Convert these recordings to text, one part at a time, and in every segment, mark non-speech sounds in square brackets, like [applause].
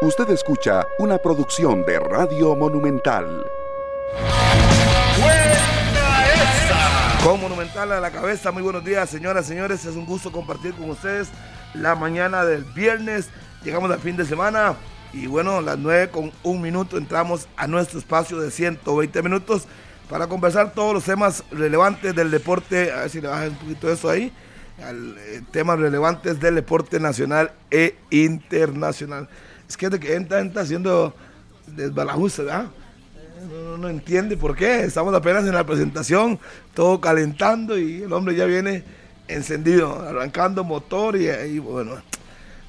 Usted escucha una producción de Radio Monumental. Con Monumental a la cabeza, muy buenos días, señoras, señores. Es un gusto compartir con ustedes la mañana del viernes. Llegamos al fin de semana y bueno, las 9 con un minuto entramos a nuestro espacio de 120 minutos para conversar todos los temas relevantes del deporte. A ver si le bajas un poquito eso ahí. Eh, temas relevantes del deporte nacional e internacional. Es que de que entra, entra haciendo desbalajuste, ¿verdad? No, no, entiende por qué. Estamos apenas en la presentación, todo calentando y el hombre ya viene encendido, arrancando motor y, y bueno,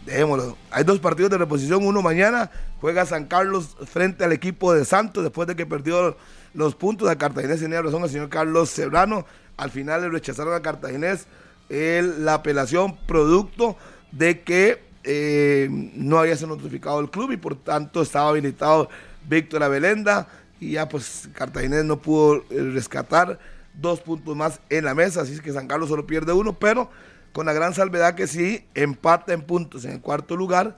dejémoslo. Hay dos partidos de reposición, uno mañana juega San Carlos frente al equipo de Santos después de que perdió los puntos a Cartaginés. Tenía razón el señor Carlos Serrano. Al final le rechazaron a Cartaginés el, la apelación producto de que eh, no había sido notificado el club y por tanto estaba habilitado Víctor Abelenda y ya pues Cartaginés no pudo eh, rescatar dos puntos más en la mesa, así es que San Carlos solo pierde uno, pero con la gran salvedad que si empata en puntos en el cuarto lugar,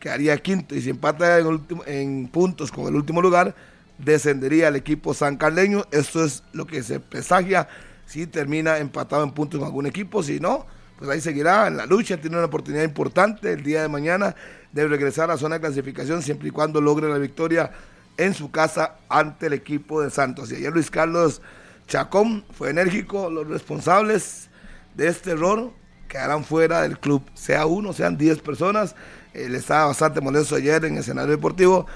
quedaría quinto, y si empata en, en puntos con el último lugar, descendería el equipo sancarleño, esto es lo que se presagia si termina empatado en puntos con algún equipo, si no, pues ahí seguirá en la lucha, tiene una oportunidad importante el día de mañana de regresar a la zona de clasificación siempre y cuando logre la victoria en su casa ante el equipo de Santos. Y ayer Luis Carlos Chacón fue enérgico, los responsables de este error quedarán fuera del club, sea uno, sean diez personas. Él estaba bastante molesto ayer en el escenario deportivo,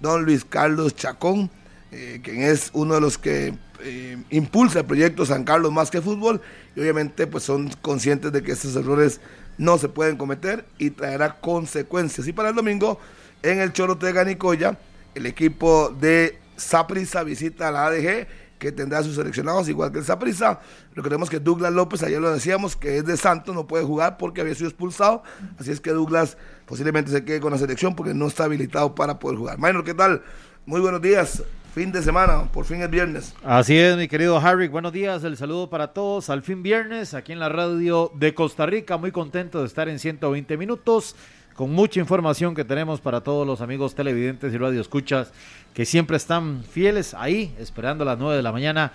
don Luis Carlos Chacón, eh, quien es uno de los que eh, impulsa el proyecto San Carlos más que fútbol y obviamente pues son conscientes de que estos errores no se pueden cometer y traerá consecuencias. Y para el domingo en el Chorote de Ganicoya, el equipo de Saprisa visita a la ADG que tendrá sus seleccionados igual que el Saprisa. Recordemos que Douglas López, ayer lo decíamos, que es de Santos, no puede jugar porque había sido expulsado. Así es que Douglas posiblemente se quede con la selección porque no está habilitado para poder jugar. Minor, ¿qué tal? Muy buenos días. Fin de semana, por fin es viernes. Así es, mi querido Harry. Buenos días, el saludo para todos. Al fin viernes, aquí en la radio de Costa Rica. Muy contento de estar en 120 minutos con mucha información que tenemos para todos los amigos televidentes y radioescuchas que siempre están fieles ahí, esperando a las 9 de la mañana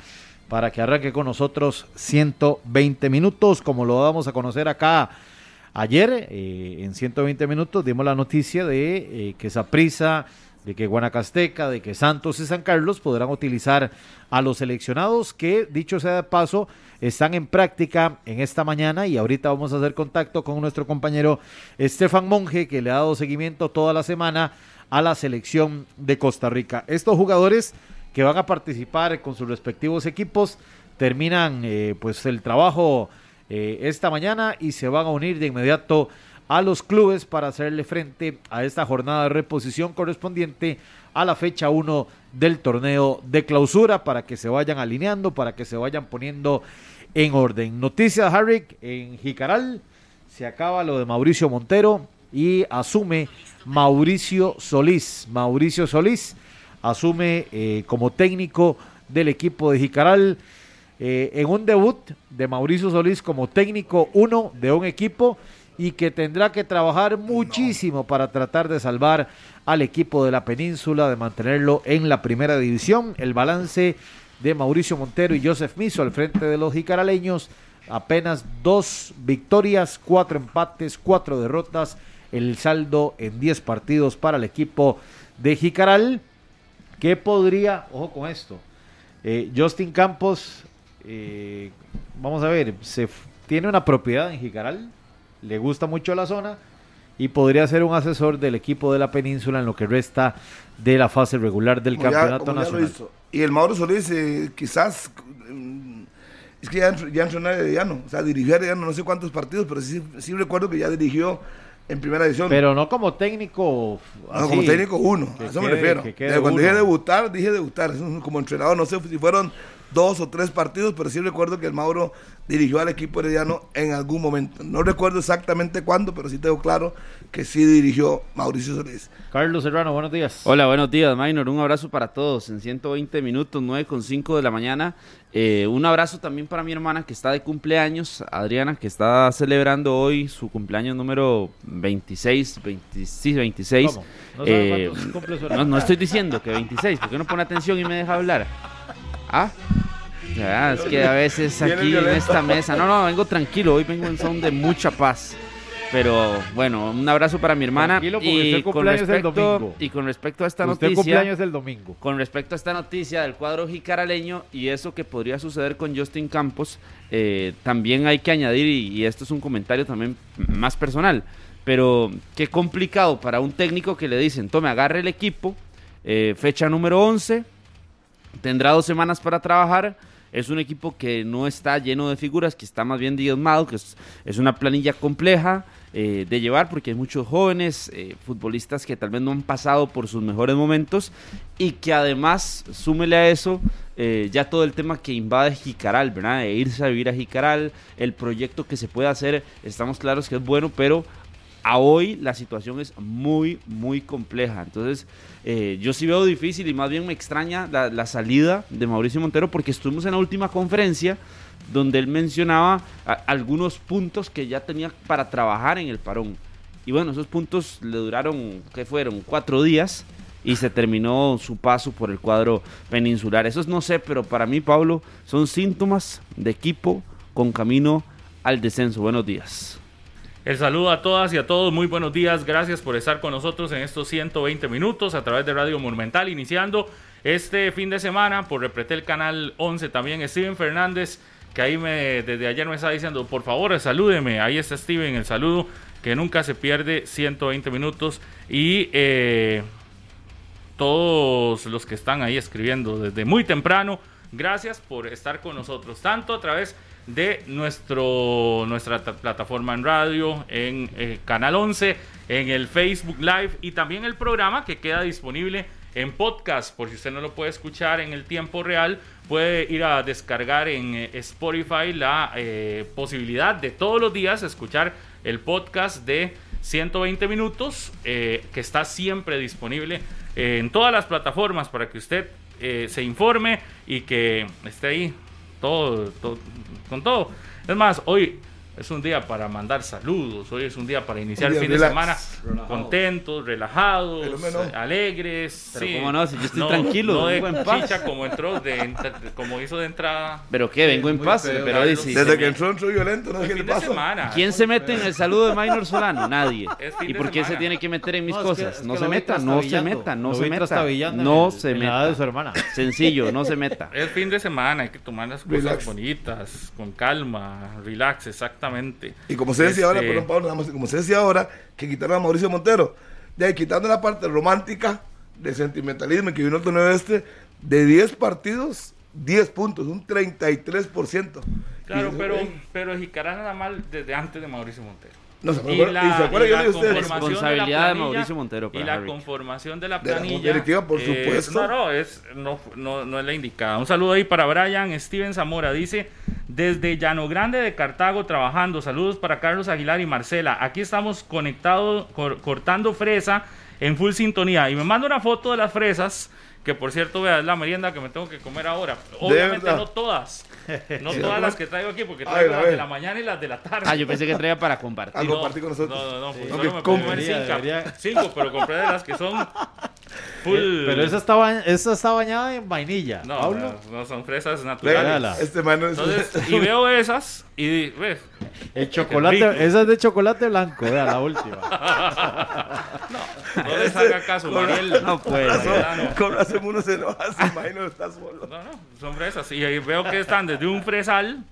para que arranque con nosotros 120 minutos, como lo damos a conocer acá ayer, eh, en 120 minutos dimos la noticia de eh, que esa prisa de que Guanacasteca, de que Santos y San Carlos podrán utilizar a los seleccionados que, dicho sea de paso, están en práctica en esta mañana y ahorita vamos a hacer contacto con nuestro compañero Estefan Monge, que le ha dado seguimiento toda la semana a la selección de Costa Rica. Estos jugadores que van a participar con sus respectivos equipos terminan eh, pues el trabajo eh, esta mañana y se van a unir de inmediato a los clubes para hacerle frente a esta jornada de reposición correspondiente a la fecha 1 del torneo de clausura para que se vayan alineando, para que se vayan poniendo en orden. Noticias, Harry, en Jicaral se acaba lo de Mauricio Montero y asume Mauricio Solís. Mauricio Solís asume eh, como técnico del equipo de Jicaral eh, en un debut de Mauricio Solís como técnico uno de un equipo y que tendrá que trabajar muchísimo para tratar de salvar al equipo de la península, de mantenerlo en la primera división. El balance de Mauricio Montero y Joseph Miso al frente de los jicaraleños, apenas dos victorias, cuatro empates, cuatro derrotas, el saldo en diez partidos para el equipo de Jicaral, que podría, ojo con esto, eh, Justin Campos, eh, vamos a ver, se tiene una propiedad en Jicaral, le gusta mucho la zona y podría ser un asesor del equipo de la península en lo que resta de la fase regular del Como campeonato ya nacional. Y el Mauro Solís, eh, quizás, mm, es que ya, ya entrenó a Herediano, o sea, dirigió a Herediano no sé cuántos partidos, pero sí, sí recuerdo que ya dirigió en primera división. Pero no como técnico. No, como técnico uno, a eso me refiero. que Cuando uno. dije debutar, dije debutar, [laughs] como entrenador, no sé si fueron dos o tres partidos, pero sí recuerdo que el Mauro dirigió al equipo herediano en algún momento. No recuerdo exactamente cuándo, pero sí tengo claro que sí dirigió Mauricio Solís. Carlos Serrano, buenos días. Hola, buenos días, Minor. Un abrazo para todos en 120 minutos, 9 con 5 de la mañana. Eh, un abrazo también para mi hermana que está de cumpleaños, Adriana, que está celebrando hoy su cumpleaños número 26, 26. ¿Cómo? ¿No, eh, no, no estoy diciendo que 26, porque no pone atención y me deja hablar. ¿Ah? Ya, es que a veces aquí en esta mesa. No, no, vengo tranquilo. Hoy vengo en son de mucha paz. Pero bueno, un abrazo para mi hermana. y con, respecto, y con respecto a esta usted noticia. cumpleaños el domingo. Con respecto a esta noticia del cuadro jicaraleño y eso que podría suceder con Justin Campos, eh, también hay que añadir, y, y, esto es un comentario también más personal, pero qué complicado para un técnico que le dicen, tome, agarre el equipo, eh, fecha número 11, tendrá dos semanas para trabajar es un equipo que no está lleno de figuras, que está más bien diezmado, que es, una planilla compleja eh, de llevar porque hay muchos jóvenes eh, futbolistas que tal vez no han pasado por sus mejores momentos y que además, súmele a eso, eh, ya todo el tema que invade Jicaral, ¿verdad? De irse a vivir a Jicaral, el proyecto que se puede hacer, estamos claros que es bueno, pero hoy la situación es muy, muy compleja. Entonces, eh, yo sí veo difícil y más bien me extraña la, salida de Mauricio Montero porque estuvimos en la última conferencia donde él mencionaba algunos puntos que ya tenía para trabajar en el parón. Y bueno, esos puntos le duraron, ¿qué fueron? Cuatro días y se terminó su paso por el cuadro peninsular. Esos no sé, pero para mí, Pablo, son síntomas de equipo con camino al descenso. Buenos días. El saludo a todas y a todos, muy buenos días, gracias por estar con nosotros en estos 120 minutos a través de Radio Monumental, iniciando este fin de semana por Repretel Canal 11 también Steven Fernández, que ahí me, desde ayer me está diciendo, por favor, salúdeme, ahí está Steven, el saludo, que nunca se pierde 120 minutos. Y eh, todos los que están ahí escribiendo desde muy temprano, gracias por estar con nosotros, tanto a través de nuestro, nuestra plataforma en radio, en eh, Canal 11, en el Facebook Live y también el programa que queda disponible en podcast, por si usted no lo puede escuchar en el tiempo real, puede ir a descargar en eh, Spotify la eh, posibilidad de todos los días escuchar el podcast de 120 minutos, que está siempre disponible en todas las plataformas para que usted se informe y que esté ahí todo, con todo. Es más, hoy es un día para mandar saludos, hoy es un día para iniciar el fin de semana contentos, relajados, alegres. Pero cómo no, si yo estoy tranquilo, no vengo en paz. como entró, de, como hizo de entrada. Pero qué, vengo en paz. Pero, desde que entró soy violento, no sé qué le pasa. ¿Quién se mete en el saludo de Minor Solano? [laughs] Nadie. ¿Y por qué se tiene que meter en mis cosas? no, se meta, no se meta, no se meta, no se meta. de su hermana. Sencillo, no se meta. Es fin de semana, hay que tomar las cosas bonitas, con calma, relax, exactamente y como se decía ahora, este perdón Pablo, nada más, como se decía ahora, que quitaron a Mauricio Montero, de ahí quitando la parte romántica, de sentimentalismo que vino el este, de 10 partidos, 10 puntos, un 33%. Claro, pero, pero Jicarán nada mal desde antes de Mauricio Montero. No, se y la, y la responsabilidad de, Mauricio Montero. y la conformación de la planilla. directiva, por eh, supuesto. No, no es, no, no, no es la indicada. Un saludo ahí para Brian Steven Zamora. Dice, desde Llano Grande de Cartago trabajando. Saludos para Carlos Aguilar y Marcela. Aquí estamos conectados, cortando fresa en full sintonía. Y me manda una foto de las fresas, que por cierto, vea, es la merienda que me tengo que comer ahora. Obviamente no todas. [laughs] No todas las que traigo aquí, porque traigo las de la mañana y las de la tarde. Ah, yo pensé que traía para compartir. Ah, compartir con nosotros. No, no, no, pues solo me puedo comer cinco, cinco, pero compré de las que son [laughs] full. Pero esa está, esa está bañada en vainilla. No, no, son fresas naturales. Este mano Entonces, y [laughs] veo esas y ves. El chocolate, esa es de chocolate blanco, vea, la última. [laughs] no, no le saca caso, Mariel. No puede. Con razón uno se lo hace, imagino estás solo. No, no, son fresas. Y ahí veo que están desde un fresal.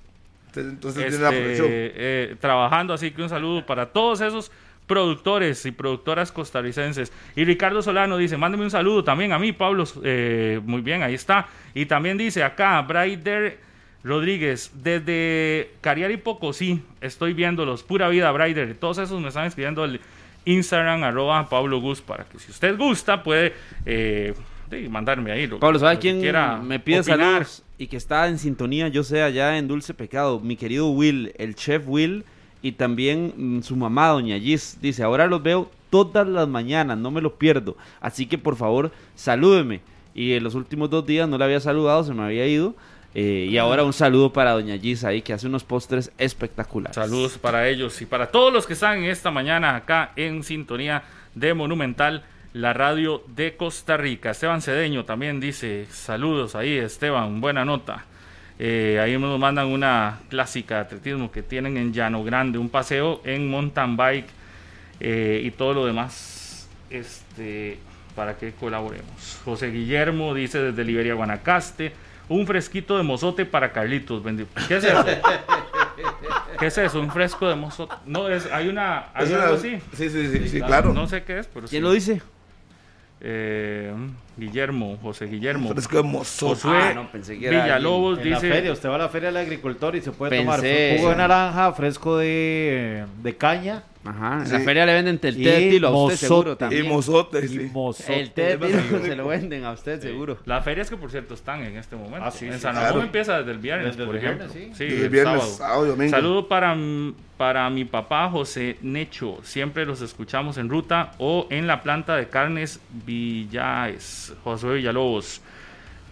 Entonces tiene la presión. Este, eh, trabajando, así que un saludo para todos esos productores y productoras costarricenses. Y Ricardo Solano dice, mándeme un saludo también a mí, Pablo. Eh, muy bien, ahí está. Y también dice acá, Braider Rodríguez, desde Cariari Pocosí, estoy viéndolos. Pura vida, Braider. Todos esos me están escribiendo el Instagram, arroba Pablo Gus, para que si usted gusta, puede... Eh, mandarme ahí. lo- Pablo, ¿sabe lo que quién quiera me pide opinar. saludos y que está en sintonía, yo sé, allá en Dulce Pecado? Mi querido Will, el chef Will, y también mm, su mamá, doña Gis. Dice, ahora los veo todas las mañanas, no me lo pierdo. Así que por favor, salúdeme. Y en los últimos dos días no le había saludado, se me había ido. Eh, y ahora un saludo para doña Gis ahí, que hace unos postres espectaculares. Saludos para ellos y para todos los que están esta mañana acá en sintonía de Monumental, la radio de Costa Rica. Esteban Cedeño también dice saludos ahí, Esteban, buena nota. Eh, ahí nos mandan una clásica de atletismo que tienen en Llano Grande, un paseo en mountain bike eh, y todo lo demás este, para que colaboremos. José Guillermo dice desde Liberia, Guanacaste, un fresquito de mozote para Carlitos. ¿Qué es eso? [laughs] ¿Qué es eso? Un fresco de mozote. No, es, hay una, hay Es algo una- así. Sí, sí, sí, sí, claro. No sé qué es, pero ¿Quién sí. lo dice? Eh, Guillermo, José Guillermo. Fresco de mozote. Josué Ah, no, pensé que era Villalobos En la dice. feria, usted va a la feria del agricultor y se puede tomar jugo de naranja, fresco de, de caña Ajá, en Sí. la feria le venden el té Y de tilo a usted seguro Y también. mozote, y sí. mozote. El té de [laughs] se lo venden a usted seguro. Las ferias que por cierto están en este momento. Ah, sí, en sí, San claro. Empieza desde el viernes, Desde por el ejemplo. viernes, sí, Desde el viernes, sábado. domingo. Saludo para, para mi papá José Necho. Siempre los escuchamos en ruta o en la planta de carnes Villaes. Josué Villalobos.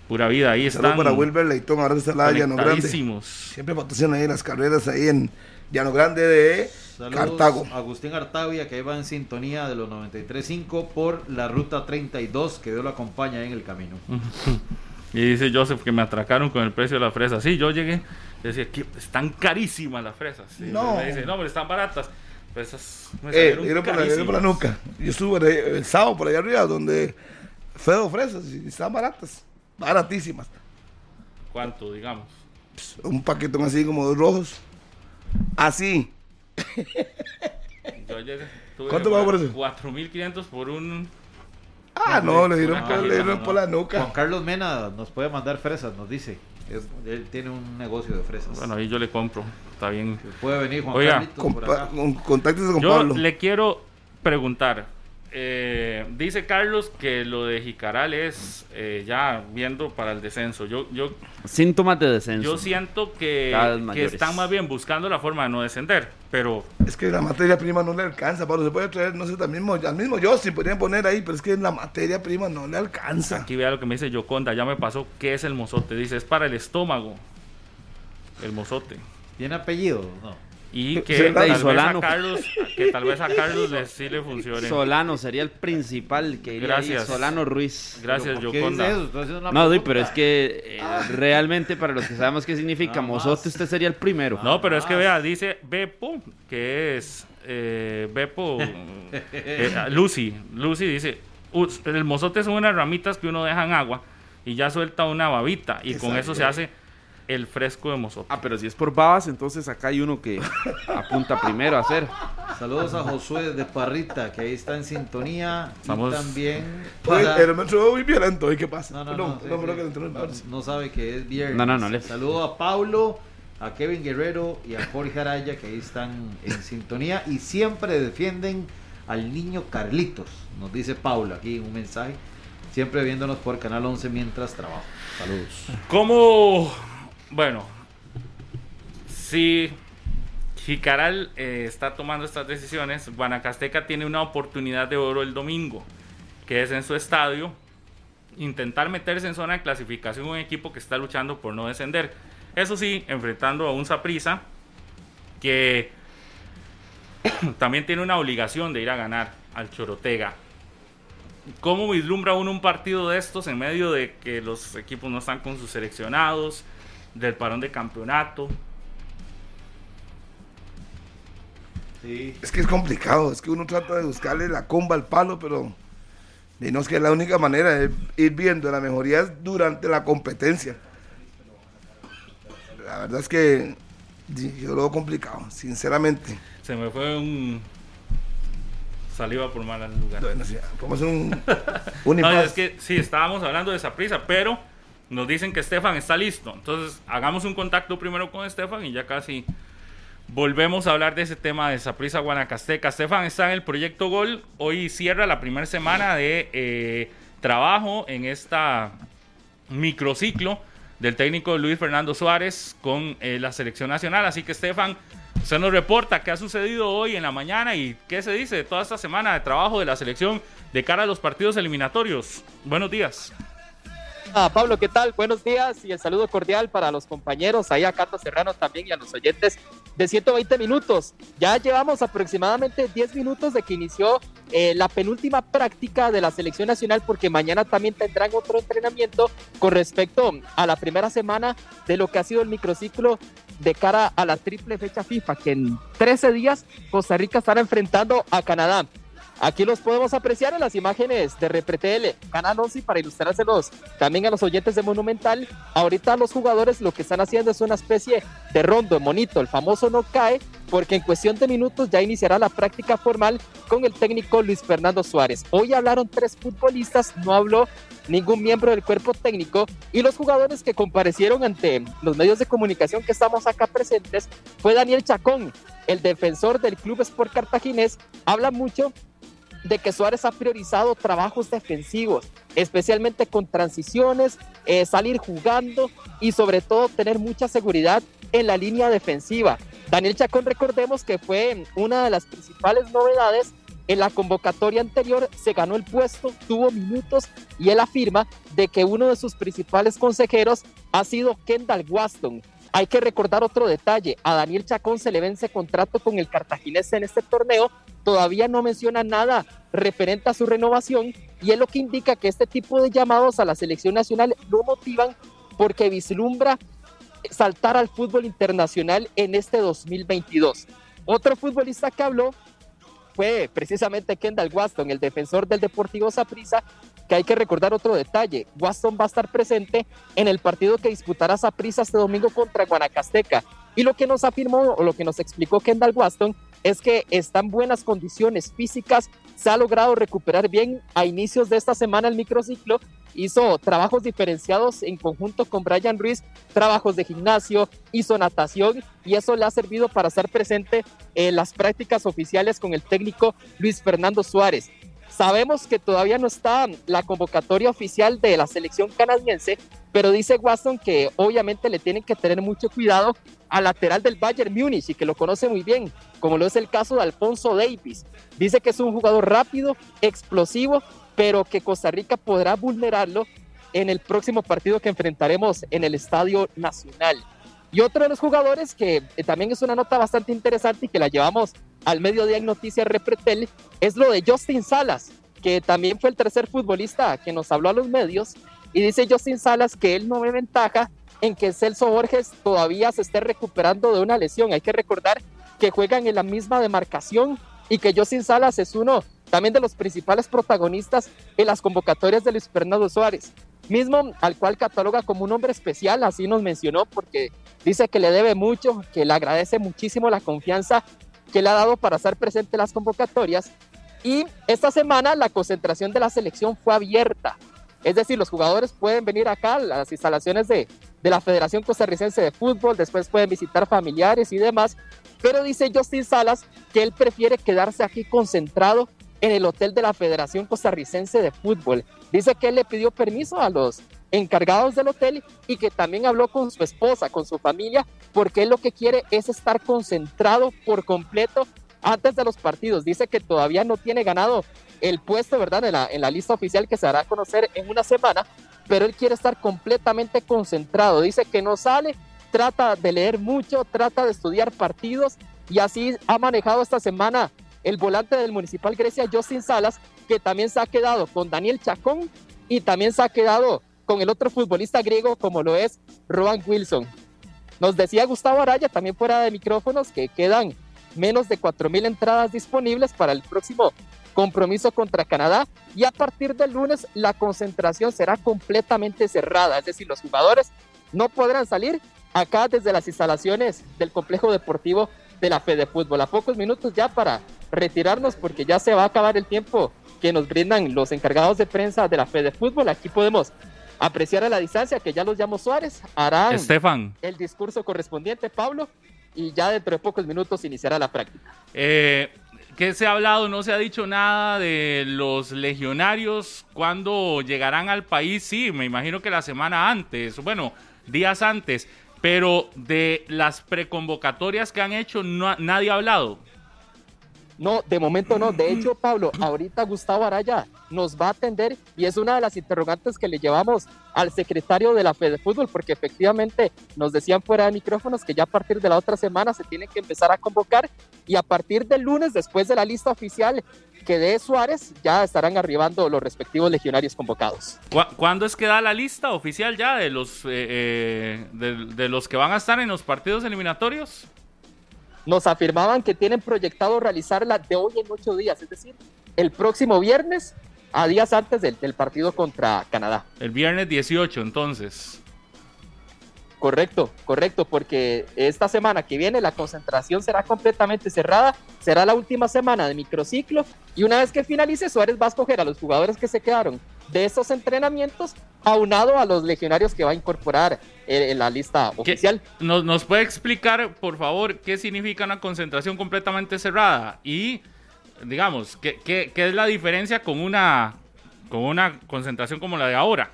Pura vida, ahí Saludos están. para Wilber Leitón, ahora está la Llano Grande. Siempre patrocinan ahí las carreras ahí en Llano Grande de Saludos Cartago. Agustín Artavia, que va en sintonía de los 93.5 por la ruta 32, que Dios lo acompaña ahí en el camino. [laughs] Y dice Joseph que me atracaron con el precio de la fresa. Sí, yo llegué, decía que están carísimas las fresas. Y No. Me dice, no, pero están baratas. Pues esas me Eh, salieron por, la, por la nuca. Yo estuve ahí, el sábado por allá arriba, donde Fedo Fresas, y están baratas, baratísimas. ¿Cuánto, digamos? Un paquetón así como dos rojos. Así. Yo llegué, tuve ¿Cuánto pagó por eso? 4.500 por un... Ah, no, le dieron, Una por, le cajita, dieron no, por la nuca. Juan Carlos Mena nos puede mandar fresas, nos dice. Es- él tiene un negocio de fresas. Bueno, ahí yo le compro. Está bien. puede venir Juan Oiga, Carlitos por acá. con- contáctese con Yo Pablo. le quiero preguntar. Eh, dice Carlos que lo de Jicaral es eh, ya viendo para el descenso. Yo, yo, Síntomas de descenso. yo siento que, que están más bien buscando la forma de no descender. Pero Es que la materia prima no le alcanza, Pablo. Se puede traer, no sé, al mismo, al mismo yo sí podrían poner ahí, pero es que la materia prima no le alcanza. Aquí vea lo que me dice Yoconda, ya me pasó. ¿Qué es el mozote? Dice, es para el estómago. El mozote. ¿Tiene apellido? No. Y [laughs] que Sí, tal, y vez a Solano. Carlos, que tal vez a Carlos le, sí le funcione. Solano sería el principal que iría ahí, Gracias. Solano Ruiz. Gracias, ¿Por qué Yoconda. No, pero es que eh, realmente para los que sabemos qué significa mozote, usted sería el primero. No, pero es que vea, dice Beppo, que es eh, Beppo, eh, Lucy, Lucy dice, "Us- el mozote son unas ramitas que uno deja en agua y ya suelta una babita y con eso se hace el fresco de mozote. Ah, pero si es por babas, entonces acá hay uno que apunta primero a hacer. Saludos a Josué de Parrita, que ahí está en sintonía. Estamos- Y también. Oye, para- el metro muy violento, ¿y qué pasa? No, no, Perdón, no. sí, perdón, sí. No, no sabe que es viernes. No, no, no le- Saludo a Paulo, a Kevin Guerrero y a Jorge Araya, que ahí están en sintonía y siempre defienden al niño Carlitos. Nos dice Paulo aquí un mensaje. Siempre viéndonos por Canal 11 mientras trabajo. Saludos. ¿Cómo? Bueno, si Jicaral eh, está tomando estas decisiones, Guanacasteca tiene una oportunidad de oro el domingo, que es en su estadio, intentar meterse en zona de clasificación un equipo que está luchando por no descender. Eso sí, enfrentando a un Saprissa que [coughs] también tiene una obligación de ir a ganar al Chorotega. ¿Cómo vislumbra uno un partido de estos en medio de que los equipos no están con sus seleccionados, del parón de campeonato? Sí. Es que es complicado, es que uno trata de buscarle la comba al palo, pero y no es que la única manera de ir viendo la mejoría es durante la competencia. La verdad es que yo lo veo complicado, sinceramente. Se me fue un saliva por mal lugar. Bueno, sí, vamos a hacer un, un [laughs] No, es que sí, estábamos hablando de esa prisa, pero nos dicen que Estefan está listo. Entonces, hagamos un contacto primero con Estefan y ya casi volvemos a hablar de ese tema de esa prisa Guanacasteca. Estefan está en el proyecto Gol. Hoy cierra la primera semana de eh, trabajo en esta microciclo del técnico Luis Fernando Suárez con eh, la selección nacional. Así que Estefan, usted nos reporta qué ha sucedido hoy en la mañana y qué se dice de toda esta semana de trabajo de la selección de cara a los partidos eliminatorios. Buenos días. Ah, Pablo, ¿qué tal? Buenos días y el saludo cordial para los compañeros, ahí a Carlos Serrano también y a los oyentes de 120 minutos. Ya llevamos aproximadamente 10 minutos de que inició eh, la penúltima práctica de la selección nacional porque mañana también tendrán otro entrenamiento con respecto a la primera semana de lo que ha sido el microciclo de cara a la triple fecha FIFA, que en 13 días Costa Rica estará enfrentando a Canadá. Aquí los podemos apreciar en las imágenes de RepreTL, Canal 11, para ilustrárselos también a los oyentes de Monumental. Ahorita los jugadores lo que están haciendo es una especie de rondo, monito, el famoso no cae, porque en cuestión de minutos ya iniciará la práctica formal con el técnico Luis Fernando Suárez. Hoy hablaron tres futbolistas, no habló ningún miembro del cuerpo técnico y los jugadores que comparecieron ante los medios de comunicación que estamos acá presentes fue Daniel Chacón, el defensor del Club Sport Cartaginés, habla mucho de que Suárez ha priorizado trabajos defensivos, especialmente con transiciones, eh, salir jugando y sobre todo tener mucha seguridad en la línea defensiva. Daniel Chacón, recordemos que fue una de las principales novedades. En la convocatoria anterior se ganó el puesto, tuvo minutos y él afirma de que uno de sus principales consejeros ha sido Kendall Waston. Hay que recordar otro detalle, a Daniel Chacón se le vence contrato con el cartaginés en este torneo todavía no menciona nada referente a su renovación y es lo que indica que este tipo de llamados a la selección nacional no motivan porque vislumbra saltar al fútbol internacional en este 2022. Otro futbolista que habló fue precisamente Kendall Waston, el defensor del Deportivo Saprissa, que hay que recordar otro detalle. Waston va a estar presente en el partido que disputará Saprissa este domingo contra Guanacasteca. Y lo que nos afirmó o lo que nos explicó Kendall Waston es que está en buenas condiciones físicas, se ha logrado recuperar bien a inicios de esta semana el microciclo, hizo trabajos diferenciados en conjunto con Brian Ruiz, trabajos de gimnasio, hizo natación y eso le ha servido para estar presente en las prácticas oficiales con el técnico Luis Fernando Suárez. Sabemos que todavía no está la convocatoria oficial de la selección canadiense, pero dice Watson que obviamente le tienen que tener mucho cuidado al lateral del Bayern Múnich y que lo conoce muy bien, como lo es el caso de Alfonso Davis. Dice que es un jugador rápido, explosivo, pero que Costa Rica podrá vulnerarlo en el próximo partido que enfrentaremos en el Estadio Nacional. Y otro de los jugadores que eh, también es una nota bastante interesante y que la llevamos al mediodía en Noticias Repretel es lo de Justin Salas, que también fue el tercer futbolista que nos habló a los medios. Y dice Justin Salas que él no ve ventaja en que Celso Borges todavía se esté recuperando de una lesión. Hay que recordar que juegan en la misma demarcación y que Justin Salas es uno también de los principales protagonistas en las convocatorias de Luis Fernando Suárez, mismo al cual cataloga como un hombre especial, así nos mencionó, porque dice que le debe mucho, que le agradece muchísimo la confianza que le ha dado para estar presente en las convocatorias. Y esta semana la concentración de la selección fue abierta es decir, los jugadores pueden venir acá a las instalaciones de, la Federación Costarricense de Fútbol, después pueden visitar familiares y demás, pero dice Justin Salas que él prefiere quedarse aquí concentrado en el hotel de la Federación Costarricense de Fútbol. Dice que él le pidió permiso a los encargados del hotel y que también habló con su esposa, con su familia, porque él lo que quiere es estar concentrado por completo antes de los partidos. Dice que todavía no tiene ganado el puesto, ¿verdad? En la, en la lista oficial que se hará a conocer en una semana, pero él quiere estar completamente concentrado. Dice que no sale, trata de leer mucho, trata de estudiar partidos y así ha manejado esta semana el volante del Municipal Grecia, Justin Salas, que también se ha quedado con Daniel Chacón y también se ha quedado con el otro futbolista griego como lo es Rowan Wilson. Nos decía Gustavo Araya, también fuera de micrófonos, que quedan menos de 4.000 entradas disponibles para el próximo compromiso contra Canadá y a partir del lunes la concentración será completamente cerrada, es decir, los jugadores no podrán salir acá desde las instalaciones del complejo deportivo de la Fede Fútbol. A pocos minutos ya para retirarnos porque ya se va a acabar el tiempo que nos brindan los encargados de prensa de la Fede Fútbol. Aquí podemos apreciar a la distancia que ya los llamo Suárez, harán Estefan. el discurso correspondiente, Pablo, y ya dentro de pocos minutos iniciará la práctica. Eh, ¿Qué se ha hablado? No se ha dicho nada de los legionarios. ¿Cuándo llegarán al país? Sí, me imagino que la semana antes, bueno, días antes. Pero de las preconvocatorias que han hecho, no, nadie ha hablado. No, de momento no. De hecho, Pablo, ahorita Gustavo Araya nos va a atender y es una de las interrogantes que le llevamos al secretario de la Fede Fútbol, porque efectivamente nos decían fuera de micrófonos que ya a partir de la otra semana se tiene que empezar a convocar y a partir del lunes, después de la lista oficial que dé Suárez, ya estarán arribando los respectivos legionarios convocados. ¿Cuándo es que da la lista oficial ya de los, eh, eh, de los que van a estar en los partidos eliminatorios? Nos afirmaban que tienen proyectado realizarla de hoy en ocho días, es decir, el próximo viernes a días antes del, partido contra Canadá. El viernes 18, entonces. Correcto, correcto, porque esta semana que viene la concentración será completamente cerrada, será la última semana de microciclo y una vez que finalice Suárez va a escoger a los jugadores que se quedaron de esos entrenamientos aunado a los legionarios que va a incorporar en, la lista oficial. Nos, ¿Nos puede explicar, por favor, qué significa una concentración completamente cerrada? Y, digamos, ¿qué, qué, qué es la diferencia con una, con una concentración como la de ahora?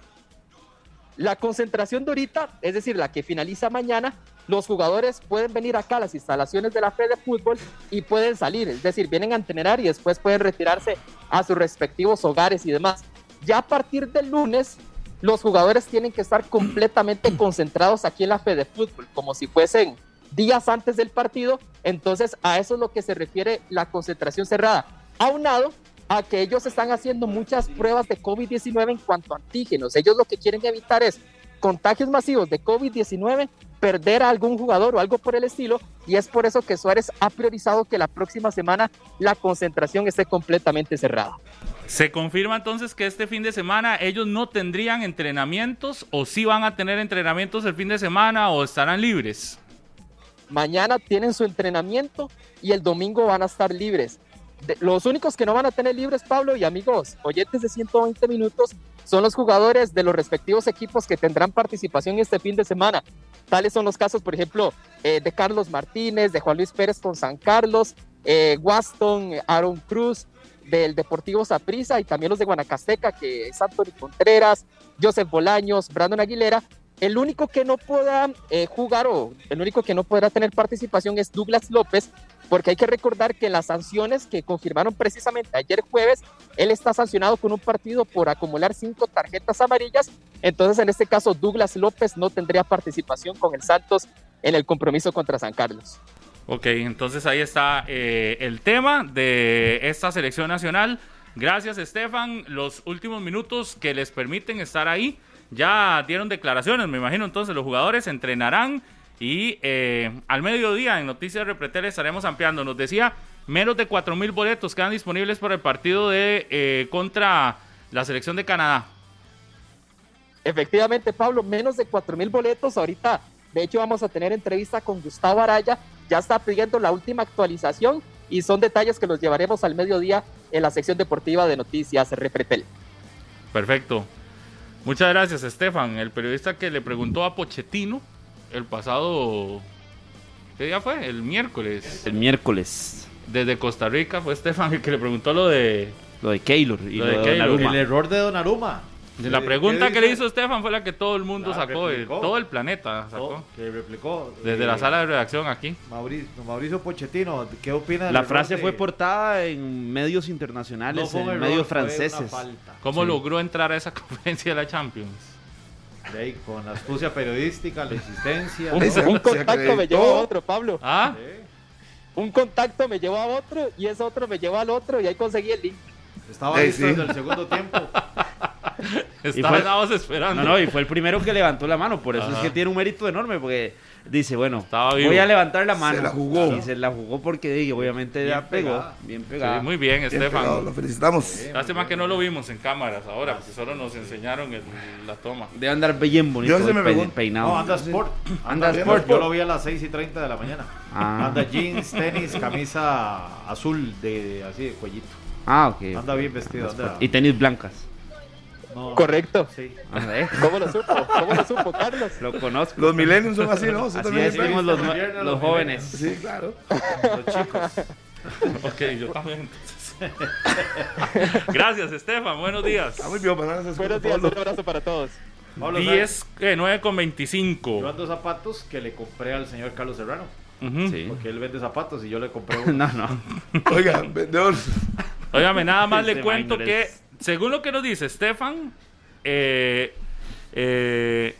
La concentración de ahorita, es decir, la que finaliza mañana, los jugadores pueden venir acá a las instalaciones de la Fede de Fútbol y pueden salir, es decir, vienen a entrenar y después pueden retirarse a sus respectivos hogares y demás. Ya a partir del lunes, los jugadores tienen que estar completamente [clears throat] concentrados aquí en la Fede de Fútbol, como si fuesen días antes del partido. Entonces, a eso es lo que se refiere la concentración cerrada. Aunado a que ellos están haciendo muchas pruebas de COVID-19 en cuanto a antígenos. Ellos lo que quieren evitar es contagios masivos de COVID-19, perder a algún jugador o algo por el estilo, y es por eso que Suárez ha priorizado que la próxima semana la concentración esté completamente cerrada. ¿Se confirma entonces que este fin de semana ellos no tendrían entrenamientos o sí van a tener entrenamientos el fin de semana o estarán libres? Mañana tienen su entrenamiento y el domingo van a estar libres los únicos que no van a tener libres, Pablo y amigos, oyentes de 120 minutos, son los jugadores de los respectivos equipos que tendrán participación este fin de semana. Tales son los casos, por ejemplo, eh, de Carlos Martínez, de Juan Luis Pérez con San Carlos, eh, Waston, Aaron Cruz, del Deportivo Saprissa y también los de Guanacasteca, que es Anthony Contreras, Joseph Bolaños, Brandon Aguilera. El único que no pueda eh, jugar o el único que no podrá tener participación es Douglas López, porque hay que recordar que las sanciones que confirmaron precisamente ayer jueves, él está sancionado con un partido por acumular cinco tarjetas amarillas, entonces en este caso Douglas López no tendría participación con el Santos en el compromiso contra San Carlos. Ok, entonces ahí está eh, el tema de esta selección nacional. Gracias, Estefan. Los últimos minutos que les permiten estar ahí ya dieron declaraciones, me imagino. Entonces los jugadores entrenarán y eh, al mediodía en Noticias Repretel estaremos ampliando. Nos decía, menos de 4 mil boletos quedan disponibles para el partido de eh, contra la selección de Canadá. Efectivamente, Pablo, menos de 4 mil boletos. Ahorita, de hecho, vamos a tener entrevista con Gustavo Araya. Ya está pidiendo la última actualización y son detalles que los llevaremos al mediodía en la sección deportiva de Noticias Repretel. Perfecto. Muchas gracias, Estefan. El periodista que le preguntó a Pochettino el pasado. ¿Qué día fue? El miércoles. El miércoles. Desde Costa Rica fue Estefan el que le preguntó lo de. Lo de Keylor y lo, de, El error de Donnarumma. La pregunta que le hizo Estefan fue la que todo el mundo sacó, todo el planeta sacó. que replicó. Desde la sala de redacción aquí. Mauricio, Mauricio Pochettino, ¿qué opina? La frase fue portada en medios internacionales, en medios franceses. ¿Cómo logró entrar a esa [laughs] conferencia de la Champions? Con la astucia periodística, la existencia. Un, contacto me llevó a otro, Pablo. ¿Ah? Un contacto me llevó a otro y ese otro me llevó al otro y ahí conseguí el link. Estaba listo en el segundo tiempo. [laughs] Estábamos esperando. No, no, y fue el primero que levantó la mano, por eso es que tiene un mérito enorme, porque dice, bueno, voy a levantar la mano. Se la jugó. Y se la jugó porque dije, obviamente ya pegó, bien pegado. muy bien, Estefan. lo felicitamos. Lástima que no lo vimos en cámaras ahora, porque solo nos enseñaron la toma. Debe andar bien bonito, Yo me peinado. No, anda Sport. Anda, Sport. Yo lo vi a las 6 y 30 de la mañana. Ah. Anda jeans, tenis, camisa azul, de así de cuellito. Ah, ok. Anda bien vestido. Y tenis blancas. Correcto. Sí. ¿Cómo lo supo? ¿Cómo lo supo, Carlos? Lo conozco. Los millennials son así, ¿no? Así decimos los, los, jóvenes. Sí, claro. Los chicos. ok, yo también. entonces. [laughs] Gracias, Estefan. Buenos días. Está muy bien, para esas Buenos días, Pablo. un abrazo para todos. Pablo, 10, eh, 9 con Yo 25. ando zapatos que le compré al señor Carlos Serrano. Sí. Porque él vende zapatos y yo le compré [laughs] uno. No, no. Oiga, vendedor. Óigame, nada más le Este cuento man, que, según lo que nos dice Stefan, eh, eh,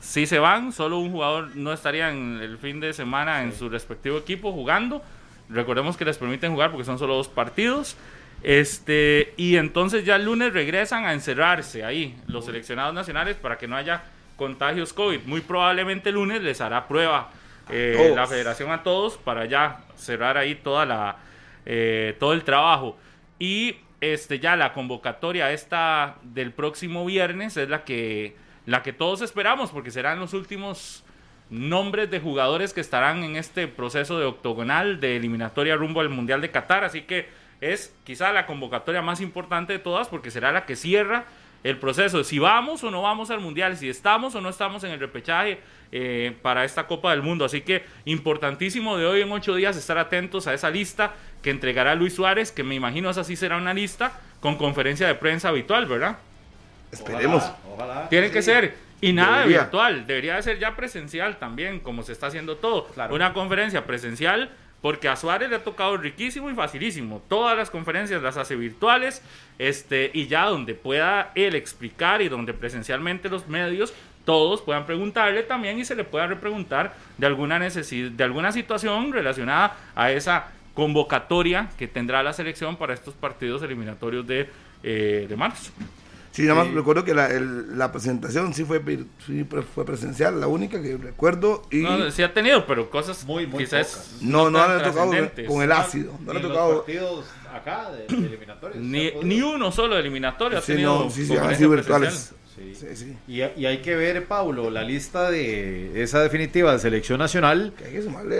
si se van, solo un jugador no estaría en el fin de semana en su respectivo equipo jugando. Recordemos que les permiten jugar porque son solo dos partidos. Este, y entonces ya el lunes regresan a encerrarse ahí los seleccionados nacionales para que no haya contagios COVID. Muy probablemente el lunes les hará prueba eh, la federación a todos para ya cerrar ahí toda la, eh, todo el trabajo. Y este, ya la convocatoria esta del próximo viernes es la que, la que todos esperamos porque serán los últimos nombres de jugadores que estarán en este proceso de octogonal de eliminatoria rumbo al Mundial de Qatar. Así que es quizá la convocatoria más importante de todas porque será la que cierra el proceso de si vamos o no vamos al Mundial, si estamos o no estamos en el repechaje eh, para esta Copa del Mundo. Así que importantísimo de hoy en ocho días estar atentos a esa lista que entregará Luis Suárez, que me imagino esa sí será una lista con conferencia de prensa habitual, ¿verdad? Esperemos. Ojalá, ojalá. Tiene que ser. Y nada Debería. de virtual, debería de ser ya presencial también, como se está haciendo todo. Claro. Una conferencia presencial, porque a Suárez le ha tocado riquísimo y facilísimo. Todas las conferencias las hace virtuales, este, y ya donde pueda él explicar y donde presencialmente los medios, todos puedan preguntarle también y se le pueda repreguntar de alguna necesidad, de alguna situación relacionada a esa convocatoria que tendrá la selección para estos partidos eliminatorios de, eh, de marzo. Sí, nada más recuerdo que la, el- la presentación sí fue, sí pre- fue presencial, la única que recuerdo. Y No, sí ha tenido, pero cosas Muy, muy quizás pocas. no, no, le ha tocado con el ácido. No le ha tocado. partidos acá de, de eliminatorios. Ni, ¿se ha ni uno solo de eliminatorio ha Sí, tenido no, sí, sí, han sido virtuales. Sí. Sí, sí. Y, y hay que ver, Paulo, la lista de esa definitiva de selección nacional,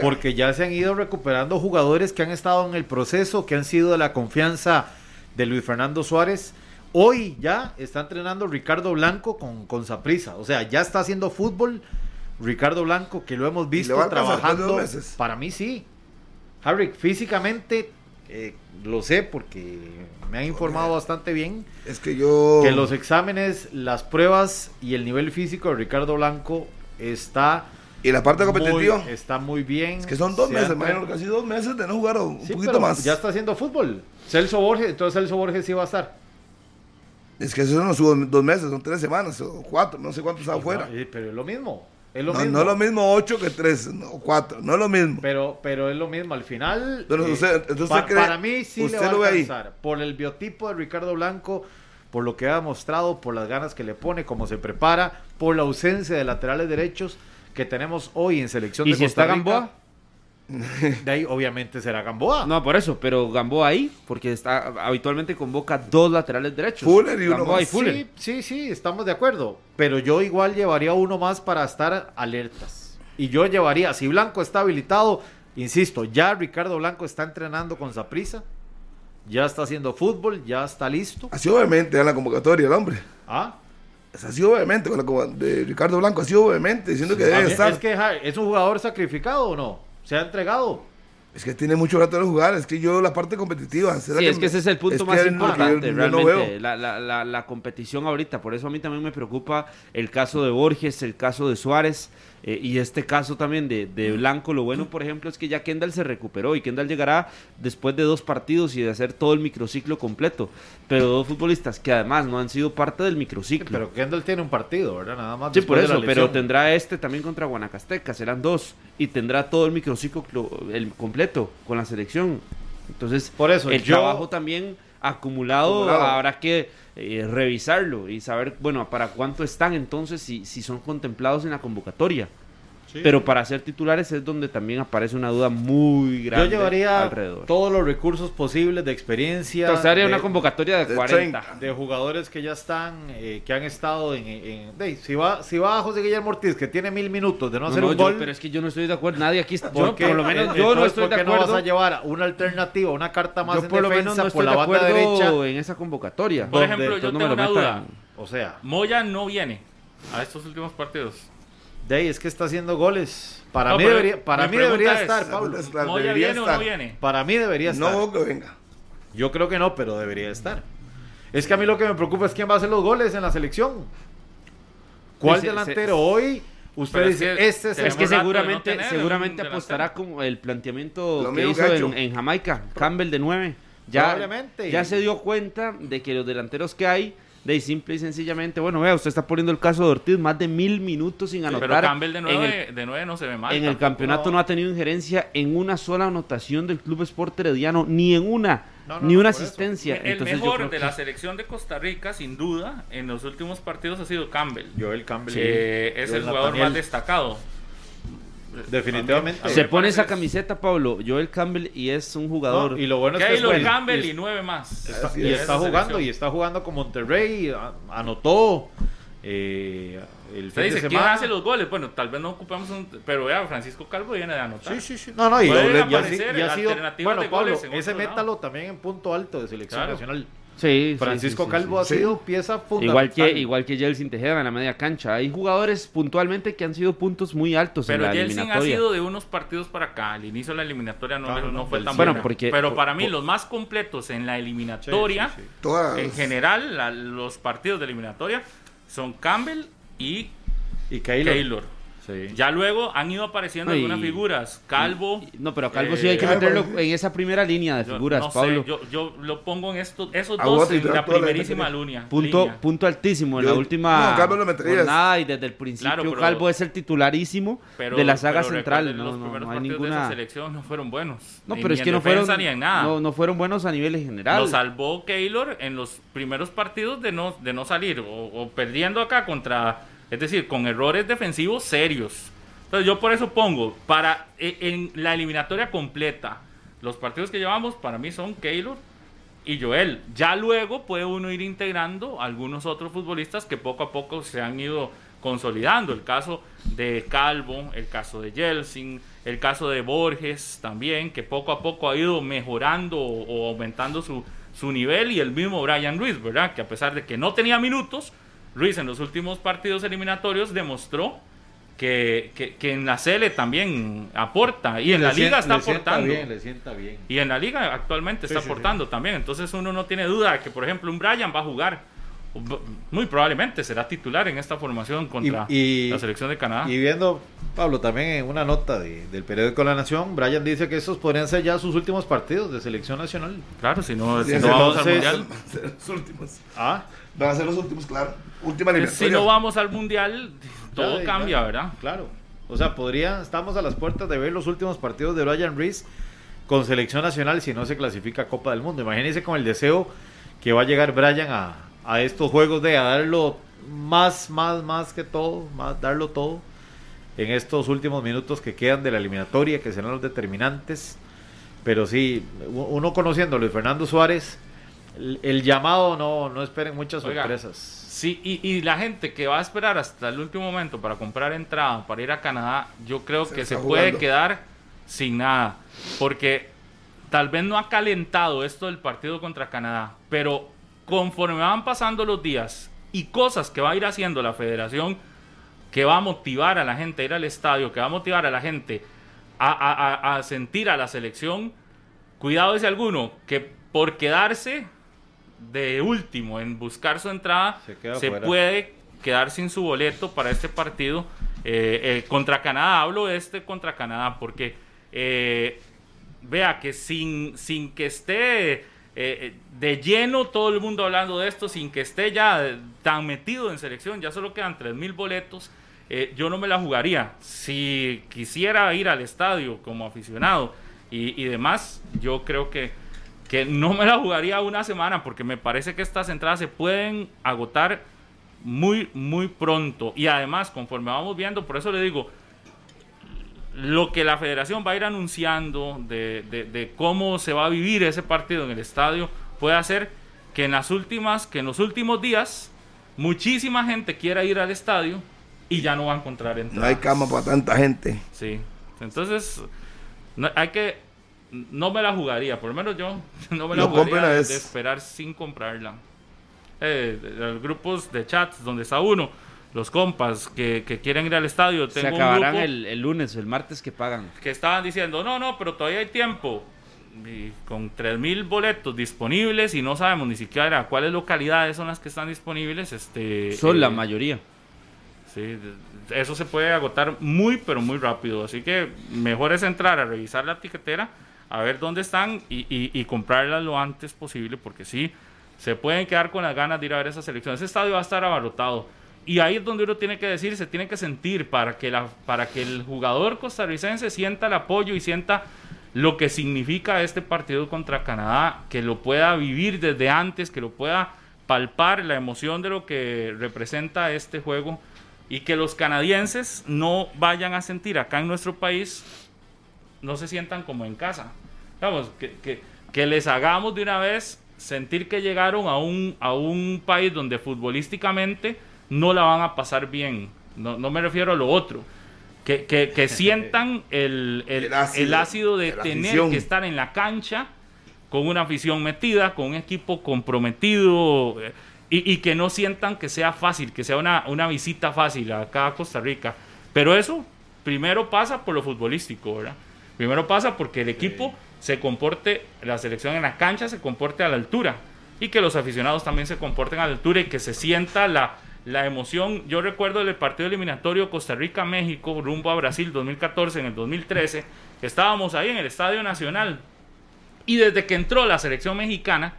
porque ya se han ido recuperando jugadores que han estado en el proceso, que han sido de la confianza de Luis Fernando Suárez. Hoy ya está entrenando Ricardo Blanco con, con. O sea, ya está haciendo fútbol Ricardo Blanco, que lo hemos visto trabajando. meses? Para mí sí. Harry, físicamente eh, lo sé porque me han informado bastante bien Es que yo. que los exámenes, las pruebas y el nivel físico de Ricardo Blanco está Y la parte competitiva. muy, está muy bien. Es que son dos Se meses, imagino, casi dos meses de no jugar un Sí, poquito más. Ya está haciendo fútbol. Celso Borges, entonces Celso Borges sí va a estar. Es que eso no subo dos meses, son tres semanas o cuatro, no sé cuánto está afuera. Eh, Pero es lo mismo. Es lo No, mismo. no es lo mismo ocho que tres, no, cuatro, no es lo mismo. Pero, pero es lo mismo. Al final, Pero eh, usted- entonces pa- usted cree- para mí sí usted le va a ahí. alcanzar. Por el biotipo de Ricardo Blanco, por lo que ha mostrado, por las ganas que le pone, cómo se prepara, por la ausencia de laterales derechos que tenemos hoy en selección ¿Y de si Costa está Rica. Gamboa? De ahí obviamente será Gamboa. No, por eso, pero Gamboa ahí, porque está habitualmente convoca dos laterales derechos. Fuller y uno Gamboa y más. Fuller. Sí, sí, sí, estamos de acuerdo. Pero yo igual llevaría uno más para estar alertas. Y yo llevaría, si Blanco está habilitado, insisto, ya Ricardo Blanco está entrenando con Saprisa, ya está haciendo fútbol, ya está listo. Así obviamente en la convocatoria el hombre. Ah, Es así obviamente con la de Ricardo Blanco, así obviamente, diciendo que a debe mí- estar. es que es un jugador sacrificado o no, se ha entregado. Es que tiene mucho rato de jugar, es que yo la parte competitiva. ¿será Sí, es que ese es el punto es más importante, yo- yo no realmente, la, la, la, la competición ahorita. Por eso a mí también me preocupa el caso de Borges, el caso de Suárez eh, y este caso también de, de Blanco. Lo bueno, por ejemplo, es que ya Kendall se recuperó y Kendall llegará después de dos partidos y de hacer todo el microciclo completo. Pero dos futbolistas que además no han sido parte del microciclo. Pero Kendall tiene un partido, ¿verdad? Nada más. Sí, por eso, pero tendrá este también contra Guanacasteca, serán dos, y tendrá todo el microciclo clo- el completo con la selección. Entonces, Por eso, el yo- trabajo también acumulado, Acumulado. habrá que eh, revisarlo y saber, bueno, para cuánto están entonces si, si son contemplados en la convocatoria. Pero para ser titulares es donde también aparece una duda muy grande Yo llevaría alrededor. todos los recursos posibles de experiencia. Entonces haría de- una convocatoria de, de 40. 30. de jugadores que ya están, eh, que han estado en... en- de- si va si va José Guillermo Ortiz, que tiene mil minutos de no, No, hacer no, un yo- gol, pero es que yo no estoy de acuerdo, nadie aquí está, yo, ¿por lo menos Eh, yo no estoy ¿por de acuerdo. no vas a llevar una alternativa, una carta más yo en por lo defensa menos no estoy por la de banda acuerdo derecha? en esa convocatoria. Por ejemplo, yo tengo me lo una duda. O sea, Moya no viene a estos últimos partidos. De ahí es que está haciendo goles. Para No, mí debería, para mí debería es, estar, Pablo. es claro, ¿Moya debería viene o no viene? Para mí debería estar. No, que venga. Yo creo que no, pero debería estar. Es que a mí lo que me preocupa es quién va a hacer los goles en la selección. ¿Cuál Sí, delantero sí. hoy? Usted Pero es dice, que este es el Es que no seguramente, seguramente apostará con el planteamiento Lo que hizo en, Jamaica, Campbell de 9. Ya, Probablemente. ya se dio cuenta de que los delanteros que hay, de simple y sencillamente, bueno, vea, usted está poniendo el caso de Ortiz, más de mil minutos sin anotar. Pero Campbell de en 9, el, de 9 no se ve mal. en el campeonato no ha tenido injerencia en una sola anotación del Club Sport Herediano, ni en una, No, no, ni no, una eso. asistencia. El Entonces yo mejor de que- la selección de Costa Rica, sin duda, en los últimos partidos ha sido Campbell. Joel Campbell. que es Joel el jugador Nathaniel. más destacado. Definitivamente. Se pone esa camiseta, Pablo, Joel Campbell, y es un jugador... No, y lo bueno es que es bueno. Campbell Y y nueve más. está, Así y es. está jugando selección. y está jugando con Monterrey, a- anotó eh, el Usted dice, ¿quién semana. hace los goles? Bueno, tal vez no ocupamos un... Pero vea, Francisco Calvo viene de anotar. Sí, sí, sí. No, no, y, Pueden y ha- aparecer y ha sido, bueno, de Pablo, ese lado. métalo también en punto alto de selección Claro. nacional. Sí, Francisco sí, sí, Calvo sí. ha sido pieza fundamental. Igual que, igual que Jelsin Tejeda en la media cancha. Hay jugadores puntualmente que han sido puntos muy altos Pero en la Jelsin ha eliminatoria. sido de unos partidos para acá. Al inicio de la eliminatoria no, Claro, no no, fue tan Bueno, buena. porque- Pero por- para mí, por- los más completos en la eliminatoria, sí, sí. Todas. en general, la- los partidos de eliminatoria son Campbell y Y Keylor. Keylor. Sí. Ya luego han ido apareciendo No, y- algunas figuras. Calvo. No, pero a Calvo Eh, sí hay que Calvo, meterlo en esa primera línea de yo figuras, no sé, Pablo. yo, yo lo pongo en estos, esos A dos en la la primerísima gente. línea. Punto, línea. punto altísimo en Yo- la última no, Calvo lo meterías. jornada y desde el principio Claro, pero- Calvo es el titularísimo Pero- de la saga pero central. No, los no, primeros no hay partidos de esa ninguna. selección no fueron buenos. No, Ni- pero es ni que en no fueron, ni en nada. no, no fueron buenos a nivel en general. Lo salvó Keylor en los primeros partidos de no, de no salir o, o perdiendo acá contra, es decir, con errores defensivos serios. Entonces yo por eso pongo, para e- en la eliminatoria completa, los partidos que llevamos para mí son Keylor y Joel. Ya luego puede uno ir integrando algunos otros futbolistas que poco a poco se han ido consolidando. El caso de Calvo, el caso de Jelsin, el caso de Borges también, que poco a poco ha ido mejorando o aumentando su, su nivel. Y el mismo Brian Ruiz, ¿verdad? Que a pesar de que no tenía minutos, Ruiz en los últimos partidos eliminatorios demostró que, que- que en la CL también aporta y en Le la liga está le sienta aportando. bien, le sienta bien. Y en la liga actualmente Sí, está sí, aportando también. Entonces uno no tiene duda de que, por ejemplo, un Brian va a jugar. Muy probablemente será titular en esta formación contra Y- y- la selección de Canadá. Y viendo, Pablo, también en una nota de- del periódico La Nación, Brian dice que estos podrían ser ya sus últimos partidos de selección nacional. claro, si no, si no vamos al mundial. [laughs] Los últimos. Ah, Van a ser los últimos, claro. Última Si eliminatoria. no vamos al mundial, todo Ya, cambia, ya, ¿verdad? Claro. O sea, podría, estamos a las puertas de ver los últimos partidos de Brian Reese con selección nacional si no se clasifica a Copa del Mundo. Imagínense con el deseo que va a llegar Brian a, a estos juegos de a darlo más, más, más que todo, más darlo todo en estos últimos minutos que quedan de la eliminatoria, que serán los determinantes. Pero sí, uno conociendo a Luis Fernando Suárez, el, el llamado no, no esperen muchas Oiga, sorpresas. Sí, y, y la gente que va a esperar hasta el último momento para comprar entrada para ir a Canadá, yo creo Se que se puede jugando. quedar sin nada. Porque tal vez no ha calentado esto del partido contra Canadá, pero conforme van pasando los días y cosas que va a ir haciendo la federación, que va a motivar a la gente a ir al estadio, que va a motivar a la gente a, a- a- a sentir a la selección, cuidado ese alguno, que por quedarse de último en buscar su entrada, Se puede quedar sin su boleto para este partido eh, eh, contra Canadá. Hablo de este contra Canadá porque eh, vea que sin, sin que esté eh, de lleno todo el mundo hablando de esto, sin que esté ya tan metido en selección, ya solo quedan 3.000 boletos. yo no me la jugaría. Si quisiera ir al estadio como aficionado y, y demás, yo creo que, que no me la jugaría una semana porque me parece que estas entradas se pueden agotar muy, muy pronto. Y además, conforme vamos viendo, por eso le digo, lo que la federación va a ir anunciando de, de- de cómo se va a vivir ese partido en el estadio puede hacer que en las últimas, que en los últimos días, muchísima gente quiera ir al estadio y ya no va a encontrar entradas. No hay cama para tanta gente. Sí. Entonces, no- hay que. No me la jugaría, por lo menos yo [laughs] no me la No jugaría de, esperar sin comprarla. Eh, de- de los grupos de chats donde está uno, los compas que, que quieren ir al estadio. Se Tengo un acabarán grupo el, el lunes, el martes que pagan. que estaban diciendo, no, no, pero todavía hay tiempo. Y con 3.000 boletos disponibles y no sabemos ni siquiera cuáles localidades son las que están disponibles. Este, Son la eh, mayoría. Sí, eso se puede agotar muy, pero muy rápido. Así que mejor es entrar a revisar la etiquetera, a ver dónde están y, y, comprarlas lo antes posible, porque sí, se pueden quedar con las ganas de ir a ver esa selección. Ese estadio va a estar abarrotado. Y ahí es donde uno tiene que decir, se tiene que sentir para que, para que el jugador costarricense sienta el apoyo y sienta lo que significa este partido contra Canadá, que lo pueda vivir desde antes, que lo pueda palpar la emoción de lo que representa este juego y que los canadienses no vayan a sentir acá en nuestro país, no se sientan como en casa. Vamos, que, que- que les hagamos de una vez sentir que llegaron a un, a un país donde futbolísticamente no la van a pasar bien. No, no me refiero a lo otro. Que, que- que [laughs] sientan el, el- El ácido, el ácido de tener afición. que estar en la cancha con una afición metida, con un equipo comprometido eh, y, y que no sientan que sea fácil, que sea una, una visita fácil acá a Costa Rica. Pero eso primero pasa por lo futbolístico, ¿verdad? Primero pasa porque el equipo se comporte, la selección en la cancha se comporte a la altura y que los aficionados también se comporten a la altura y que se sienta la, la emoción. Yo recuerdo el partido eliminatorio Costa Rica-México rumbo a Brasil 2014, en el 2013, que estábamos ahí en el Estadio Nacional y desde que entró la selección mexicana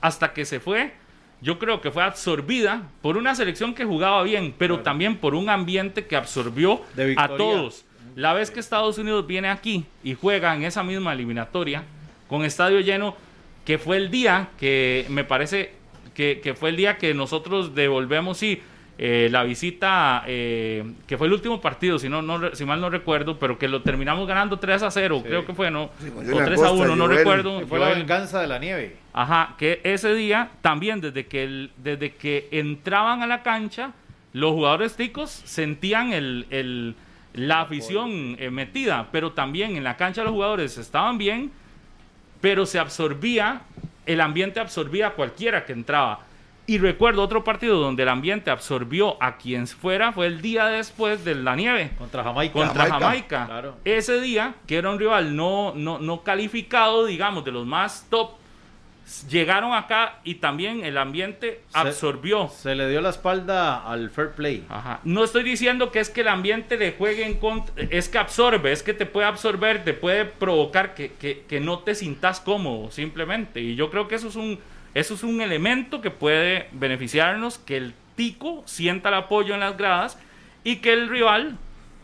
hasta que se fue, yo creo que fue absorbida por una selección que jugaba bien, pero también por un ambiente que absorbió a todos. La vez que Estados Unidos viene aquí y juega en esa misma eliminatoria con estadio lleno, que fue el día que me parece que, que fue el día que nosotros devolvemos, sí, eh, la visita, eh, que fue el último partido, si, no, si mal no recuerdo, pero que lo terminamos ganando 3 a 0, creo que fue, ¿no? Sí, o Julián 3 a Costa, 1, no Joel. recuerdo. Que fue la venganza de la nieve. Ajá, que ese día también desde que, el- desde que entraban a la cancha, los jugadores ticos sentían el, el- la afición eh, metida, pero también en la cancha los jugadores estaban bien, pero se absorbía, el ambiente absorbía a cualquiera que entraba. Y recuerdo otro partido donde el ambiente absorbió a quien fuera, fue el día después de la nieve Contra Jamaica. contra Jamaica. Jamaica. Claro. Ese día, que era un rival no, no, no calificado, digamos, de los más top, llegaron acá y también el ambiente Se- absorbió. Se le dio la espalda al fair play. Ajá. No estoy diciendo que es que el ambiente le juegue en contra, es que absorbe, es que te puede absorber, te puede provocar que, que- que no te sintas cómodo simplemente. Y yo creo que eso es un, eso es un elemento que puede beneficiarnos, que el tico sienta el apoyo en las gradas y que el rival,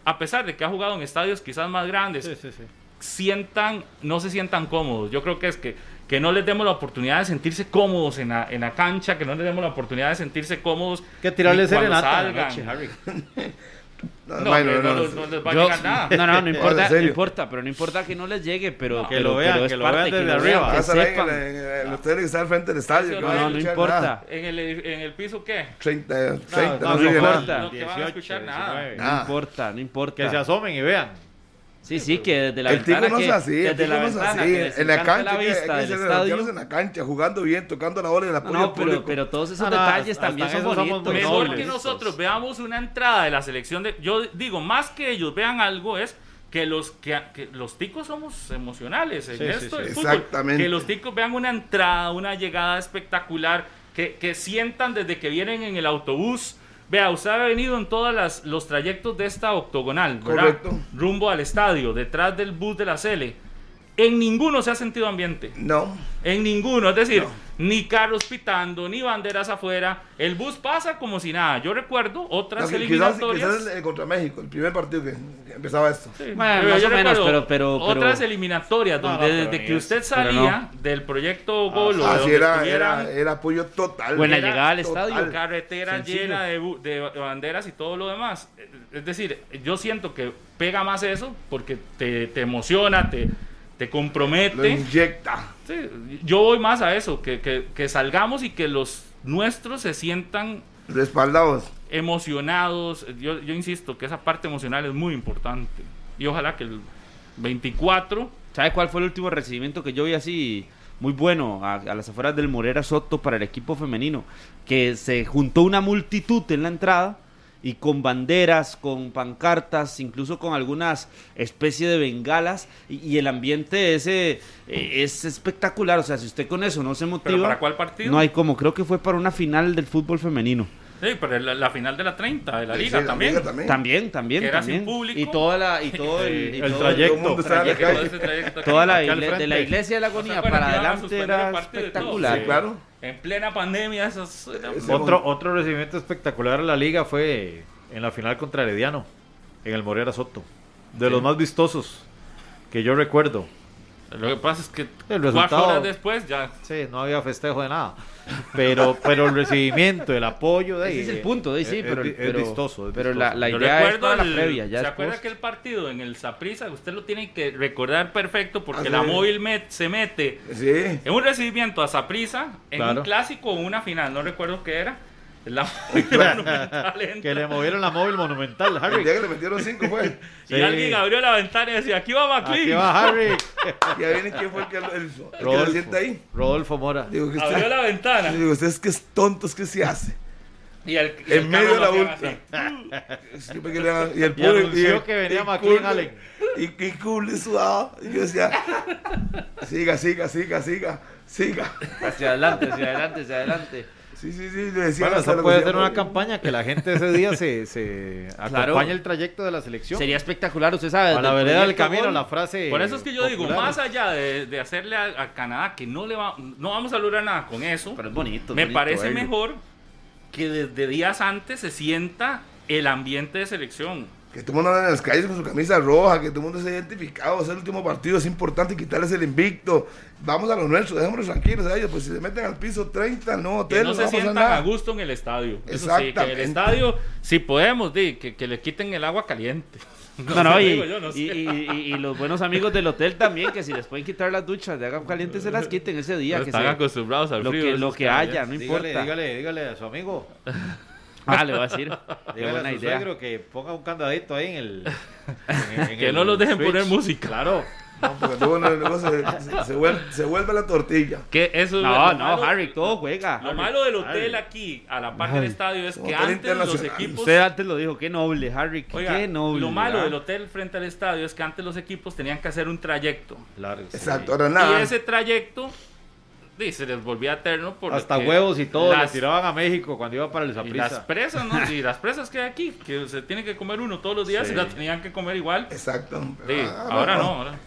a pesar de que ha jugado en estadios quizás más grandes, Sí, sí, sí. sientan, no se sientan cómodos. Yo creo que es que, que no les demos la oportunidad de sentirse cómodos en la, en la cancha, que no les demos la oportunidad de sentirse cómodos. Que tirarle ni cuando serenata noche, Harry. [laughs] No, No, bueno, que no, no, los- no les va a llegar nada. no, no, no [laughs] importa, no importa, pero no importa que no les llegue, pero No, que pero- lo vean, pero que lo vean que desde lo arriba. vean, que ver en sepan. el- en el- el hotel que está al frente del estadio. que No, no, no importa. nada. ¿En el, en el piso qué? 30, 30, no, no, no nada. importa. No te van a escuchar nada. 19. Nada. No importa, no importa. Que se asomen y vean. Sí, sí, que desde la El tico ventana no que, es así, el desde tico la no es ventana así. que En la cancha, la que- que en la cancha, jugando bien, tocando la bola y el No, apoyo no, pero, público. pero todos esos no, detalles hasta- también hasta son bonitos. Mejor nobles. que nosotros veamos una entrada de la selección de. Yo digo, más que ellos vean algo, es que los que, que los ticos somos emocionales en Sí, esto sí. del fútbol. Exactamente. Que los ticos vean una entrada, una llegada espectacular, que, que sientan desde que vienen en el autobús. Vea, usted ha venido en todos los trayectos de esta octogonal, ¿verdad? Correcto. Rumbo al estadio, detrás del bus de la Cele. En ninguno se ha sentido ambiente. No, En ninguno, es decir, No. ni carros pitando, ni banderas afuera. El bus pasa como si nada. Yo recuerdo otras no, eliminatorias. quizás el, el contra México, el primer partido que, empezaba esto. Sí, Bueno, pero más yo o menos, pero- pero- pero- otras eliminatorias No, no, donde desde que usted salía del proyecto Golo, de Así era, estuvieran, era, era apoyo total. Buena Era llegada al total. estadio. carretera Sencillo. llena de, de banderas y todo lo demás. Es decir, yo siento que pega más eso porque te, te emociona, te, te Lo compromete. inyecta. Sí, yo voy más a eso, que, que- que salgamos y que los nuestros se sientan Respaldados. emocionados. Yo, yo insisto que esa parte emocional es muy importante. Y ojalá que el 24... ¿Sabe cuál fue el último recibimiento que yo vi así muy bueno a, a las afueras del Morera Soto para el equipo femenino? Que se juntó una multitud en la entrada y con banderas, con pancartas, incluso con algunas especie de bengalas y, y el ambiente ese eh, es espectacular, o sea, si usted con eso no se ¿Pero motiva, para cuál partido? no hay como, creo que fue para una final del fútbol femenino. Sí, pero la, la final de la 30, de la Sí, liga la también. liga también. También, también, Que era también. sin público. Y toda la y [laughs] todo el, y El todo- trayecto. Todo el la trayecto, calle. Todo ese trayecto toda la de la iglesia de la ¿No se agonía acuerdan para que iban a adelante era espectacular. Sí, claro. En plena pandemia, esos. Ese Otro, otro recibimiento espectacular en la liga fue en la final contra Herediano, en el Morera Soto. De los más vistosos que yo recuerdo. Lo que pasa es que El cuatro horas después ya. Sí, no había festejo de nada. Pero, pero el recibimiento, el apoyo de ahí. Ese es el punto, sí, sí, es- pero, es, pero- vistoso. es pero vistoso. la, la idea es la el- previa. Ya ¿Se acuerda que el partido en el Saprissa, usted lo tiene que recordar perfecto porque Ah, la sí. móvil met- se mete Sí. en un recibimiento a Saprissa, en Claro. un clásico o una final, no recuerdo qué era. La [laughs] móvil monumental entra, Que le movieron la móvil monumental, El Harry. día que le metieron cinco fue. [laughs] y alguien abrió la ventana y decía, aquí va Aquí McLean. va Harry. [laughs] Y ahí viene quién fue el que, el, el que Rodolfo, sienta ahí. Rodolfo Mora. Digo que Abrió usted, la ventana. digo, usted es que es tonto, es que se hace. Y el, y En el medio de la hagan- y el Y pobre- anunció el- que venía y McLean cool- Allen. Y, y cool y sudado. Y yo decía, siga, siga, siga, siga, siga. Hacia adelante, hacia adelante, hacia adelante. Sí, sí, sí, le decía. Bueno, eso puede ser una campaña que la gente ese día se, se [laughs] Claro. acompañe el trayecto de la selección. Sería espectacular, usted sabe. a la vereda del camino, Gol, la frase. Por eso es que yo digo, más allá de, de hacerle a, a Canadá que no le va, no vamos a lograr nada con eso, Pero es bonito. me bonito parece verlo. mejor que desde días antes se sienta el ambiente de selección. Que todo el mundo anda en las calles con su camisa roja, que todo el mundo se ha identificado. Es el último partido, es importante quitarles el invicto. Vamos a lo nuestro, dejémonos tranquilos a ellos. Pues si se meten al piso 30, no, Que hotel, no no se vamos a sientan nada. a gusto en el estadio. Eso sí, que en el estadio, si podemos, di, que, que le quiten el agua caliente. [laughs] No, no, sé, [laughs] y, yo, no sé. y, y- y- y los buenos amigos del hotel también, que si les pueden quitar las duchas de agua caliente, se las quiten ese día. No que están se- acostumbrados al lo frío. que, lo que haya, no Dígale, importa. dígale, dígale a su amigo. [laughs] Ah, le voy a decir. [laughs] Dígale buena a su idea. suegro que ponga un candadito ahí en el. en- en [laughs] Que el no los dejen switch. poner música. Claro. No, porque luego no, luego se, se- se vuelve, se vuelve la tortilla. Que eso es No, lo no, malo- Harry, todo juega. Lo malo del hotel aquí, a la par del estadio, es que hotel antes los internacional. equipos Usted antes lo dijo, qué noble, Harry, Oiga, qué noble. lo malo ¿verdad? del hotel frente al estadio es que antes los equipos tenían que hacer un trayecto. Largo, sí. Exacto, ahora nada. Y ese trayecto di, se les volvía eterno porque Hasta huevos y todo las, le tiraban a México cuando iba para el y las Zaprisa. presas, ¿no? [laughs] Y las presas que hay aquí, que se tiene que comer uno todos los días Sí. y las tenían que comer igual. Exacto. Di, Ah, ahora no, ahora.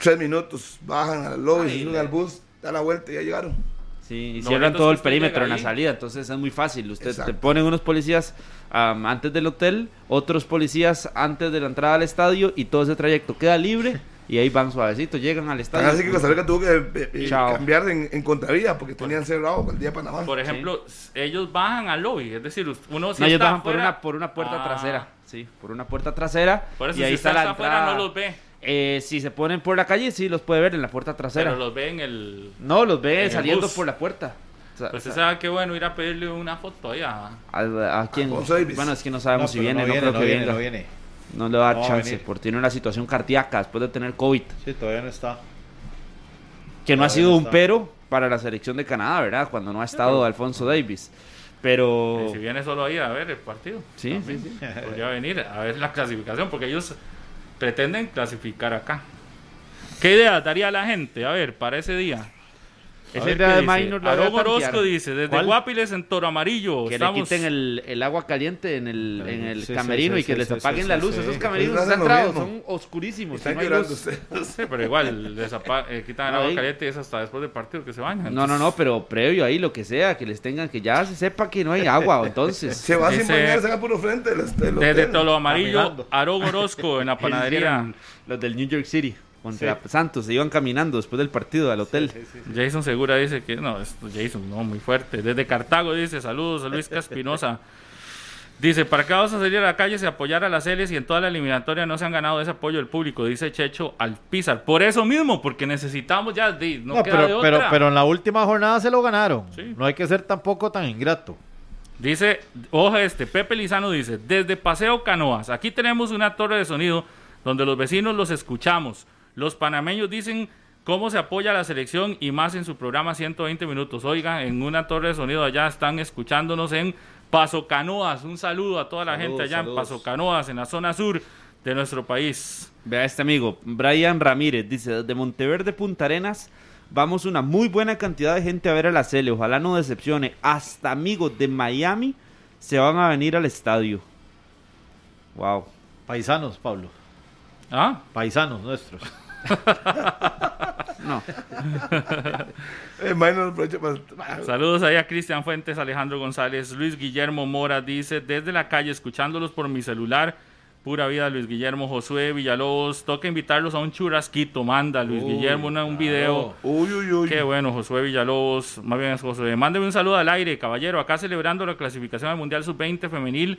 Tres minutos, bajan al lobby, Ay, suben le- al bus, da la vuelta y ya llegaron. Sí, y cierran todo el perímetro en la salida, entonces es muy fácil. Usted te ponen unos policías am, antes del hotel, otros policías antes de la entrada al estadio y todo ese trayecto queda libre [laughs] y ahí van suavecito, llegan al estadio. así que Costa Rica tuvo que eh, eh, Chao. cambiar en, en contravía porque tenían cerrado el día de Panamá. Por ejemplo, ellos bajan al lobby, es decir, uno si no, ellos está bajan por una, por una puerta Ah, trasera, sí, por una puerta trasera Por eso y ahí si está usted la está afuera entrada. no los ve, Eh, si se ponen por la calle, sí los puede ver en la puerta trasera. pero los ve en el... No, los ve saliendo por la puerta. O sea, Pues o usted sea, sabe qué bueno ir a pedirle una foto ahí a... a, a quién? Bueno, es que no sabemos si viene, no, creo no que viene, venga. no viene. No le va a dar No porque tiene una situación cardíaca después de tener COVID. Sí, todavía no está. Que no ha sido no un pero para la selección de Canadá, ¿verdad? Cuando no ha estado Alfonso Davis. Pero. Si viene solo ahí a ver el partido. Sí, también sí, Podría venir a ver la clasificación, porque ellos pretenden clasificar acá. ¿Qué idea daría la gente? A ver, para ese día. Es el que dice. Aarón Orozco desde ¿Cuál? Guapiles en Toro Amarillo. Que estamos... le quiten el, el agua caliente en el, en el Sí, sí, camerino sí, y que sí, les apaguen sí, la luz. sí. Esos camerinos centrados mismo. son oscurísimos. Están no [laughs] pero igual, les apa- eh, quitan el No, agua ahí. caliente y es hasta después del partido que se bañan. No, no, no, pero previo ahí, lo que sea, que les tengan, que ya se sepa que no hay agua, entonces. [laughs] Se va sin bañar, se va puro frente Desde. Tolo Amarillo. Aarón Orozco en la [laughs] panadería. Los del New York City contra Santos se iban caminando después del partido al hotel. Jason Segura dice que no, es Jason, no, muy fuerte. Desde Cartago dice, saludos a Luis Caspinosa. [laughs] Dice, ¿para qué vamos a salir a la calle si apoyar a las Celes y en toda la eliminatoria no se han ganado ese apoyo del público? Dice Checho Alpizar. Por eso mismo, porque necesitamos ya, de, no, No, queda pero, de pero, otra. pero en la última jornada se lo ganaron. Sí. No hay que ser tampoco tan ingrato. Dice, ojo este, Pepe Lizano dice, desde Paseo Canoas, aquí tenemos una torre de sonido donde los vecinos los escuchamos. Los panameños dicen cómo se apoya a la selección y más en su programa 120 minutos. Oiga, en una torre de sonido allá están escuchándonos en Paso Canoas. Un saludo a toda la Saludos, gente allá saludos. en Paso Canoas, en la zona sur de nuestro país. Vea este amigo, Brian Ramírez, dice, desde Monteverde, Punta Arenas, vamos una muy buena cantidad de gente a ver a la Cele, ojalá no decepcione. Hasta amigos de Miami se van a venir al estadio. Wow. Paisanos, Pablo. ¿Ah? Paisanos nuestros. [laughs] No. [laughs] Eh, Saludos ahí a Cristian Fuentes, Alejandro González, Luis Guillermo Mora dice, desde la calle, escuchándolos por mi celular, pura vida Luis Guillermo, Josué Villalobos, toca invitarlos a un churrasquito, manda Luis Uy, Guillermo una- un video. Uy, uy, uy. Qué bueno, Josué Villalobos, más bien es Josué. Mándeme un saludo al aire, caballero, acá celebrando la clasificación al Mundial Sub-20 femenil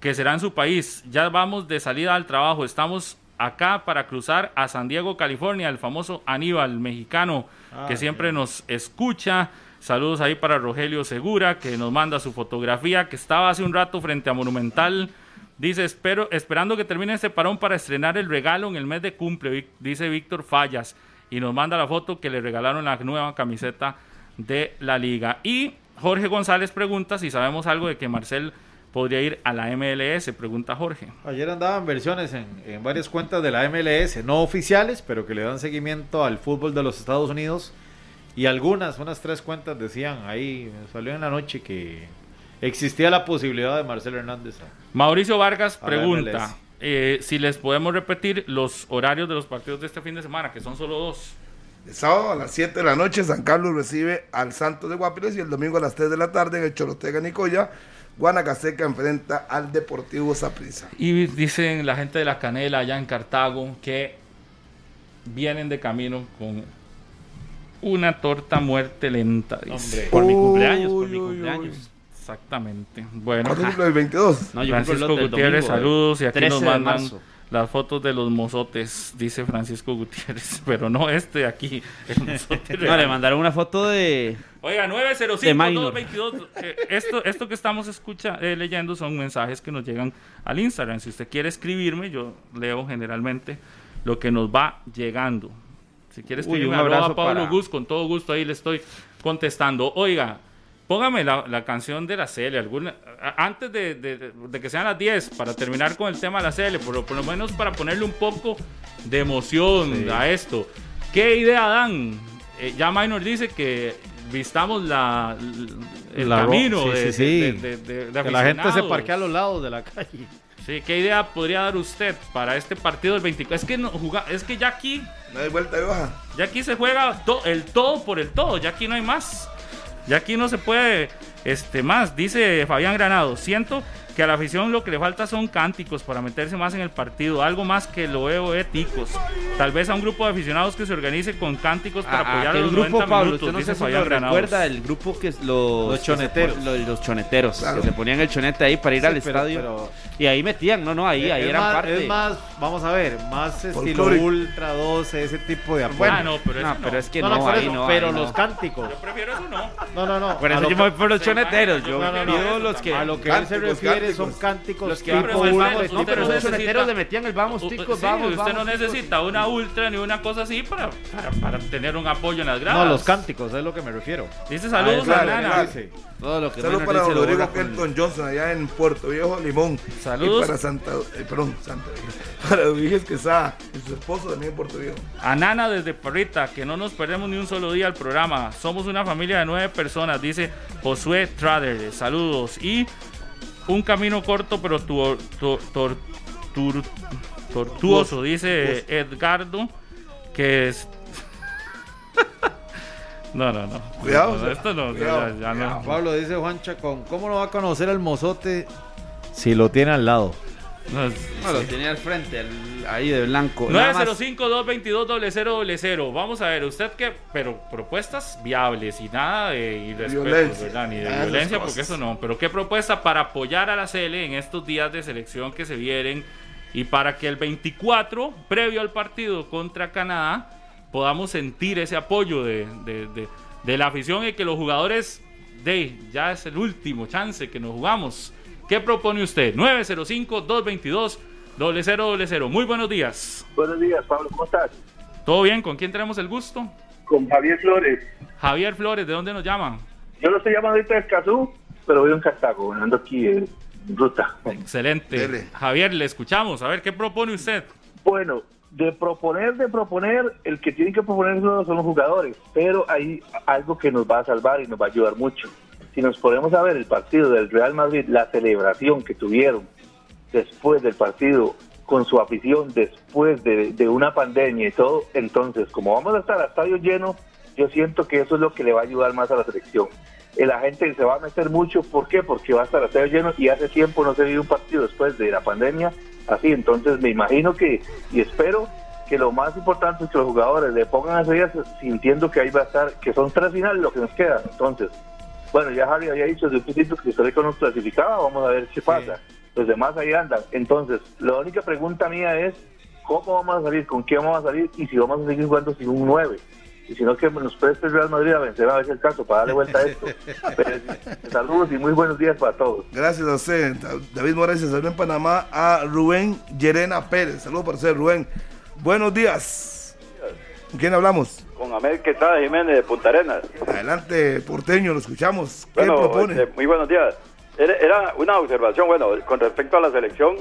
que será en su país. Ya vamos de salida al trabajo, estamos acá para cruzar a San Diego, California, el famoso Aníbal mexicano Ah, que siempre nos escucha. Saludos ahí para Rogelio Segura, que nos manda su fotografía, que estaba hace un rato frente a Monumental. Dice, espero, esperando que termine este parón para estrenar el regalo en el mes de cumple, dice Víctor Fallas. Y nos manda la foto que le regalaron la nueva camiseta de la liga. Y Jorge González pregunta si sabemos algo de que Marcel podría ir a la MLS, pregunta Jorge. Ayer andaban versiones en, en varias cuentas de la MLS, no oficiales, pero que le dan seguimiento al fútbol de los Estados Unidos. Y algunas, unas tres cuentas decían ahí, me salió en la noche que existía la posibilidad de Marcelo Hernández. Mauricio Vargas pregunta eh, si les podemos repetir los horarios de los partidos de este fin de semana, que son solo dos. El sábado a las 7 de la noche, San Carlos recibe al Santos de Guapiles y el domingo a las 3 de la tarde en el Chorotega Nicoya, Guanacaseca enfrenta al Deportivo Saprissa. Y dicen la gente de la Canela allá en Cartago que vienen de camino con una torta muerte lenta. dice. Hombre. Por mi cumpleaños, por Uy, mi uy, cumpleaños. Exactamente. Bueno, ¿Cuándo cumple el 22? No, yo cumplo el Francisco el Gutiérrez, domingo, saludos. Y aquí 13 nos de mandan marzo. Las fotos de los mozotes, dice Francisco Gutiérrez. [laughs] Pero no este de aquí. el mozote [laughs] No, le mandaron una foto de... Oiga, De 905 minor. 222 eh, esto, esto que estamos escucha, eh, leyendo son mensajes que nos llegan al Instagram. Si usted quiere escribirme, yo leo generalmente lo que nos va llegando. Si quiere Uy, escribirme un abrazo Pablo para- Gus, con todo gusto ahí le estoy contestando. Oiga, póngame la, la canción de la Cele, alguna, antes de, de- de que sean las 10, para terminar con el tema de la Cele, por, por lo menos para ponerle un poco de emoción Sí. a esto. ¿Qué idea dan? Eh, ya Minor dice que vistamos la, el La ro- camino sí, de, sí, sí. de- de- de- de Que la gente se parquea a los lados de la calle. Sí, ¿qué idea podría dar usted para este partido del 24? Es que, no, juga- es que ya aquí No hay vuelta de hoja. ya aquí se juega to- el todo por el todo, ya aquí no hay más. Ya aquí no se puede este más, dice Fabián Granado. Siento que a la afición lo que le falta son cánticos para meterse más en el partido, algo más que lo veo éticos. Tal vez a un grupo de aficionados que se organice con cánticos para Ah, apoyar a aquel los grupo, 90 Pablo, minutos, usted no dice sé si lo recuerda el grupo que es los... Los choneteros. que se- los, los choneteros, Claro. que se ponían el chonete ahí para ir Sí, al pero- estadio. pero- Y ahí metían, no, no, ahí, ahí es, eran más, parte. es más, vamos a ver, más estilo. Ultra 12, ese tipo de apoyo. Bueno, ah, no, pero, eso no, no. pero es que no, no, ahí eso, no. pero ahí no. los cánticos. Yo prefiero eso no. No, no, no. Por a eso lo yo voy por los choneteros. Yo pido los que... A lo que él se Cánticos, son cánticos. Los que tipo más, Ultra, no, pero los necesita- le metían el vamos, ticos, sí, vamos, usted no vamos, ticos. necesita una ultra ni una cosa así para, para, para tener un apoyo en las gradas. No, los cánticos, es lo que me refiero. Dice saludos Ah, a que Nana. dice. Todo lo que Saludos para dice Rodrigo Kelton Johnson allá en Puerto Viejo, Limón. Saludos. Y para Santa, eh, perdón, Santa, [laughs] para Ubiges Quesada y su esposo también en Puerto Viejo. A Nana desde Parrita, que no nos perdemos ni un solo día al programa. Somos una familia de nueve personas, dice Josué Trader. Saludos. Y un camino corto, pero tu- tu- tor- tur- tortuoso, dice Edgardo, que es... [laughs] No, no, no. Cuidado, No, esto no, cuidado, ya- ya no. Pablo dice Juan Chacón, ¿cómo no va a conocer al mozote si lo tiene al lado? No, No, lo tenía al frente, al- ahí de blanco. Nada más- 905-222-0000. Vamos a ver, usted qué, pero propuestas viables y nada de irrespeto, Violencia. ¿verdad? Ni de Esas violencia, porque eso no. Pero qué propuesta para apoyar a la CL en estos días de selección que se vienen y para que el 24, previo al partido contra Canadá, podamos sentir ese apoyo de, de- de- de la afición y que los jugadores de ya es el último chance que nos jugamos. ¿Qué propone usted? 905-222-0000. Muy buenos días. Buenos días, Pablo, ¿cómo estás? ¿Todo bien? ¿Con quién tenemos el gusto? Con Javier Flores. Javier Flores, ¿de dónde nos llaman? Yo lo estoy llamando ahorita de Escazú. pero vivo en Cartago, ando aquí en ruta. Excelente. Dele. Javier, le escuchamos. A ver, ¿qué propone usted? Bueno, de proponer, de proponer, el que tiene que proponer son los jugadores, pero hay algo que nos va a salvar y nos va a ayudar mucho. Si nos ponemos a ver el partido del Real Madrid, la celebración que tuvieron después del partido con su afición, después de, una pandemia y todo, entonces, como vamos a estar a estadio lleno, yo siento que eso es lo que le va a ayudar más a la selección. Eh, La gente se va a meter mucho, ¿por qué? Porque va a estar a estadio lleno y hace tiempo no se vive un partido después de la pandemia así, entonces me imagino que y espero que lo más importante es que los jugadores le pongan a días sintiendo que ahí va a estar, que son tres finales lo que nos queda, entonces, bueno, ya Javi había dicho desde un principio que Costa Rica nos clasificaba, vamos a ver qué pasa, los demás ahí andan, entonces, la única pregunta mía es, ¿cómo vamos a salir? ¿Con quién vamos a salir? Y si vamos a seguir jugando sin un 9 y si no que nos preste el Real Madrid a vencer a si el caso para darle vuelta a esto. [laughs] Pero, saludos y muy buenos días para todos. Gracias a usted, David Morales. Se en Panamá a Rubén Llerena Pérez. Saludos para usted, Rubén. Buenos días. ¿Con quién hablamos? Con Amel Quesada Jiménez de Punta Arenas. Adelante, porteño, lo escuchamos. ¿Qué Bueno, propone? este, muy buenos días. Era, era una observación, bueno, con respecto a la selección.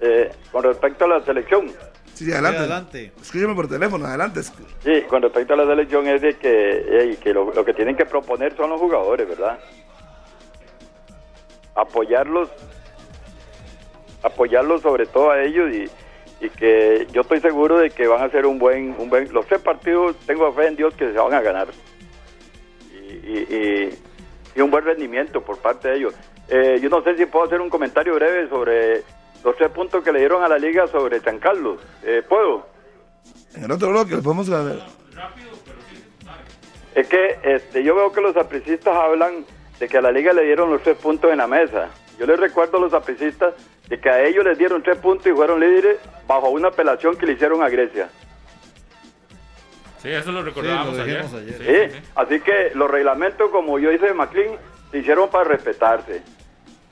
eh, con respecto a la selección. Sí, sí, adelante. Sí, adelante. Escúcheme por teléfono, adelante. Sí, con respecto a la selección es de que, que lo, lo que tienen que proponer son los jugadores, ¿verdad? Apoyarlos, apoyarlos sobre todo a ellos y, y que yo estoy seguro de que van a hacer un buen, un buen, los tres partidos tengo fe en Dios que se van a ganar y, y- y- y un buen rendimiento por parte de ellos. Eh, yo no sé si puedo hacer un comentario breve sobre los tres puntos que le dieron a la liga sobre San Carlos. Eh, ¿Puedo? En el otro bloque, lo podemos ver. Es que este, yo veo que los apricistas hablan de que a la liga le dieron los tres puntos en la mesa. Yo les recuerdo a los apricistas de que a ellos les dieron tres puntos y fueron líderes bajo una apelación que le hicieron a Grecia. Sí, eso lo recordábamos Sí, ayer. Sí, ¿sí? sí, sí. Así que los reglamentos, como yo hice de McLean, se hicieron para respetarse.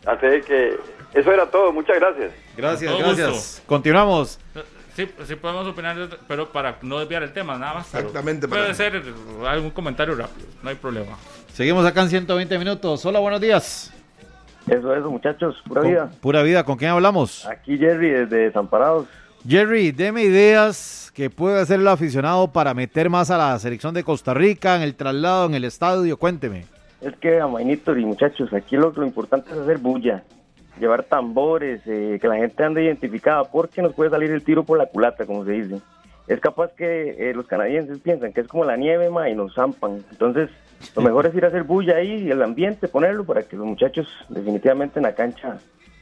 Así que eso era todo. Muchas gracias. Gracias, todo gracias. gusto. Continuamos. Sí, sí podemos opinar, pero para no desviar el tema, nada más. pero Exactamente, Puede ser algún comentario rápido, no hay problema. Seguimos acá en 120 minutos. Hola, buenos días. Eso, eso, muchachos, pura Con- vida. Pura vida, ¿con quién hablamos? Aquí Jerry desde Desamparados. Jerry, deme ideas que puede hacer el aficionado para meter más a la selección de Costa Rica en el traslado, en el estadio. Cuénteme. Es que, Amainito y muchachos, aquí lo, lo importante es hacer bulla, llevar tambores, eh, que la gente ande identificada, porque nos puede salir el tiro por la culata, como se dice. Es capaz que eh, los canadienses piensan que es como la nieve, ma, y nos zampan. Entonces, lo mejor es ir a hacer bulla ahí y el ambiente, ponerlo para que los muchachos definitivamente en la cancha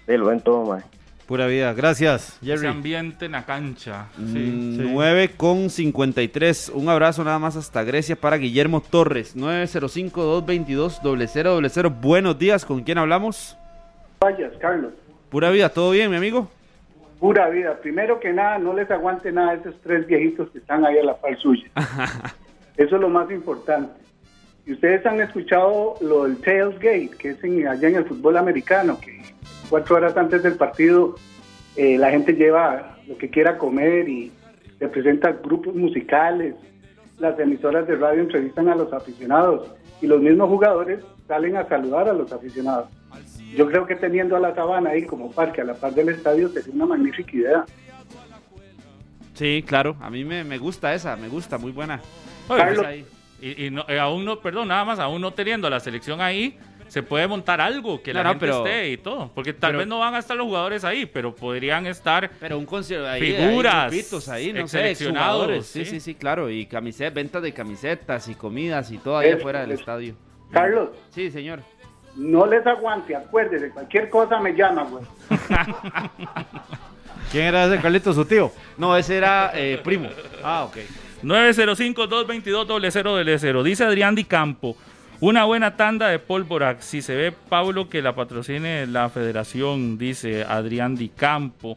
eh, lo ven todo, ma. Pura vida, gracias, Ese Jerry. ambiente en la cancha. Sí. Mm, sí. 9 con 53. Un abrazo nada más hasta Grecia para Guillermo Torres. 905-222-0000. Buenos días, ¿con quién hablamos? Vayas, Carlos. Pura vida, ¿todo bien, mi amigo? Pura vida. Primero que nada, no les aguante nada a esos tres viejitos que están ahí a la par suya. [laughs] Eso es lo más importante. Y ustedes han escuchado lo del Tailgate, que es en- allá en el fútbol americano, que cuatro horas antes del partido eh, la gente lleva lo que quiera comer y se presentan grupos musicales, las emisoras de radio entrevistan a los aficionados y los mismos jugadores salen a saludar a los aficionados. Yo creo que teniendo a la sabana ahí como parque a la par del estadio sería una magnífica idea. Sí, claro. A mí me, me gusta esa, me gusta, muy buena. Oye, Carlos. ahí- y, y no- eh, aún no, perdón, nada más, aún no teniendo a la selección ahí, se puede montar algo que la No, gente pero- esté y todo. Porque tal pero- vez no van a estar los jugadores ahí, pero podrían estar Pero un concierto ahí, Figuras, grupitos ahí, no sé. Sí, sí. sí, sí, claro. Y camisetas, ventas de camisetas y comidas y todo ahí Eso, afuera del eso. estadio. Carlos, Sí, señor. No les aguante, acuérdese, cualquier cosa me llama, güey. [laughs] ¿Quién era ese Carlito, su tío? No, ese era eh, primo. Ah, ok. 905-222-0000. Dice Adrián Di Campo. Una buena tanda de pólvora. Si se ve Pablo que la patrocine la federación, dice Adrián Di Campo.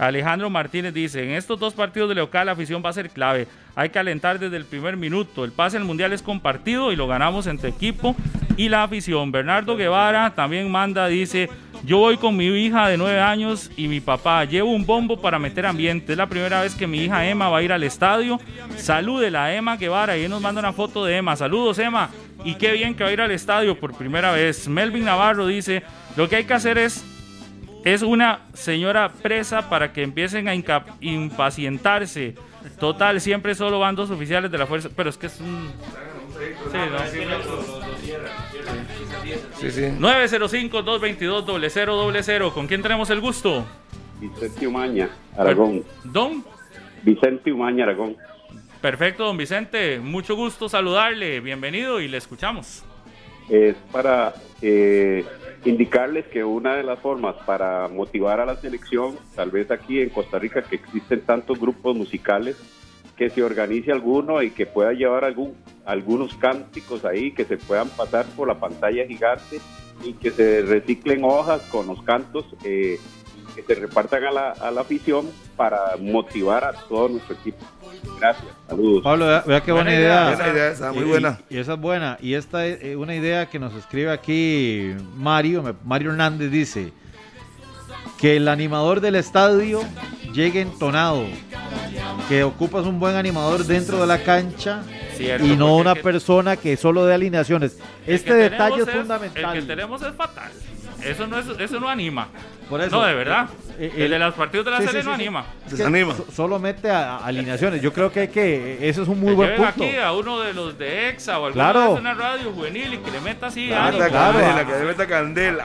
Alejandro Martínez dice, en estos dos partidos de local la afición va a ser clave. Hay que alentar desde el primer minuto. El pase al mundial es compartido y lo ganamos entre equipo y la afición. Bernardo Guevara también manda, dice, yo voy con mi hija de nueve años y mi papá. Llevo un bombo para meter ambiente. Es la primera vez que mi hija Emma va a ir al estadio. Salúdela, Emma Guevara. Y él nos manda una foto de Emma. Saludos, Emma. y qué bien que va a ir al estadio por primera vez. Melvin Navarro dice, lo que hay que hacer es es una señora presa para que empiecen a impacientarse. Total, siempre solo van dos oficiales de la fuerza, pero es que es un... Sí, Sí, sí. 905-222-0000. ¿Con quién tenemos el gusto? Vicente Umaña, Aragón. Don. Vicente Umaña, Aragón. Perfecto, don Vicente. Mucho gusto saludarle. Bienvenido y le escuchamos. Es para eh, indicarles que una de las formas para motivar a la selección, tal vez aquí en Costa Rica, que existen tantos grupos musicales, que se organice alguno y que pueda llevar algún, algunos cánticos ahí que se puedan pasar por la pantalla gigante y que se reciclen hojas con los cantos, eh, que se repartan a la, a la afición para motivar a todo nuestro equipo. Gracias, saludos. Pablo, vea, vea qué buena, Buena idea. idea, buena idea esa, muy Y- buena. Y, esa es buena. Y esta es eh, una idea que nos escribe aquí Mario. Mario Hernández dice que el animador del estadio llegue entonado. Que ocupas un buen animador dentro de la cancha Cierto, y no una que- persona que solo dé alineaciones. Este detalle tenemos es fundamental. El que tenemos es fatal. Eso no, es, eso no anima. Por eso, no, de verdad. eh, el, el- de los partidos de la Sí, serie sí, no sí, anima. Es que so- solo mete a, a alineaciones. Yo creo que, hay que eso es un muy que buen punto. aquí a uno de los de EXA o alguna Claro. de una radio juvenil y que le meta así Claro, ánimo. claro. Candela, que le meta candela.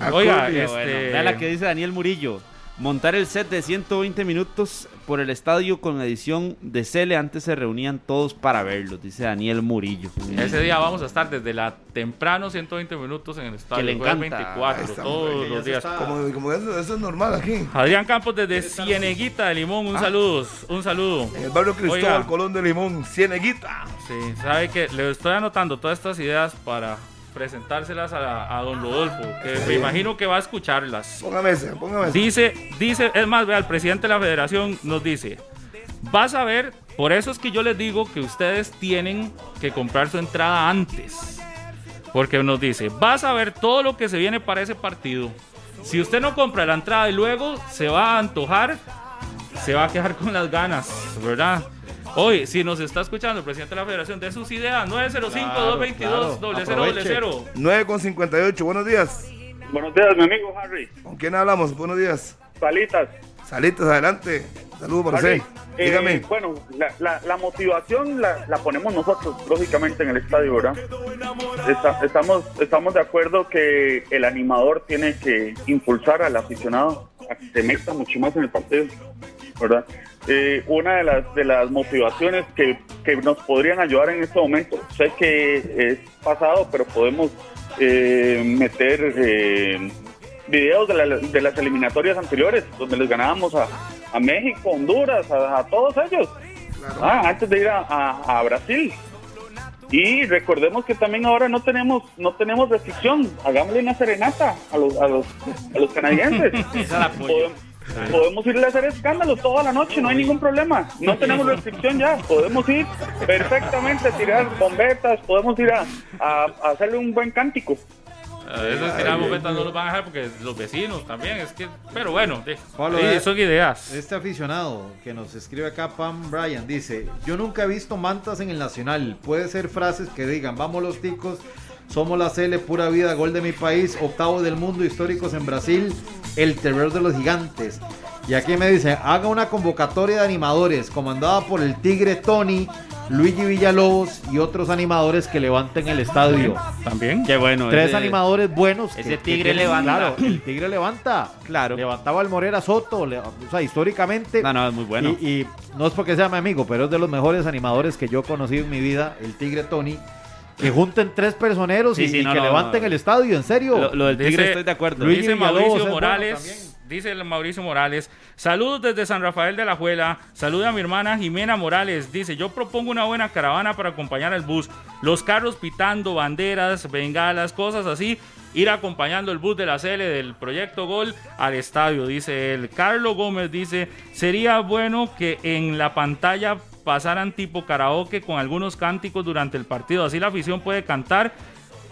A Oiga, Curly. este... vea la que dice Daniel Murillo. Montar el set de 120 minutos por el estadio con la edición de Cele. Antes se reunían todos para verlos, dice Daniel Murillo. Ese día vamos a estar desde la temprano 120 minutos en el estadio. le jueves encanta. 24, Ahí está, todos los días. Como, como eso, eso es normal aquí. Adrián Campos desde Cieneguita de Limón, un Ah. saludo, un saludo. En el barrio Cristóbal Oiga, Colón de Limón, Cieneguita. Sí, sabe que le estoy anotando todas estas ideas para presentárselas a, don Rodolfo, que me imagino que va a escucharlas. Póngame ese, póngame ese. Dice, dice, es más, vea, el presidente de la federación nos dice, vas a ver, por eso es que yo les digo que ustedes tienen que comprar su entrada antes. Porque nos dice, vas a ver todo lo que se viene para ese partido. Si usted no compra la entrada y luego se va a antojar, se va a quejar [laughs] con las ganas, ¿verdad? Hoy, si nos está escuchando el presidente de la federación, de sus ideas, 905-222-0000. 9 con 58, buenos días. Buenos días, mi amigo Harry. ¿Con quién hablamos? Buenos días. Salitas. Salitas, adelante. Saludos para usted. eh, Dígame. bueno, la, la- la motivación la, la ponemos nosotros, lógicamente, en el estadio, ¿verdad? Está- estamos, estamos de acuerdo que el animador tiene que impulsar al aficionado a que se meta mucho más en el partido, ¿verdad? Eh, una de las, de las motivaciones que, que nos podrían ayudar en este momento, sé que es pasado, pero podemos eh, meter eh, videos de, la- de las eliminatorias anteriores, donde les ganábamos a, a México, Honduras, a, a todos ellos, Ah, antes de ir a, a- a Brasil. Y recordemos que también ahora no tenemos no tenemos restricción. Hagámosle una serenata a los, a los, a los [laughs] canadienses. Esa la apoyo. Podemos, irle a hacer escándalos toda la noche, no hay ningún problema. No tenemos restricción ya. Podemos ir perfectamente a tirar bombetas, podemos ir a, a- a hacerle un buen cántico. A veces algún momento no los van a dejar porque los vecinos también, es que, pero bueno, de- Pablo, son ideas. Este aficionado que nos escribe acá, Pam Bryan, dice: Yo nunca he visto mantas en el Nacional. Puede ser frases que digan: Vamos los ticos, somos la CL, pura vida, gol de mi país, octavo del mundo, históricos en Brasil, el terror de los gigantes. Y aquí me dice: Haga una convocatoria de animadores comandada por el Tigre Tony, Luigi Villalobos y otros animadores que levanten el estadio. También. Qué bueno. Tres ese- animadores buenos. ese tigre levanta. Claro, el tigre levanta. Claro. Levantaba al Morera Soto. le- o sea, históricamente. No, no, es muy bueno. Y, y no es porque sea mi amigo, pero es de los mejores animadores que yo he conocido en mi vida, el tigre Tony. Que junten tres personeros Sí, y, sí, y no, que no, levanten no. el estadio, en serio. Lo, lo del tigre Dice- estoy de acuerdo. Luigi Dice Mauricio Morales, dice el Mauricio Morales, saludos desde San Rafael de la Juela, saluda a mi hermana Jimena Morales, dice, yo propongo una buena caravana para acompañar al bus, los carros pitando, banderas, bengalas, cosas así, ir acompañando el bus de la CL del Proyecto Gol al estadio, dice él. Carlos Gómez dice, sería bueno que en la pantalla pasaran tipo karaoke con algunos cánticos durante el partido, así la afición puede cantar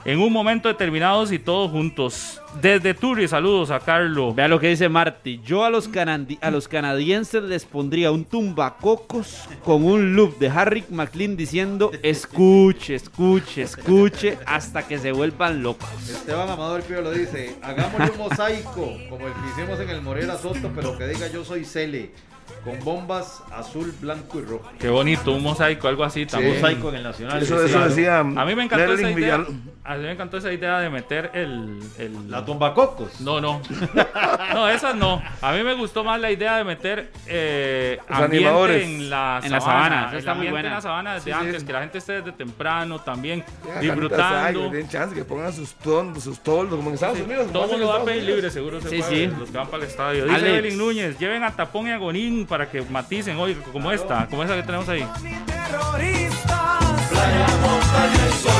en un momento determinado y todos juntos. Desde Turi, saludos a Carlos. Vea lo que dice Marty. Yo a los, canadi- a los canadienses les pondría un tumbacocos con un loop de Harry McLean diciendo escuche, escuche, escuche hasta que se vuelvan locos. Esteban Amador Pío lo dice, hagámosle un mosaico, como el que hicimos en el Morera Soto, pero que diga yo soy Cele, con bombas azul, blanco y rojo. Qué bonito, un mosaico, algo así Un también. mosaico en el Nacional. Eso- sí, eso claro. decía A mí me encantó esa Nerling idea. Villar- A mí me encantó esa idea de meter el. el- La tumbacocos. No, no. [laughs] No, esas no. A mí me gustó más la idea de meter eh, Los ambiente animadores. en la En la sabana. sabana, esa está muy buena. en la sabana desde Sí, sí. antes, que la gente esté desde temprano también Ya, disfrutando. canitas, ay, que den chance, que pongan sus ton, sus toldos, como en Estados Unidos. Todo el mundo va a pedir libre, seguro se Sí, puede, sí. los que van para el estadio. Dice Alex. Evelyn Núñez, lleven a Tapón y a Gonín para que maticen hoy, como esta, como esa que tenemos ahí.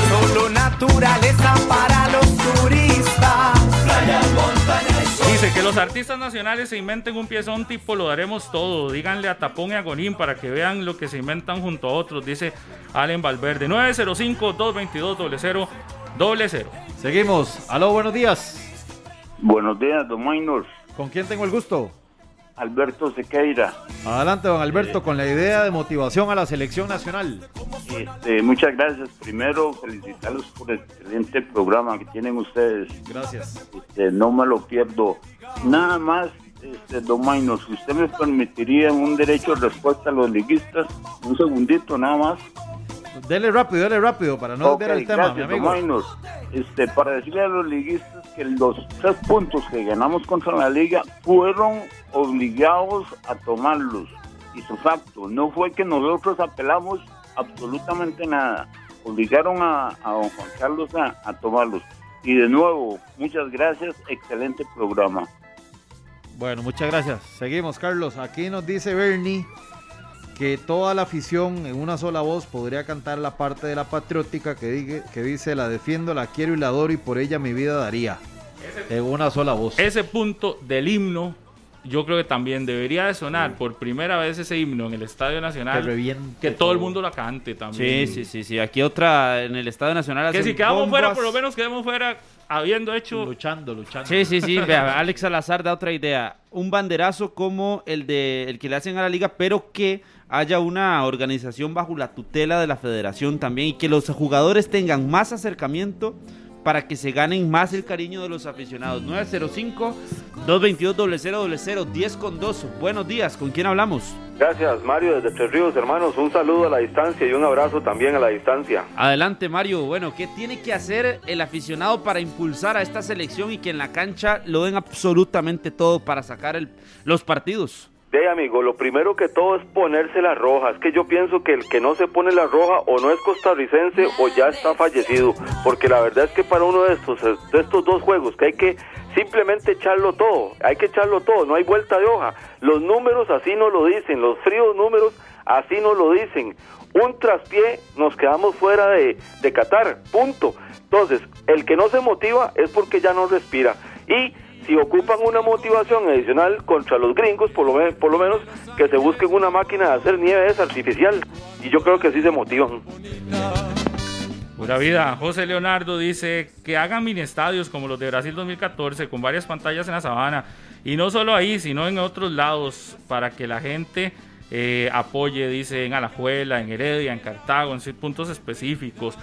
Solo naturaleza para los turistas. Playa, montaña y sol. Dice que los artistas nacionales se inventen un piezón tipo lo daremos todo. Díganle a Tapón y a Gonín para que vean lo que se inventan junto a otros, dice Allen Valverde. 905-222-0000. Seguimos. Aló, buenos días. Buenos días, don Maynor. ¿Con quién tengo el gusto? Alberto Sequeira. Adelante, don Alberto, con la idea de motivación a la selección nacional. Este, muchas gracias. Primero, felicitarlos por el excelente programa que tienen ustedes. Gracias. Este, no me lo pierdo. Nada más, este, don Maynor, si usted me permitiría un derecho de respuesta a los liguistas, un segundito nada más. Dele rápido, dele rápido, para no Ok, desviar el tema, gracias, mi amigo. Este, para decirle a los liguistas que los tres puntos que ganamos contra la liga fueron obligados a tomarlos. Y su facto, no fue que nosotros apelamos absolutamente nada. Obligaron a, a don Juan Carlos a, a tomarlos. Y de nuevo, muchas gracias, excelente programa. Bueno, muchas gracias. Seguimos, Carlos. Aquí nos dice Bernie que toda la afición en una sola voz podría cantar la parte de la patriótica que, digue- que dice la defiendo, la quiero y la adoro y por ella mi vida daría. En una sola voz. Ese punto del himno, yo creo que también debería de sonar por primera vez ese himno en el Estadio Nacional. Que reviente que todo el mundo la cante también. Sí, sí, sí, sí. Aquí otra en el Estadio Nacional. Que si quedamos bombas. fuera, por lo menos quedemos fuera habiendo hecho. Luchando, luchando. Sí, sí, sí. [laughs] Vea, Alex Salazar da otra idea. Un banderazo como el de el que le hacen a la liga, pero que haya una organización bajo la tutela de la federación también y que los jugadores tengan más acercamiento para que se ganen más el cariño de los aficionados. 905-222-0000, 10 con 2. Buenos días, ¿con quién hablamos? Gracias, Mario, desde Tres Ríos, hermanos. Un saludo a la distancia y un abrazo también a la distancia. Adelante, Mario. Bueno, ¿qué tiene que hacer el aficionado para impulsar a esta selección y que en la cancha lo den absolutamente todo para sacar el- los partidos? Ve, amigo, lo primero que todo es ponerse la roja. Es que yo pienso que el que no se pone la roja o no es costarricense o ya está fallecido. Porque la verdad es que para uno de estos, de estos dos juegos, que hay que simplemente echarlo todo, hay que echarlo todo, no hay vuelta de hoja. Los números así no lo dicen, los fríos números así no lo dicen. Un traspié nos quedamos fuera de, de Qatar, punto. Entonces, el que no se motiva es porque ya no respira. Y si ocupan una motivación adicional contra los gringos, por lo, menos que se busquen una máquina de hacer nieve esa artificial. Y yo creo que sí se motivan. Pura vida. José Leonardo dice que hagan mini estadios como los de Brasil 2014 con varias pantallas en la sabana. Y no solo ahí, sino en otros lados para que la gente eh, apoye, dice, en Alajuela, en Heredia, en Cartago, en puntos específicos.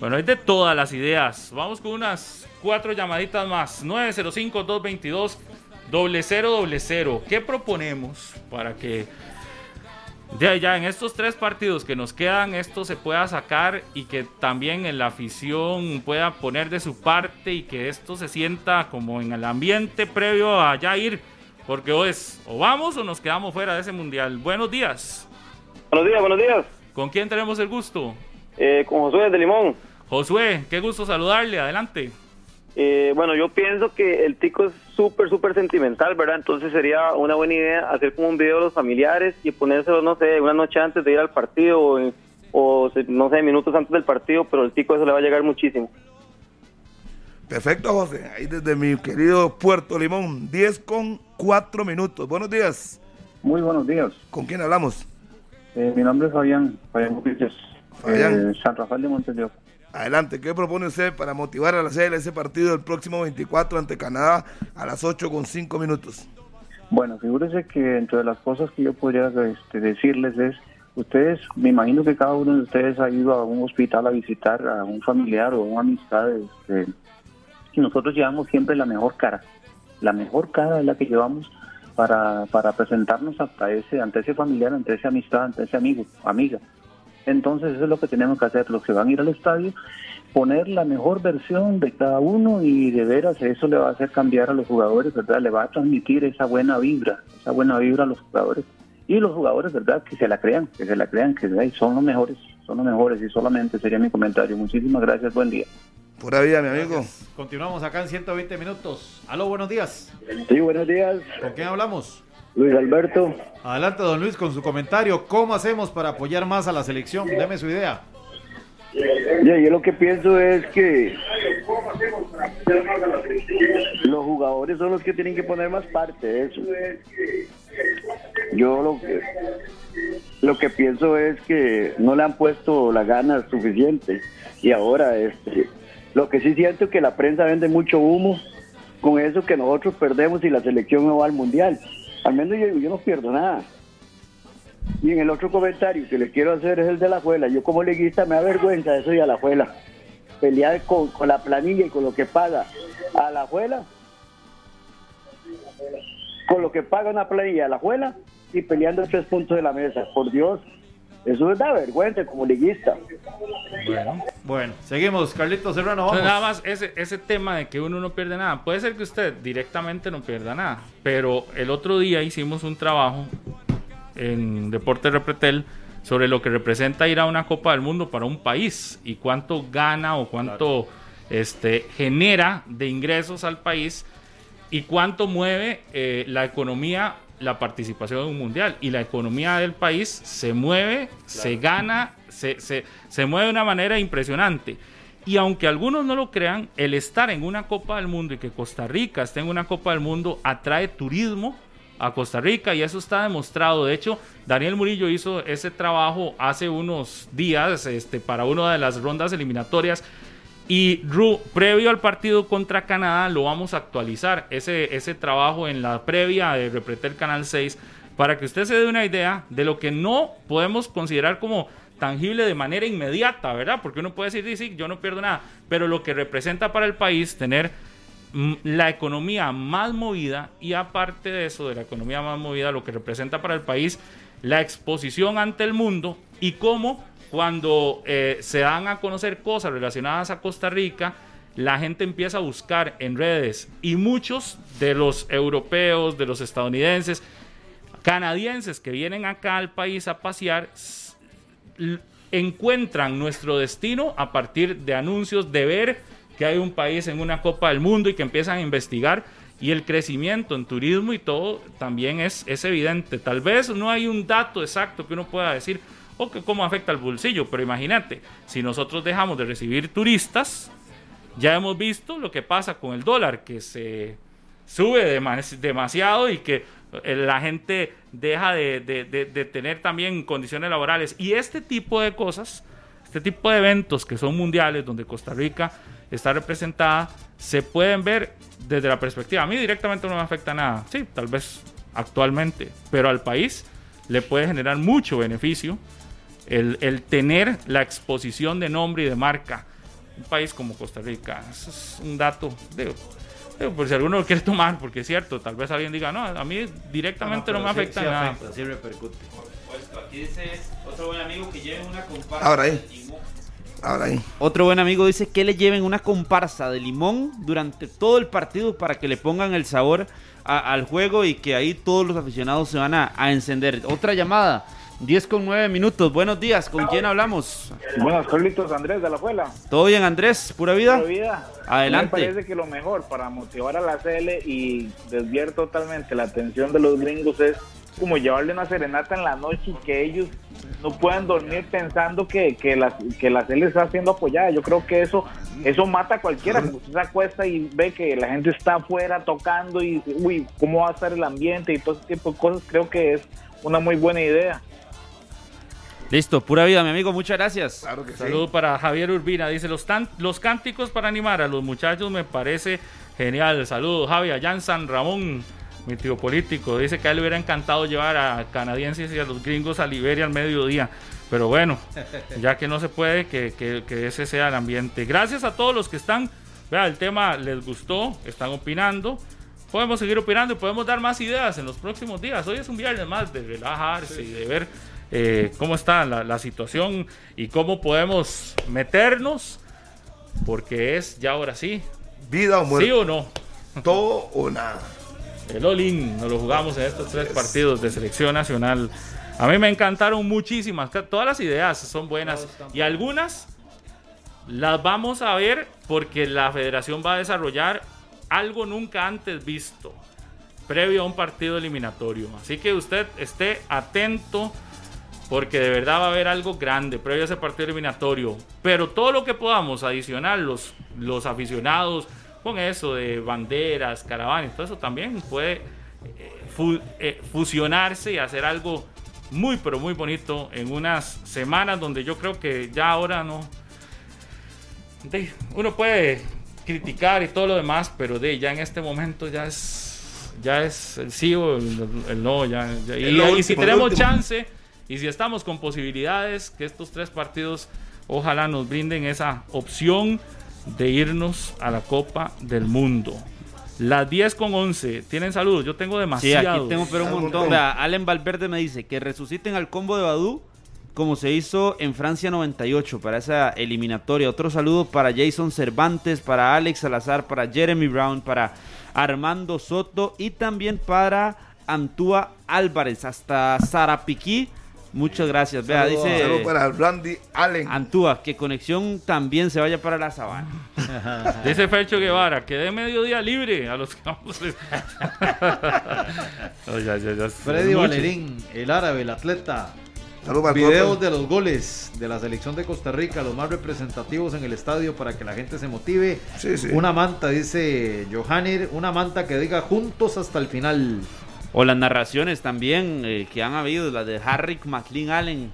Bueno, hay de todas las ideas. Vamos con unas cuatro llamaditas más. 905-222-0000. ¿Qué proponemos para que ya, ya en estos tres partidos que nos quedan, esto se pueda sacar y que también en la afición pueda poner de su parte y que esto se sienta como en el ambiente previo a ya ir, porque o es o vamos o nos quedamos fuera de ese mundial. Buenos días. Buenos días, buenos días. ¿Con quién tenemos el gusto? Eh, con Josué de Limón. Josué, qué gusto saludarle, adelante. Eh, bueno, yo pienso que el tico es súper, súper sentimental, ¿verdad? Entonces sería una buena idea hacer como un video de los familiares y ponérselo, no sé, una noche antes de ir al partido o, en- o, se- no sé, minutos antes del partido, pero el tico eso le va a llegar muchísimo. Perfecto, José. Ahí desde mi querido Puerto Limón, 10 con 4 minutos. Buenos días. Muy buenos días. ¿Con quién hablamos? Eh, mi nombre es Fabián, Fabián Gutiérrez. Fabián. Eh, San Rafael de Montes de Oca. Adelante, ¿qué propone usted para motivar a la CL ese partido del próximo 24 ante Canadá a las 8 con 5 minutos? Bueno, figúrese que entre las cosas que yo podría este, decirles es, ustedes, me imagino que cada uno de ustedes ha ido a un hospital a visitar a un familiar o a una amistad, este, y nosotros llevamos siempre la mejor cara. La mejor cara es la que llevamos para, para presentarnos hasta ese, ante ese familiar, ante esa amistad, ante ese amigo, amiga. Entonces eso es lo que tenemos que hacer, los que van a ir al estadio, poner la mejor versión de cada uno y de veras eso le va a hacer cambiar a los jugadores, ¿verdad? Le va a transmitir esa buena vibra, esa buena vibra a los jugadores. Y los jugadores, ¿verdad? Que se la crean, que se la crean, que ay, son los mejores, son los mejores y solamente sería mi comentario. Muchísimas gracias, buen día. Pura vida, mi amigo. Continuamos acá en 120 minutos. Aló, buenos días. Sí, buenos días. ¿Con quién hablamos? Luis Alberto. Adelante, don Luis, con su comentario. ¿Cómo hacemos para apoyar más a la selección? Deme su idea. Yo lo que pienso es que los jugadores son los que tienen que poner más parte de eso. Yo lo que lo que pienso es que no le han puesto la ganas suficiente y ahora este lo que sí siento es que la prensa vende mucho humo con eso que nosotros perdemos y la selección no va al mundial. Al menos yo, no pierdo nada. Y en el otro comentario que le quiero hacer es el de la abuela. Yo como leguista me da vergüenza eso y a la abuela. Pelear con, con la planilla y con lo que paga a la abuela. Con lo que paga una planilla a la abuela y peleando tres puntos de la mesa. Por Dios, eso es da vergüenza como liguista. Bueno, bueno, seguimos. Carlitos Serrano, Entonces, vamos. nada más ese, ese tema de que uno no pierde nada. Puede ser que usted directamente no pierda nada. Pero el otro día hicimos un trabajo en Deporte Repretel sobre lo que representa ir a una Copa del Mundo para un país y cuánto gana o cuánto este, genera de ingresos al país y cuánto mueve eh, la economía la participación en un mundial y la economía del país se mueve, se gana, se, se, se mueve de una manera impresionante. Y aunque algunos no lo crean, el estar en una Copa del Mundo y que Costa Rica esté en una Copa del Mundo atrae turismo a Costa Rica y eso está demostrado. De hecho, Daniel Murillo hizo ese trabajo hace unos días este, para una de las rondas eliminatorias y Ru, previo al partido contra Canadá, lo vamos a actualizar, ese, ese trabajo en la previa de Repretel Canal 6, para que usted se dé una idea de lo que no podemos considerar como tangible de manera inmediata, ¿verdad? Porque uno puede decir, sí, sí, yo no pierdo nada, pero lo que representa para el país tener mm, la economía más movida y aparte de eso, de la economía más movida, lo que representa para el país la exposición ante el mundo y cómo cuando eh, se dan a conocer cosas relacionadas a Costa Rica, la gente empieza a buscar en redes y muchos de los europeos, de los estadounidenses, canadienses que vienen acá al país a pasear, encuentran nuestro destino a partir de anuncios, de ver que hay un país en una Copa del Mundo y que empiezan a investigar. Y el crecimiento en turismo y todo también es, es evidente. Tal vez no hay un dato exacto que uno pueda decir, o que cómo afecta al bolsillo, pero imagínate, si nosotros dejamos de recibir turistas, ya hemos visto lo que pasa con el dólar, que se sube demas- demasiado y que eh, la gente deja de, de- de- de tener también condiciones laborales. Y este tipo de cosas, este tipo de eventos que son mundiales, donde Costa Rica está representada, se pueden ver desde la perspectiva. A mí directamente no me afecta nada. Sí, tal vez actualmente, pero al país le puede generar mucho beneficio el, el tener la exposición de nombre y de marca. Un país como Costa Rica, eso es un dato, digo, digo, por si alguno lo quiere tomar, porque es cierto, tal vez alguien diga, no, a mí directamente no, me afecta nada. sí repercute. Aquí dice otro buen amigo que lleven una comparsa. Ahora ahí. de limón. Ahora ahí. Otro buen amigo dice que le lleven una comparsa de limón durante todo el partido para que le pongan el sabor a- al juego y que ahí todos los aficionados se van a, a encender. Otra llamada, 10 con 9 minutos. Buenos días, ¿con quién hablamos? Buenas, Carlitos Andrés de la Fuela. ¿Todo bien, Andrés? ¿Pura vida? Pura vida. Adelante. Me parece que lo mejor para motivar a la CL y desviar totalmente la atención de los gringos es como llevarle una serenata en la noche y que ellos no puedan dormir pensando que, que, la, que la CL está siendo apoyada. Yo creo que eso eso mata a cualquiera. Como usted se acuesta y ve que la gente está afuera tocando y uy, ¿cómo va a estar el ambiente y todo ese tipo de cosas? Creo que es una muy buena idea. Listo, pura vida, mi amigo, muchas gracias. Claro que Saludo para Javier Urbina. Dice, los, tan- los cánticos para animar a los muchachos me parece genial. Saludos, Javi, allá en San Ramón, mi tío político. Dice que a él le hubiera encantado llevar a canadienses y a los gringos a Liberia al mediodía. Pero bueno, ya que no se puede, que, que- que ese sea el ambiente. Gracias a todos los que están. Vea, el tema les gustó, están opinando. Podemos seguir opinando y podemos dar más ideas en los próximos días. Hoy es un viernes más de relajarse y de ver eh, cómo está la, la situación y cómo podemos meternos, porque es ya ahora sí. Vida o muerte. ¿Sí o no? Todo o nada. El All-In nos lo jugamos en estos tres partidos de selección nacional. A mí me encantaron muchísimas. Todas las ideas son buenas y algunas las vamos a ver porque la federación va a desarrollar algo nunca antes visto previo a un partido eliminatorio. Así que usted esté atento porque de verdad va a haber algo grande previo a ese partido eliminatorio. Pero todo lo que podamos adicionar, los, los aficionados, con eso de banderas, caravanas, todo eso también puede eh, fu- eh, fusionarse y hacer algo muy, pero muy bonito en unas semanas donde yo creo que ya ahora no. de- uno puede criticar y todo lo demás, pero de ya en este momento ya es ya es el sí o el, el no ya, ya- y, y si tenemos último. chance y si estamos con posibilidades que estos tres partidos ojalá nos brinden esa opción de irnos a la Copa del Mundo. Las 10 con 11. ¿Tienen saludos? Yo tengo Sí, demasiados. aquí tengo pero un montón. Allen Valverde me dice que resuciten al combo de Badú como se hizo en Francia 98 para esa eliminatoria. Otro saludo para Jason Cervantes, para Alex Salazar, para Jeremy Brown, para Armando Soto y también para Antúa Álvarez, hasta Sarapiquí. Muchas gracias. Vea, Saludo- dice saludo para Randy Allen. Antúa, que conexión también se vaya para la sabana. [laughs] Dice Fercho Guevara, que dé mediodía libre a los que vamos. [laughs] No, ya, ya, ya, Freddy. Valerín, el árabe, el atleta. Saludos para Videos de los goles de la selección de Costa Rica, los más representativos en el estadio para que la gente se motive. Sí, sí. Una manta, dice Johanir, una manta que diga juntos hasta el final. O las narraciones también eh, que han habido, la de Harry McLean Allen.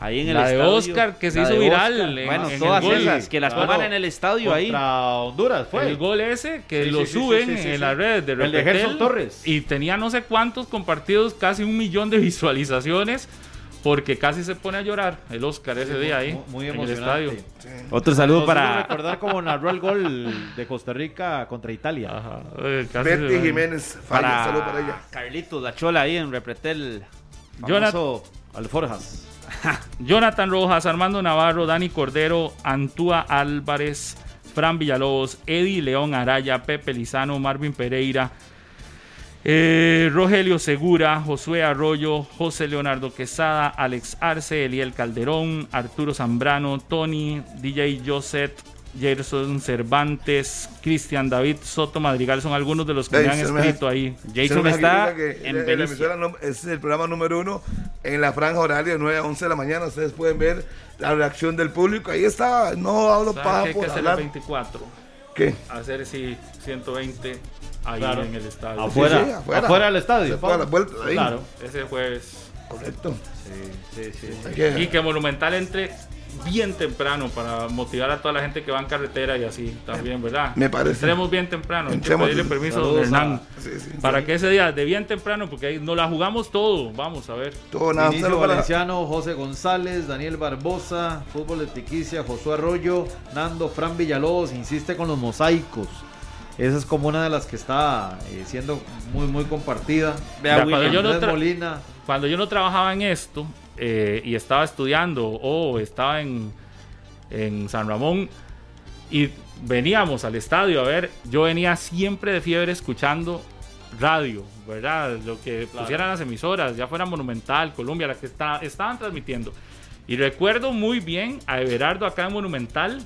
Ahí en el de estadio. Oscar, que se La hizo viral en- bueno, en todas gol. esas, que las Claro. pongan en el estadio ahí. Contra Honduras fue. El gol ese que Sí, lo sí, suben sí, sí, sí, en sí. las redes de El de Repetel, Gerson Torres. Y tenía no sé cuántos compartidos, casi un millón de visualizaciones. Porque casi se pone a llorar el Oscar ese Sí, día muy- ahí. muy en el estadio. Otro saludo para- recordar cómo narró el gol de Costa Rica contra Italia. [laughs] Eh, casi Betty se- Jiménez, falla, Para saludo para ella. Carlitos, la chola ahí en Repretel. Jonathan- Alforjas. [laughs] Jonathan Rojas, Armando Navarro, Dani Cordero, Antúa Álvarez, Fran Villalobos, Eddie León Araya, Pepe Lizano, Marvin Pereira, eh, Rogelio Segura, Josué Arroyo, José Leonardo Quesada, Alex Arce, Eliel Calderón, Arturo Zambrano, Tony, DJ Joseph, Gerson Cervantes, Cristian David Soto Madrigal son algunos de los que me han me- escrito ahí. se me explica que la- la emisora num- es el programa número uno en la franja horaria de 9 a 11 de la mañana. Ustedes pueden ver la reacción del público. Ahí está. No hablo ¿Sabe paja qué hay que por hacer el hablar. 24? ¿Qué? Hacer sí 120 ahí Claro. en el estadio. Afuera, Sí, sí, afuera. afuera del estadio, Se puede dar la vuelta ahí. Claro. Ese jueves. Correcto. Sí, sí, sí. Y que Monumental entre bien temprano para motivar a toda la gente que va en carretera y así también, ¿verdad? Me parece. Entremos bien temprano. Hay que Entremos- pedirle permiso a don Saludos Hernán. a- Sí, sí, para sí. que ese día, de bien temprano, porque ahí nos la jugamos todo. Vamos a ver. Todo nada. Para- Valenciano, José González, Daniel Barbosa, Fútbol de Tiquicia, Josué Arroyo, Nando, Fran Villalobos, insiste con los mosaicos. Esa es como una de las que está eh, siendo muy, muy compartida. Vea, cuando, yo no Andrés tra- Molina, cuando yo no trabajaba en esto eh, y estaba estudiando o estaba en, en San Ramón y veníamos al estadio a ver, yo venía siempre de fiebre escuchando radio, ¿verdad? Lo que pusieran las emisoras, ya fuera Monumental, Colombia, las que está- estaban transmitiendo. Y recuerdo muy bien a Everardo acá en Monumental.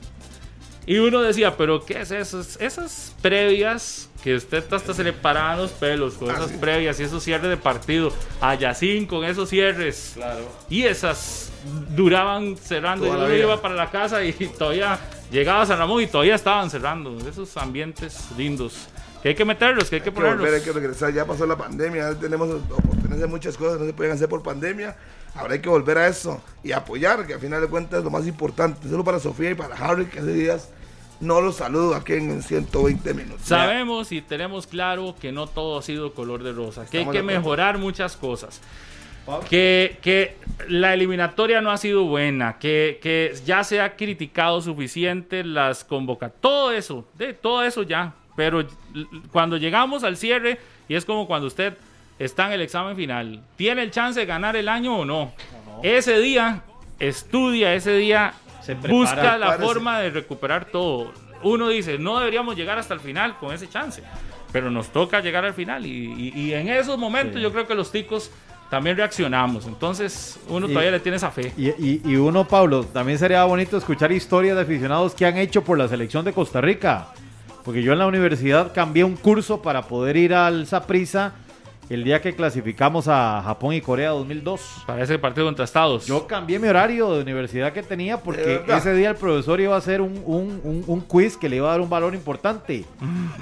Y uno decía, pero ¿qué es eso? Esas previas que usted hasta se le paraban los pelos con esas previas y esos cierres de partido. A Yacín con esos cierres. Claro. Y esas duraban cerrando. Toda me vida. iba para la casa y [laughs] todavía llegaba a San Ramón y todavía estaban cerrando. Esos ambientes lindos. Que hay que meterlos, que hay que Hay que volver, ponerlos. hay que regresar. Ya pasó la pandemia, tenemos oportunidades de muchas cosas, no se pueden hacer por pandemia. Habrá que volver a eso y apoyar, que al final de cuentas es lo más importante. Solo para Sofía y para Harry, que hace días no los saludo aquí en 120 minutos. Sabemos y tenemos claro que no todo ha sido color de rosa, que hay que mejorar muchas cosas. Que, que la eliminatoria no ha sido buena, que, que ya se ha criticado suficiente las convocatorias, todo eso, de todo eso ya. Pero cuando llegamos al cierre, y es como cuando usted está en el examen final, ¿tiene el chance de ganar el año o no? Ese día estudia, ese día prepara. busca la forma de recuperar todo. Uno dice, no deberíamos llegar hasta el final con ese chance, pero nos toca llegar al final y, y- y en esos momentos yo creo que los ticos también reaccionamos. Entonces uno Y- todavía le tiene esa fe. Y, y- y uno, Pablo, también sería bonito escuchar historias de aficionados que han hecho por la selección de Costa Rica. Porque yo en la universidad cambié un curso para poder ir al Saprissa el día que clasificamos a Japón y Corea 2002. Para ese partido contra Estados. Yo cambié mi horario de universidad que tenía ¿De porque ese día el profesor iba a hacer un, un- un- un quiz que le iba a dar un valor importante.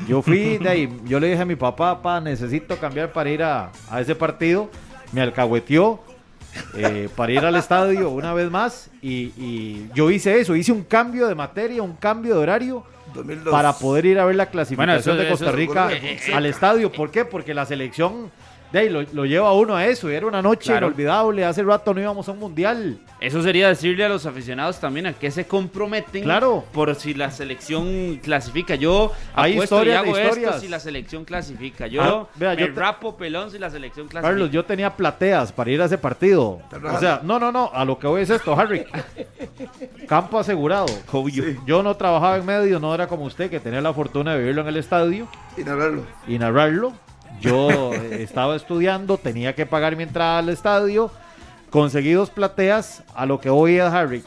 Yo fui de ahí, yo le dije a mi papá, papá, necesito cambiar para ir a, a ese partido. Me alcahueteó eh, para ir al estadio una vez más y, y yo hice eso, hice un cambio de materia, un cambio de horario 2002. para poder ir a ver la clasificación Bueno, eso- de Costa Rica al estadio. ¿Por qué? Porque la selección de ahí lo, lo lleva a uno a eso. y Era una noche Claro. inolvidable. Hace rato no íbamos a un mundial. Eso sería decirle a los aficionados también a que se comprometen Claro. por si la selección clasifica. Yo Hay apuesto y hago esto si la selección clasifica. Yo Ah, vea, me yo te- rapo pelón si la selección clasifica. Carlos, yo tenía plateas para ir a ese partido. ¿Verdad? O sea, no, no, no. A lo que voy es esto, Harry. Campo asegurado. Yo no trabajaba en medio, no era como usted que tenía la fortuna de vivirlo en el estadio Y narrarlo. y narrarlo. Yo eh, estaba estudiando, tenía que pagar mi entrada al estadio, conseguí dos plateas, a lo que voy es Harry,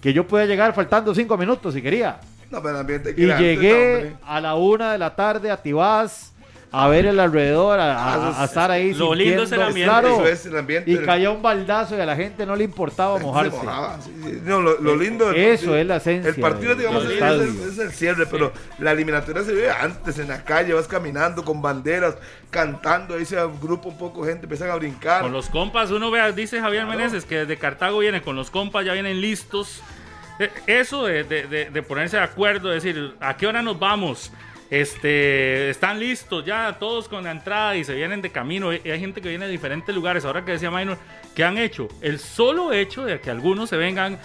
que yo podía llegar faltando cinco minutos si quería. No, pero Y llegué a la una de la tarde a Tibás a ver el alrededor, a, estar ahí. Lo lindo es el ambiente. Claro. Eso es el ambiente. Y cayó un baldazo y a la gente no le importaba [laughs] Se mojarse. mojaba, sí, sí. No, lo, lo lindo Eso es la esencia El partido, digamos, es, el, estadio. es el cierre, pero la eliminatoria se vive antes en la calle, vas caminando con banderas, cantando, ahí se grupo un poco de gente, empiezan a brincar. Con los compas, uno ve, dice Javier Meneses que desde Cartago viene con los compas, ya vienen listos. Eh, Eso de, de- de- de ponerse de acuerdo, decir, ¿a qué hora nos vamos? Este, están listos ya todos con la entrada y se vienen de camino. Y hay gente que viene de diferentes lugares. Ahora que decía Minor, ¿qué han hecho? El solo hecho de que algunos se vengan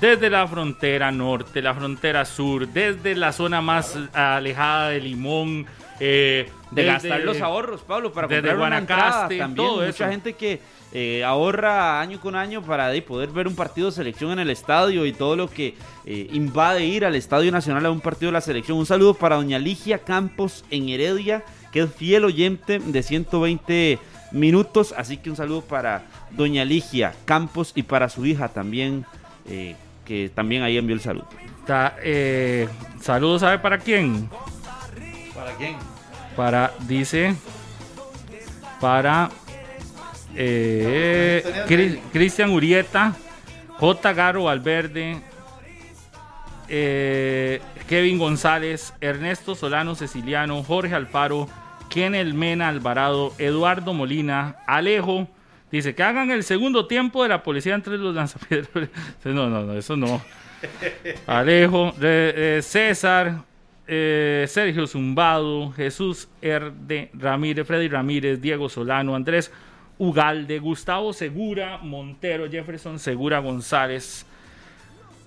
desde la frontera norte, la frontera sur, desde la zona más alejada de Limón, eh, de desde- gastar los ahorros, Pablo, para comprar una Guanacaste, también. todo Mucha eso. gente que eh, ahorra año con año para de, poder ver un partido de selección en el estadio y todo lo que eh, invade ir al Estadio Nacional a un partido de la selección. Un saludo para doña Ligia Campos en Heredia, que es fiel oyente de 120 minutos. Así que un saludo para doña Ligia Campos y para su hija también, eh, que también ahí envió el saludo. Ta- saludos, ¿sabe para quién? ¿Para quién? Para, dice, para eh, Cri- Cristian Urieta, J. Garo Valverde, eh, Kevin González, Ernesto Solano Ceciliano, Jorge Alfaro, Kenel Mena Alvarado, Eduardo Molina, Alejo. Dice que hagan el segundo tiempo de la policía entre los lanzapiedras. [laughs] No, no, no, eso no. Alejo, eh, César, eh, Sergio Zumbado, Jesús R. Ramírez, Freddy Ramírez, Diego Solano, Andrés Ugalde, Gustavo Segura, Montero, Jefferson Segura González,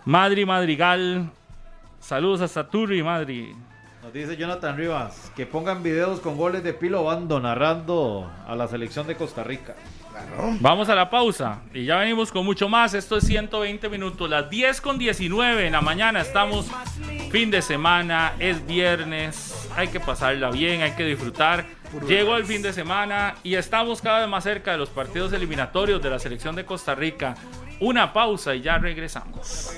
Madri Madrigal, saludos hasta Turri, Madri. Nos dice Jonathan Rivas que pongan videos con goles de Pilo Bando narrando a la selección de Costa Rica. Vamos a la pausa y ya venimos con mucho más. Esto es 120 minutos, las 10 con 19 en la mañana. Estamos fin de semana, es viernes, hay que pasarla bien, hay que disfrutar. Llegó el fin de semana y estamos cada vez más cerca de los partidos eliminatorios de la selección de Costa Rica. Una pausa y ya regresamos.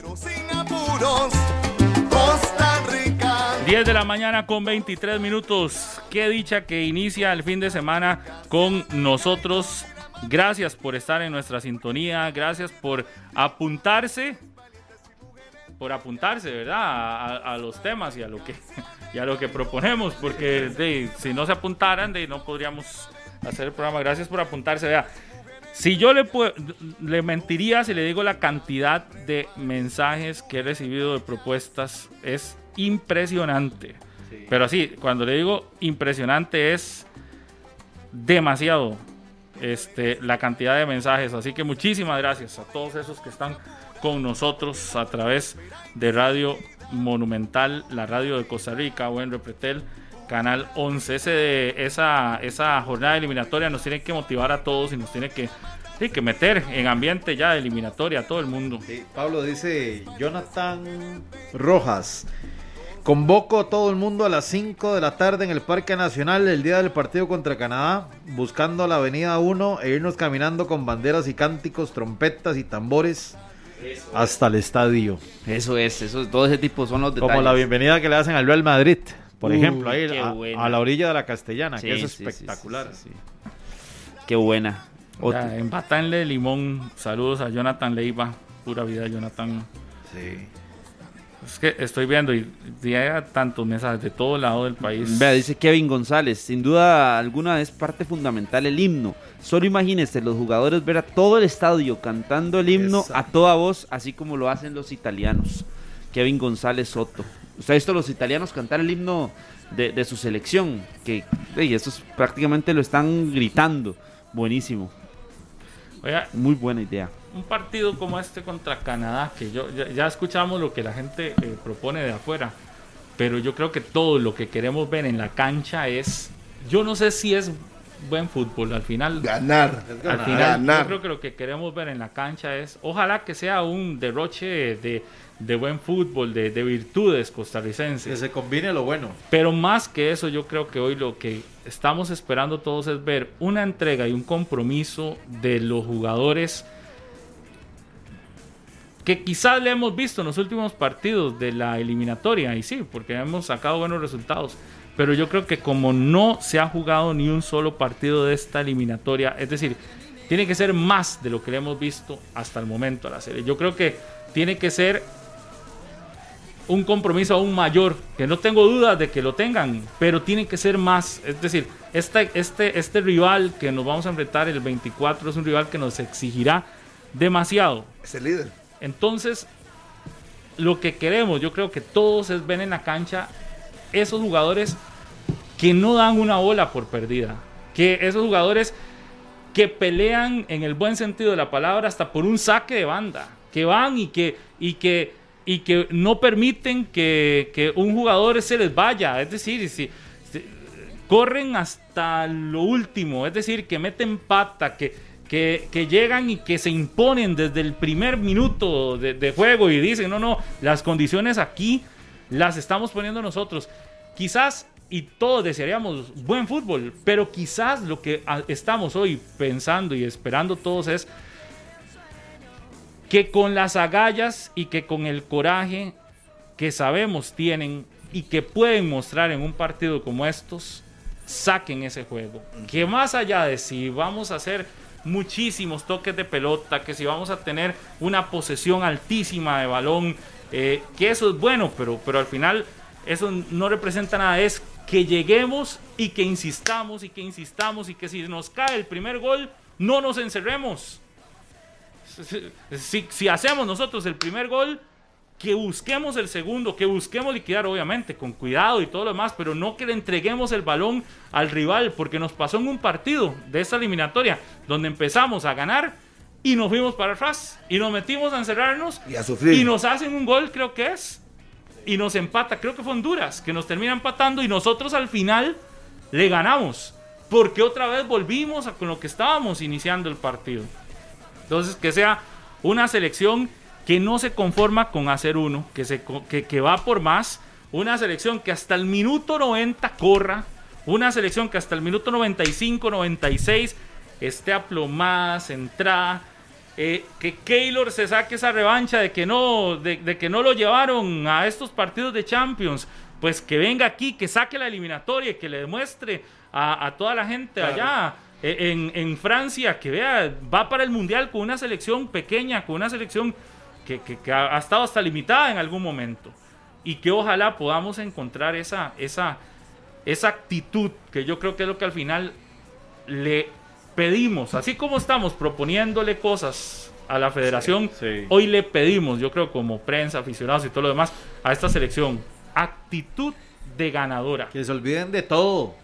Costa Rica. 10 de la mañana con 23 minutos. Qué dicha que inicia el fin de semana con nosotros. Gracias por estar en nuestra sintonía. Gracias por apuntarse. Por apuntarse, ¿verdad? A, a- a los temas y a lo que, y a lo que proponemos. Porque de, si no se apuntaran, de, no podríamos hacer el programa. Gracias por apuntarse. Vea, Si yo le, le mentiría si le digo la cantidad de mensajes que he recibido de propuestas, es impresionante. Pero así, cuando le digo impresionante es demasiado este, la cantidad de mensajes. Así que muchísimas gracias a todos esos que están con nosotros a través de Radio Monumental, la radio de Costa Rica, Buen Repretel, Canal 11. Ese esa, esa jornada eliminatoria nos tiene que motivar a todos y nos tiene que, sí, que meter en ambiente ya de eliminatoria a todo el mundo. Pablo dice Jonathan Rojas. Convoco a todo el mundo a las 5 de la tarde en el Parque Nacional el día del partido contra Canadá, buscando la Avenida 1 e irnos caminando con banderas y cánticos, trompetas y tambores hasta el estadio. Eso es, eso, todo ese tipo son los detalles. Como la bienvenida que le hacen al Real Madrid, por Uy, ejemplo, ahí a, la orilla de la Castellana, Sí, que es sí, sí, sí, espectacular. Qué buena. Ya, en Limón, saludos a Jonathan Leiva, pura vida Jonathan. Sí. Es que estoy viendo y llega tantos mensajes de todo lado del país. Vea, dice Kevin González, sin duda alguna es parte fundamental el himno. Solo imagínense los jugadores ver a todo el estadio cantando el himno a toda voz, así como lo hacen los italianos. Kevin González Soto. ¿Usted ha visto a los italianos cantar el himno de, de su selección? Que ey, estos prácticamente lo están gritando. Buenísimo. Oiga, Muy buena idea. Un partido como este contra Canadá, que yo ya, ya escuchamos lo que la gente eh, propone de afuera, pero yo creo que todo lo que queremos ver en la cancha es, yo no sé si es buen fútbol, al final Ganar. al final Ganar. yo creo que lo que queremos ver en la cancha es, ojalá que sea un derroche de, de buen fútbol, de, de virtudes costarricenses. Que se combine lo bueno. Pero más que eso, yo creo que hoy lo que estamos esperando todos es ver una entrega y un compromiso de los jugadores que quizás le hemos visto en los últimos partidos de la eliminatoria, y sí, porque hemos sacado buenos resultados. Pero yo creo que como no se ha jugado ni un solo partido de esta eliminatoria, es decir, tiene que ser más de lo que le hemos visto hasta el momento a la serie. Yo creo que tiene que ser un compromiso aún mayor, que no tengo dudas de que lo tengan, pero tiene que ser más. Es decir, este, este, este rival que nos vamos a enfrentar el 24 es un rival que nos exigirá demasiado. Es el líder. Entonces, lo que queremos, yo creo que todos es ver en la cancha esos jugadores que no dan una bola por perdida, que esos jugadores que pelean en el buen sentido de la palabra hasta por un saque de banda, que van y que, y que, y que no permiten que, un jugador se les vaya, es decir, corren hasta lo último, es decir, que meten pata, que, que, que llegan y que se imponen desde el primer minuto de, de juego y dicen, no, no, las condiciones aquí las estamos poniendo nosotros. Quizás, y todos desearíamos buen fútbol, pero quizás lo que estamos hoy pensando y esperando todos es que con las agallas y que con el coraje que sabemos tienen y que pueden mostrar en un partido como estos, saquen ese juego. Que más allá de si vamos a hacer muchísimos toques de pelota, que si vamos a tener una posesión altísima de balón, eh, que eso es bueno, pero, pero al final eso no representa nada, es que lleguemos y que insistamos y que insistamos y que si nos cae el primer gol, no nos encerremos. Si, si- si hacemos nosotros el primer gol, que busquemos el segundo, que busquemos liquidar, obviamente, con cuidado y todo lo demás, pero no que le entreguemos el balón al rival, porque nos pasó en un partido de esta eliminatoria, donde empezamos a ganar y nos fuimos para atrás y nos metimos a encerrarnos Y a sufrir. y nos hacen un gol, creo que es, y nos empata, creo que fue Honduras, que nos termina empatando y nosotros al final le ganamos, porque otra vez volvimos a con lo que estábamos iniciando el partido. Entonces, que sea una selección que no se conforma con hacer uno, que, se, que, que va por más, una selección que hasta el minuto 90 corra, una selección que hasta el minuto 95, 96 esté aplomada, centrada, eh, que Keylor se saque esa revancha de que, no, de, de que no lo llevaron a estos partidos de Champions, pues que venga aquí, que saque la eliminatoria, y que le demuestre a, a toda la gente Claro. allá eh, en, en Francia, que vea, va para el Mundial con una selección pequeña, con una selección que, que- que ha, ha estado hasta limitada en algún momento. Y que ojalá podamos encontrar esa, esa, esa actitud, que yo creo que es lo que al final le pedimos, así como estamos proponiéndole cosas a la federación, hoy le pedimos, yo creo como prensa, aficionados y todo lo demás, a esta selección, actitud de ganadora. Que se olviden de todo.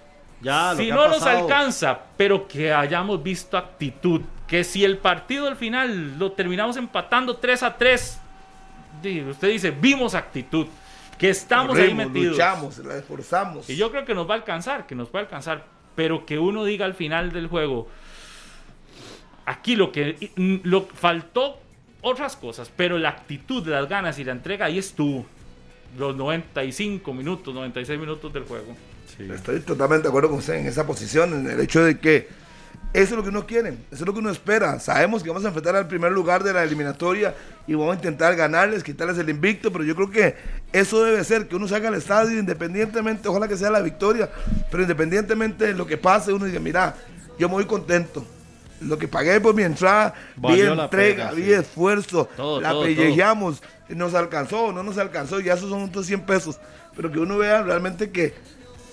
Ya, lo si no nos alcanza, pero que hayamos visto actitud, que si el partido al final lo terminamos empatando 3 a 3, di- usted dice, vimos actitud, que estamos ahí metidos. luchamos, la esforzamos. Y yo creo que nos va a alcanzar, que nos va a alcanzar, pero que uno diga al final del juego, aquí lo que lo faltó otras cosas, pero la actitud, las ganas y la entrega ahí estuvo. Los 95 minutos, 96 minutos del juego. Estoy totalmente de acuerdo con usted en esa posición, en el hecho de que eso es lo que uno quiere, eso es lo que uno espera. Sabemos que vamos a enfrentar al primer lugar de la eliminatoria y vamos a intentar ganarles, quitarles el invicto, pero yo creo que eso debe ser, que uno salga al estadio independientemente, ojalá que sea la victoria, pero independientemente de lo que pase, uno diga, mira, yo me voy contento. Lo que pagué por mi entrada, vi la entrega, vi sí. esfuerzo, Todo, la todo, pellejeamos, nos alcanzó o no nos alcanzó, ya esos son otros 100 pesos, pero que uno vea realmente que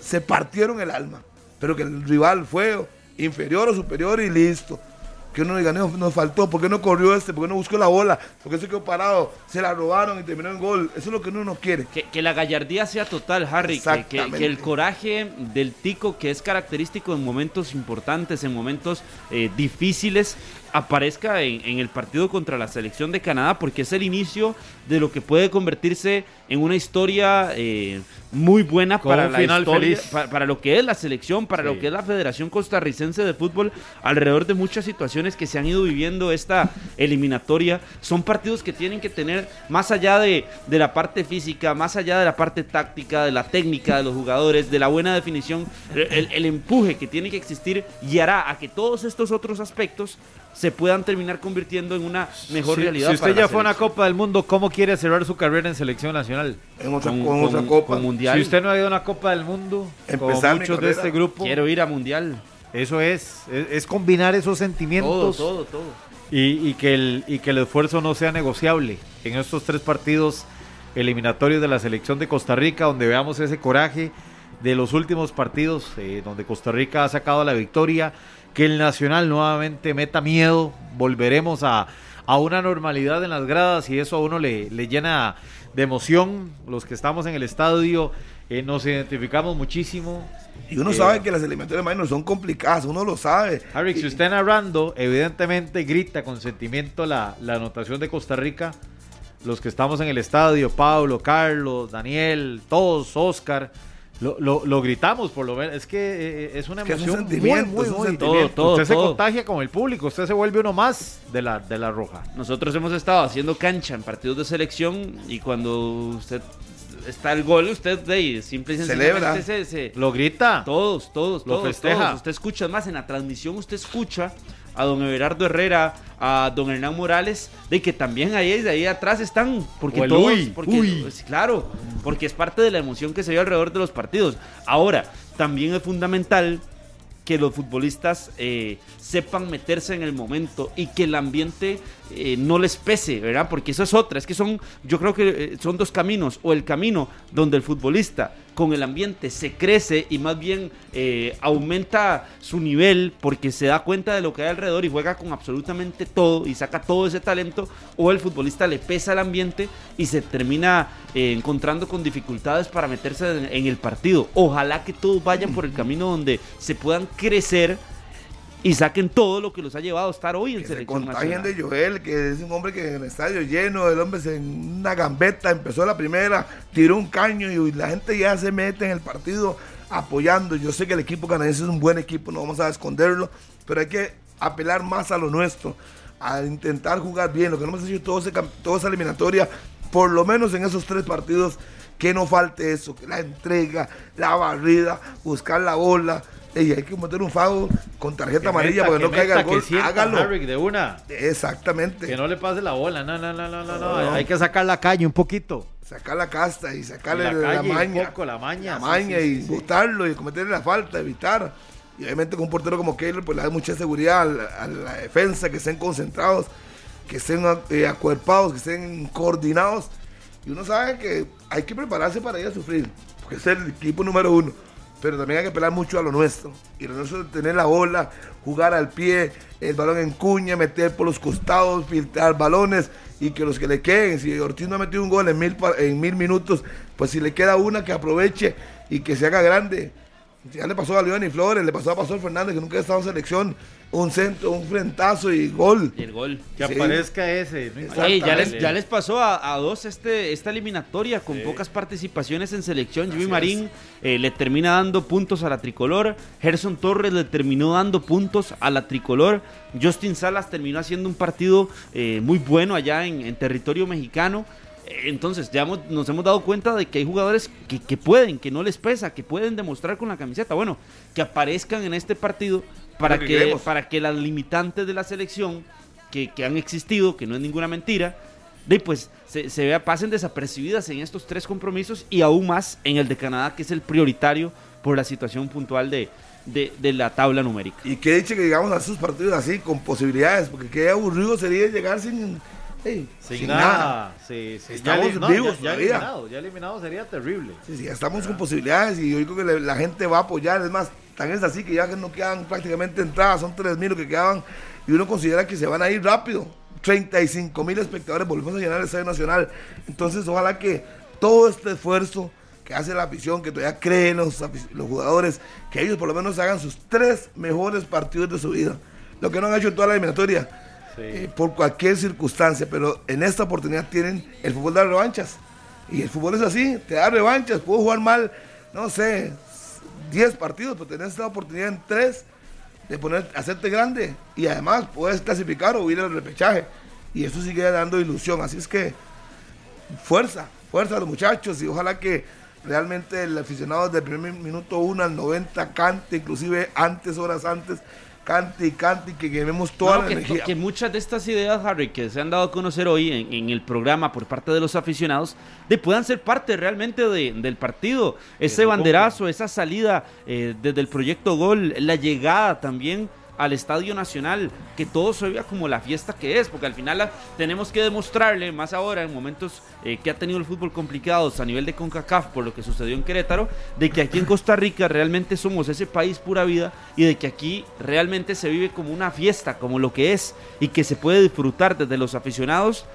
se partieron el alma, pero que el rival fue inferior o superior y listo. Que uno diga, no, nos faltó, ¿por qué no corrió este? ¿Por qué no buscó la bola? ¿Por qué se quedó parado? Se la robaron y terminó en gol. Eso es lo que uno no quiere. Que, que la gallardía sea total, Harry. Que, que- Exactamente. que el coraje del tico, que es característico en momentos importantes, en momentos eh, difíciles, aparezca en, en el partido contra la selección de Canadá, porque es el inicio de lo que puede convertirse en una historia eh, muy buena Con para la final historia, feliz. para, lo que es la selección, para lo que es la Federación Costarricense de Fútbol, alrededor de muchas situaciones que se han ido viviendo esta eliminatoria. Son partidos que tienen que tener, más allá de, de la parte física, más allá de la parte táctica, de la técnica de los jugadores, de la buena definición, el, el empuje que tiene que existir guiará a que todos estos otros aspectos se puedan terminar convirtiendo en una mejor realidad. Si usted para ya fue a una. Copa del Mundo, ¿cómo quiere cerrar su carrera en selección nacional? En otra- Con- con otra con- copa. con mundial. Si usted no ha ido a una Copa del Mundo, como Empezar muchos de este grupo, Quiero ir a mundial. eso es, es, es combinar esos sentimientos Todo, todo, todo. Y, y que el, y que el esfuerzo no sea negociable en estos tres partidos eliminatorios de la selección de Costa Rica, donde veamos ese coraje de los últimos partidos, eh, donde Costa Rica ha sacado la victoria, que el Nacional nuevamente meta miedo, volveremos a, a una normalidad en las gradas y eso a uno le, le llena de emoción, los que estamos en el estadio eh, nos identificamos muchísimo. Y uno Eh, sabe que las eliminatorias minor son complicadas, uno lo sabe. Harry, si usted narrando, evidentemente grita con sentimiento la, la anotación de Costa Rica. Los que estamos en el estadio, Pablo, Carlos, Daniel, todos, Oscar, lo, lo- lo gritamos por lo menos. Es que eh, es una Es que es un emoción muy, muy, es un muy- sentimiento. Todo, usted se todo. contagia con el público, usted se vuelve uno más de la, de la roja. Nosotros hemos estado haciendo cancha en partidos de selección y cuando usted está el gol, usted de ahí, simple y Celebra. sencillamente se, se- Lo grita. todos, todos, Lo todos, festeja. todos. Usted escucha, es más, en la transmisión usted escucha a don Everardo Herrera, a don Hernán Morales, de que también ahí, de ahí atrás están, porque todos, porque, uy. pues, claro, porque es parte de la emoción que se ve alrededor de los partidos. Ahora, también es fundamental que los futbolistas eh, sepan meterse en el momento y que el ambiente eh, no les pese, ¿verdad? Porque eso es otra, es que son, yo creo que eh, son dos caminos, o el camino donde el futbolista con el ambiente se crece y más bien eh, aumenta su nivel porque se da cuenta de lo que hay alrededor y juega con absolutamente todo y saca todo ese talento, o el futbolista le pesa el ambiente y se termina eh, encontrando con dificultades para meterse en, en el partido. Ojalá que todos vayan por el camino donde se puedan crecer y saquen todo lo que los ha llevado a estar hoy en Que se selección contagien nacional. de Joel, que es un hombre que en el estadio lleno, el hombre se- en una gambeta, empezó la primera, tiró un caño y la gente ya se mete en el partido apoyando. Yo sé que el equipo canadiense es un buen equipo, no vamos a esconderlo, pero hay que apelar más a lo nuestro, a intentar jugar bien, lo que no hemos hecho todo ese toda esa eliminatoria, por lo menos en esos tres partidos, que no falte eso, que la entrega, la barrida, buscar la bola. Y hay que meter un foul con tarjeta Que amarilla meta, porque no que caiga el que gol. sienta, Hágalo. De una. Exactamente. Que no le pase la bola, no, no, no, no, no, no. No. Hay que sacar la calle un poquito. Sacar la casta y sacarle La la, la calle un maña. poco la maña, La maña sí, y sí, sí. botarlo y cometerle la falta, evitar. Y obviamente con un portero como Keylor, pues le da mucha seguridad a la, a la defensa, que estén concentrados, que estén eh, acuerpados, que estén coordinados. Y uno sabe que hay que prepararse para ir a sufrir, porque es el equipo número uno. Pero también hay que pelar mucho a lo nuestro. Y lo nuestro es tener la bola, jugar al pie, el balón en cuña, meter por los costados, filtrar balones y que los que le queden, si Ortiz no ha metido un gol en mil, en mil minutos, pues si le queda una que aproveche y que se haga grande. Ya le pasó a León y Flores, le pasó a Pastor Fernández que nunca ha estado en selección, un centro, un frentazo y gol. Y el gol. Que Sí. aparezca ese. no ya, les, ya les pasó a, a dos este, esta eliminatoria con Sí. pocas participaciones en selección. Jimmy Marín eh, le termina dando puntos a la tricolor. Gerson Torres le terminó dando puntos a la tricolor. Justin Salas terminó haciendo un partido eh, muy bueno allá en, en territorio mexicano. Eh, Entonces ya hemos- nos hemos dado cuenta de que hay jugadores que, que pueden, que no les pesa, que pueden demostrar con la camiseta. Bueno, que aparezcan en este partido para que para que las limitantes de la selección que, que han existido, que no es ninguna mentira, de pues se, se vea, pasen desapercibidas en estos tres compromisos y aún más en el de Canadá, que es el prioritario por la situación puntual de, de, de la tabla numérica. Y que dicho que llegamos a esos partidos así, con posibilidades, porque qué aburrido sería llegar sin, hey, Sin, nada. Sí, sí. Estamos ya, eli- no, vivos ya- ya todavía. eliminado. Ya eliminado sería terrible. Sí, sí, estamos con posibilidades y yo digo que le- la gente va a apoyar. Es más, tan es así que ya no quedan prácticamente entradas, son 3 mil lo que quedaban y uno considera que se van a ir rápido. 35 mil espectadores, volvemos a llenar el Estadio Nacional. Entonces, ojalá que todo este esfuerzo que hace la afición, que todavía creen los, los jugadores, que ellos por lo menos hagan sus tres mejores partidos de su vida. Lo que no han hecho en toda la eliminatoria, eh, por cualquier circunstancia, pero en esta oportunidad tienen el fútbol de las revanchas. Y el fútbol es así, te da revanchas, puedo jugar mal, no sé, 10 partidos, pero tenés esta oportunidad en 3 de poner, hacerte grande y además puedes clasificar o ir al repechaje. Y eso sigue dando ilusión. Así es que fuerza, fuerza a los muchachos y ojalá que realmente el aficionado del primer minuto 1 al 90 cante, inclusive antes, horas antes, cante y cante y que quememos toda No, la que, energía. que muchas de estas ideas, Harry, que se han dado a conocer hoy en, en el programa por parte de los aficionados, de puedan ser parte realmente de- del partido. Ese se banderazo, esa salida eh, desde el proyecto Gol, la llegada también al Estadio Nacional, que todo se vea como la fiesta que es, porque al final tenemos que demostrarle, más ahora en momentos eh, que ha tenido el fútbol complicados a nivel de CONCACAF por lo que sucedió en Querétaro, de que aquí en Costa Rica realmente somos ese país pura vida y de que aquí realmente se vive como una fiesta, como lo que es, y que se puede disfrutar desde los aficionados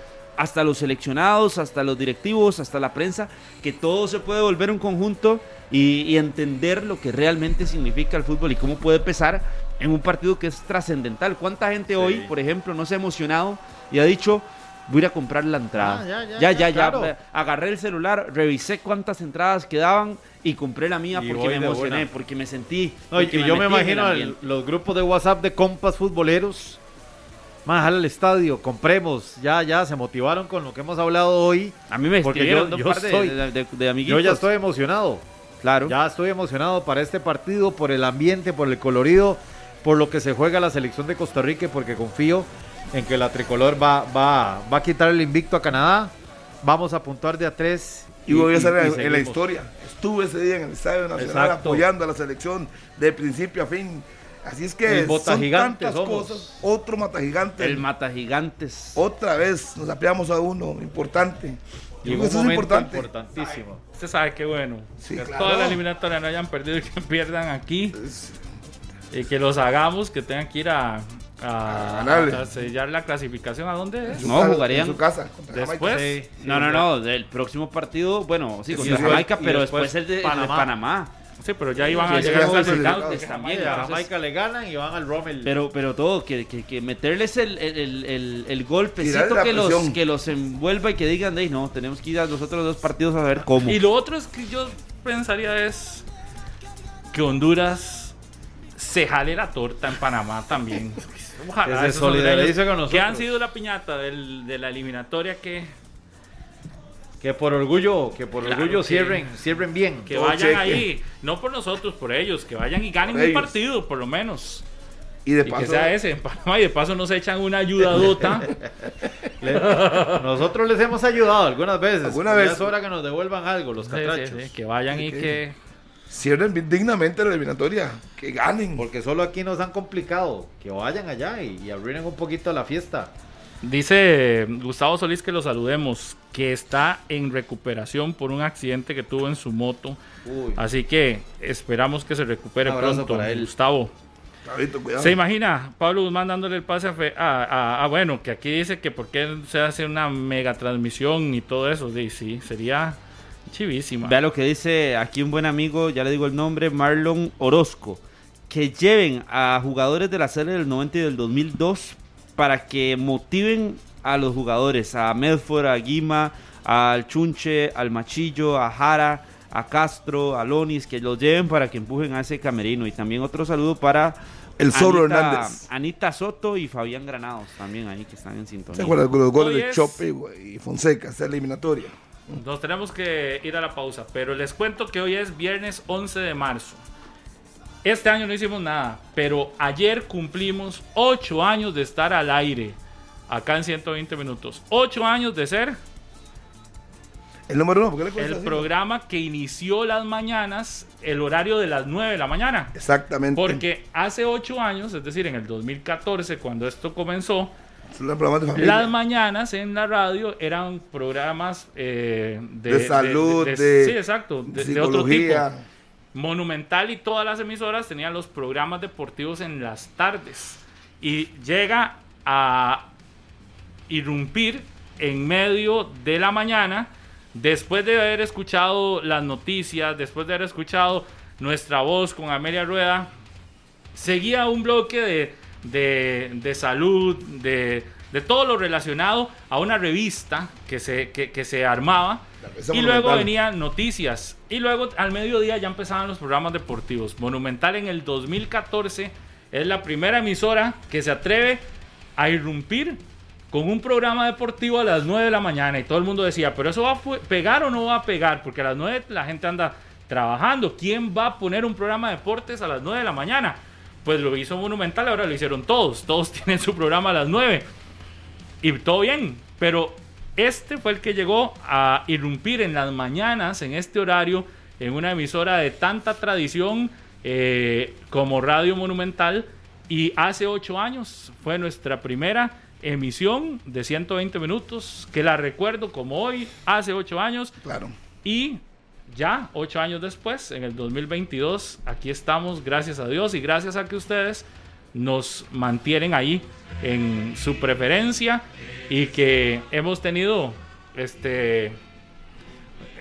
hasta los seleccionados, hasta los directivos, hasta la prensa, que todo se puede volver un conjunto y, y entender lo que realmente significa el fútbol y cómo puede pesar en un partido que es trascendental. ¿Cuánta gente hoy, por ejemplo, no se ha emocionado y ha dicho, voy a ir a comprar la entrada? Ah, ya, ya, ya, agarré el celular, revisé cuántas entradas quedaban y compré la mía Y porque me emocioné, porque me sentí. No, y, porque y yo me imagino el- los grupos de WhatsApp de compas futboleros. Más al estadio, compremos. Ya, ya se motivaron con lo que hemos hablado hoy. A mí me porque yo, un yo de- estoy- de- de- de Yo amiguitos. ya estoy emocionado. Claro. Ya estoy emocionado para este partido, por el ambiente, por el colorido, por lo que se juega la selección de Costa Rica porque confío en que la tricolor va, va, va a quitar el invicto a Canadá. Vamos a puntuar de a tres. Y voy a estar en, en la historia. Estuve ese día en el Estadio Nacional Exacto. apoyando a la selección de principio a fin. Así es que El son gigante tantas somos. cosas. Otro mata gigante. El mata gigantes. Otra vez nos apeamos a uno, importante. Y un que eso es importante. importantísimo. Usted sabe qué bueno. Sí, que claro. toda la eliminatoria no hayan perdido y que pierdan aquí. Y que los hagamos, que tengan que ir a, a, a sellar la clasificación. ¿A dónde es? No, jugarían. En su casa. contra Después. Jamaica. no, no, no. Del próximo partido, bueno, sí, Sí, contra sí, Jamaica, pero después después, el de el de Panamá. Sí, pero ya iban Sí, a llegar ya a están clasificados. clasificados también. a entonces- Jamaica le ganan y van al Rommel. Pero, pero todo, que, que, que meterles el, el, el, el- el golpecito que los, que los envuelva y que digan, "Ey, no, tenemos que ir a los otros dos partidos a ver cómo. Y lo otro es que yo pensaría es que Honduras se jale la torta en Panamá también. [laughs] Ojalá Que se hondureños con nosotros. Que han sido la piñata del- de la eliminatoria que, Que por orgullo, que por Claro orgullo que- cierren, cierren bien. que Todo vayan cheque. ahí. No por nosotros, por ellos. Que vayan y ganen Por un ellos. partido, por lo menos. Y de Y paso, que sea ese en Panamá y de paso nos echan una ayudadota. [laughs] Le- nosotros les hemos ayudado algunas veces. Alguna vez. ya es hora que nos devuelvan algo, los Sí, sí, catrachos. sí, que vayan y que... cierren bien dignamente la eliminatoria. Que ganen. Porque solo aquí nos han complicado. Que vayan allá y, y arruinen un poquito la fiesta. Dice Gustavo Solís que lo saludemos, que está en recuperación por un accidente que tuvo en su moto. Uy. Así que esperamos que se recupere pronto, para él. Gustavo. Cabito. ¿Se imagina Pablo Guzmán dándole el pase a, Fe- a- a- a- bueno, que aquí dice que por qué se hace una mega transmisión y todo eso? Sí, sí, sería chivísima. Vea lo que dice aquí un buen amigo, ya le digo el nombre, Marlon Orozco. Que lleven a jugadores de la serie del 90 y del 2002 para que motiven a los jugadores, a Medford, a Guima, al Chunche, al Machillo, a Jara, a Castro, a Lonis, que los lleven para que empujen a ese camerino. Y también otro saludo para El Zorro Anita- Hernández. Anita Soto y Fabián Granados también ahí que están en sintonía. ¿Se acuerdan los goles Hoy de es- Chope y Fonseca, esa eliminatoria? Nos tenemos que ir a la pausa, pero les cuento que hoy es viernes 11 de marzo. Este año no hicimos nada, pero ayer cumplimos 8 años de estar al aire, acá en 120 minutos. 8 años de ser El número uno, ¿por qué le el así? programa que inició las mañanas, el horario de las 9 de la mañana. Exactamente. Porque hace 8 años, es decir, en el 2014, cuando esto comenzó, las mañanas en la radio eran programas eh, de, De salud, de sí, exacto, de, de otro tipo. Monumental y todas las emisoras tenían los programas deportivos en las tardes. Y llega a irrumpir en medio de la mañana, después de haber escuchado las noticias, después de haber escuchado nuestra voz con Amelia Rueda, seguía un bloque de, de- de salud, de, de todo lo relacionado a una revista que se, que, que se armaba. Y luego venían noticias. Y luego al mediodía ya empezaban los programas deportivos. Monumental en el 2014 es la primera emisora que se atreve a irrumpir con un programa deportivo a las 9 de la mañana. Y todo el mundo decía, pero eso va a pegar o no va a pegar, porque a las 9 la gente anda trabajando. ¿Quién va a poner un programa de deportes a las 9 de la mañana? Pues lo hizo Monumental, ahora lo hicieron todos. Todos [laughs] tienen su programa a las 9. Y todo bien, pero este fue el que llegó a irrumpir en las mañanas, en este horario, en una emisora de tanta tradición eh, como Radio Monumental. Y hace ocho años fue nuestra primera emisión de 120 minutos, que la recuerdo como hoy, hace ocho años. Claro. Y ya, ocho años después, en el 2022, aquí estamos, gracias a Dios y gracias a que ustedes nos mantienen ahí en su preferencia y que hemos tenido este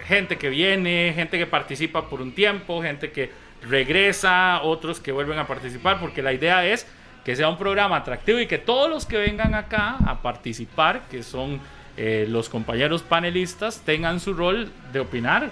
gente que viene, gente que participa por un tiempo, gente que regresa, otros que vuelven a participar, porque la idea es que sea un programa atractivo y que todos los que vengan acá a participar, que son eh, los compañeros panelistas, tengan su rol de opinar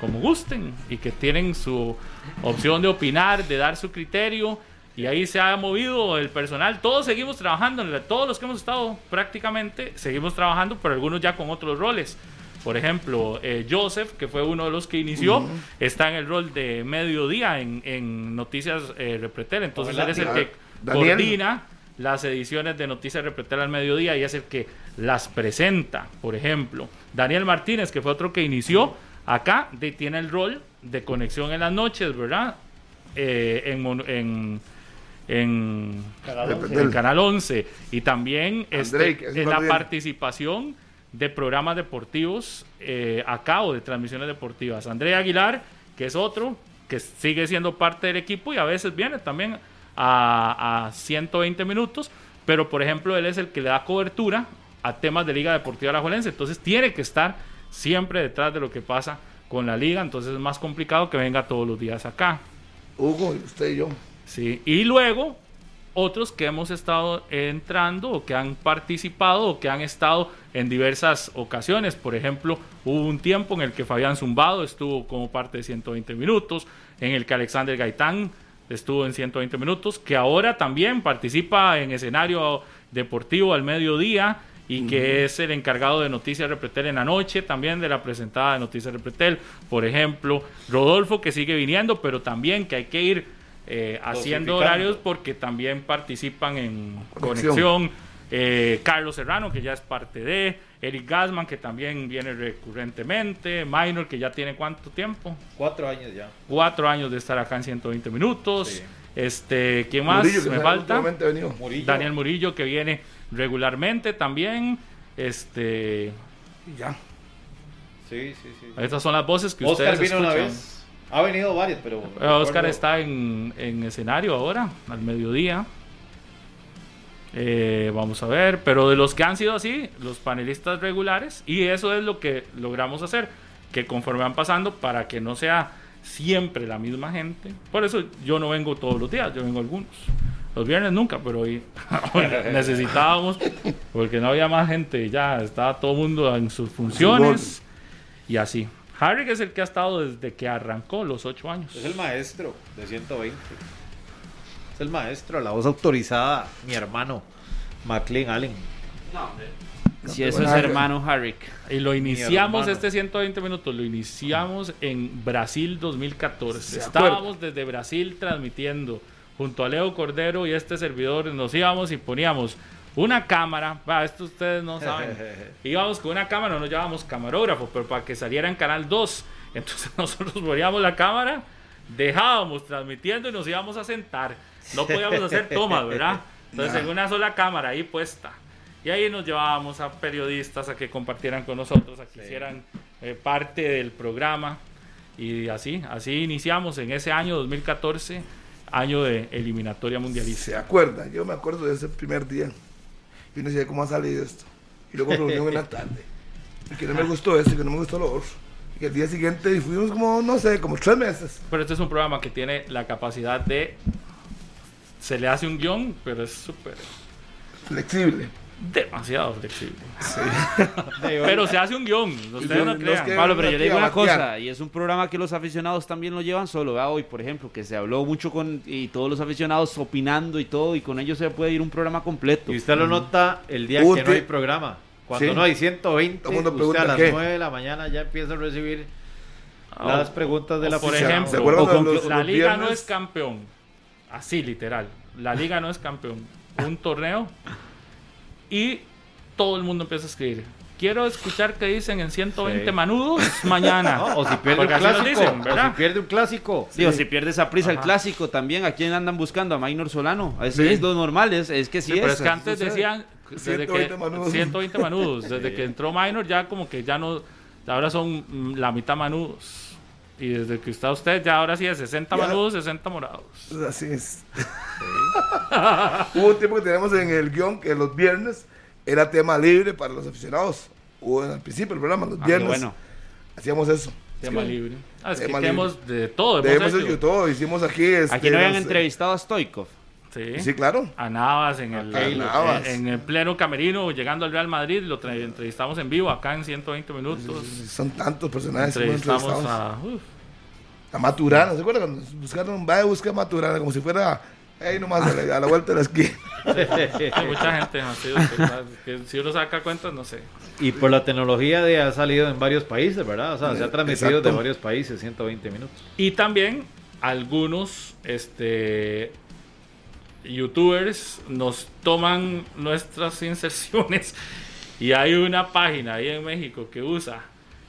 como gusten y que tienen su opción de opinar, de dar su criterio. Y ahí se ha movido el personal. Todos seguimos trabajando, todos los que hemos estado prácticamente seguimos trabajando, pero algunos ya con otros roles. Por ejemplo, eh, Joseph, que fue uno de los que inició, está en el rol de mediodía en, en Noticias eh, Repretel. Entonces él es el que Daniel. coordina las ediciones de Noticias Repretel al mediodía y es el que las presenta. Por ejemplo, Daniel Martínez, que fue otro que inició acá, de- tiene el rol de conexión en las noches, ¿verdad? Eh, en, en, en, Canal 11. en Canal 11. Y también este, Andrei, que es en cuando la viene. participación de programas deportivos eh, acá o de transmisiones deportivas. André Aguilar, que es otro, que sigue siendo parte del equipo y a veces viene también a, a 120 minutos, pero por ejemplo él es el que le da cobertura a temas de Liga Deportiva Alajuelense, entonces tiene que estar siempre detrás de lo que pasa con la liga, entonces es más complicado que venga todos los días acá. Hugo, usted y yo. Sí, y luego otros que hemos estado entrando o que han participado o que han estado en diversas ocasiones. Por ejemplo, hubo un tiempo en el que Fabián Zumbado estuvo como parte de 120 minutos, en el que Alexander Gaitán estuvo en 120 minutos, que ahora también participa en escenario deportivo al mediodía y que es el encargado de Noticias Repretel en la noche, también de la presentada de Noticias Repretel. Por ejemplo, Rodolfo que sigue viniendo, pero también que hay que ir eh, haciendo horarios porque también participan en Conexión. conexión. Eh, Carlos Serrano, que ya es parte de, Eric Gasman, que también viene recurrentemente, Minor, que ya tiene cuánto tiempo, Cuatro años ya. cuatro años de estar acá en 120 minutos. Este, ¿quién más? Murillo, que Me falta. Murillo. Daniel Murillo, que viene regularmente también. Este. Y ya. Sí, sí, sí. Estas son las voces que Oscar ustedes vino una escuchan. vez. Ha venido varias, pero. Eh, Oscar está en, en escenario ahora, al mediodía. Eh, vamos a ver, pero de los que han sido así, los panelistas regulares, y eso es lo que logramos hacer, que conforme van pasando, para que no sea siempre la misma gente. Por eso yo no vengo todos los días, yo vengo algunos. Los viernes nunca, pero hoy [laughs] hoy [laughs] necesitábamos, porque no había más gente, ya estaba todo el mundo en sus funciones y así. Harry es el que ha estado desde que arrancó los ocho años. Es el maestro de 120. Es el maestro, la voz autorizada, mi hermano, McLean Allen. Si eso es hermano Harrick. Y lo iniciamos este 120 minutos, lo iniciamos en Brasil 2014. ¿Se Estábamos desde Brasil transmitiendo junto a Leo Cordero y este servidor. Nos íbamos y poníamos una cámara. Va, esto ustedes no saben. [laughs] íbamos con una cámara, no nos llevábamos camarógrafo, pero para que saliera en Canal 2. Entonces [laughs] nosotros poníamos la cámara, dejábamos transmitiendo y nos íbamos a sentar. No podíamos hacer tomas, ¿verdad? Entonces Nah. en una sola cámara ahí puesta. Y ahí nos llevábamos a periodistas a que compartieran con nosotros, a que hicieran eh, parte del programa. Y así, así iniciamos en ese año 2014, año de eliminatoria mundialista. ¿Se acuerda? Yo me acuerdo de ese primer día. Y uno decía, ¿cómo ha salido esto? Y luego reunión en la [laughs] tarde. Y que no me gustó esto, y que no me gustó lo otro. Y que el día siguiente y fuimos como, no sé, como tres meses. Pero este es un programa que tiene la capacidad de... Se le hace un guion, pero es súper... Flexible. Demasiado flexible. [laughs] pero se hace un guion, ustedes no crean. Pablo, pero yo le digo una cosa, y es un programa que los aficionados también lo llevan solo. Vea hoy, por ejemplo, que se habló mucho con y todos los aficionados opinando y todo, y con ellos se puede ir un programa completo. Y usted lo nota el día que no hay programa. Cuando Sí. no hay 120, Todo el mundo usted a las qué. 9 de la mañana ya empieza a recibir Ah, las preguntas de o la por ejemplo, o con los- la los liga no es campeón. Así, literal. La liga no es campeón. Un torneo. Y todo el mundo empieza a escribir. Quiero escuchar qué dicen en 120 Sí. manudos [laughs] mañana. No, o si pierde Porque un clásico, dicen, o si pierde un clásico. Sí, o si pierde esa prisa el clásico también, ¿a quién andan buscando? A Maynor Solano. Es, Sí. es lo normal, es, es que sí, Sí, pero es. es que antes sucede. decían desde 120 que, manudos. 120 manudos. Desde que entró Minor ya como que ya no, ahora son mm, la mitad manudos. Y desde que está usted ya ahora sí es 60 Ya. manudos, 60 morados. Así es. [laughs] Hubo un tiempo que teníamos en el guion que los viernes era tema libre para los aficionados. Hubo en el principio del programa, los Ah, viernes. bueno. Hacíamos eso. Tema Sí. libre. Ah, es que Tema tenemos libre. de todo. De hemos hemos hecho. hecho todo. Hicimos aquí. Este, Aquí no habían no sé, entrevistado a Stoikov. Sí. Sí, claro. A Navas en el, Navas. en el pleno camerino, llegando al Real Madrid, lo entrevistamos en vivo acá en 120 minutos. Son tantos personajes. que Entrevistamos entrevistado. a. uf, A Maturana, ¿se acuerdan? Buscaron, vaya a buscar a Maturana como si fuera ahí nomás a la, a la vuelta de la esquina. [laughs] hay mucha gente ha sido, que si uno saca cuentas, no sé. Y por la tecnología de ha salido en varios países, ¿verdad? O sea, se ha transmitido Exacto. de varios países 120 minutos. Y también algunos este, youtubers nos toman nuestras [laughs] inserciones. Y hay una página ahí en México que usa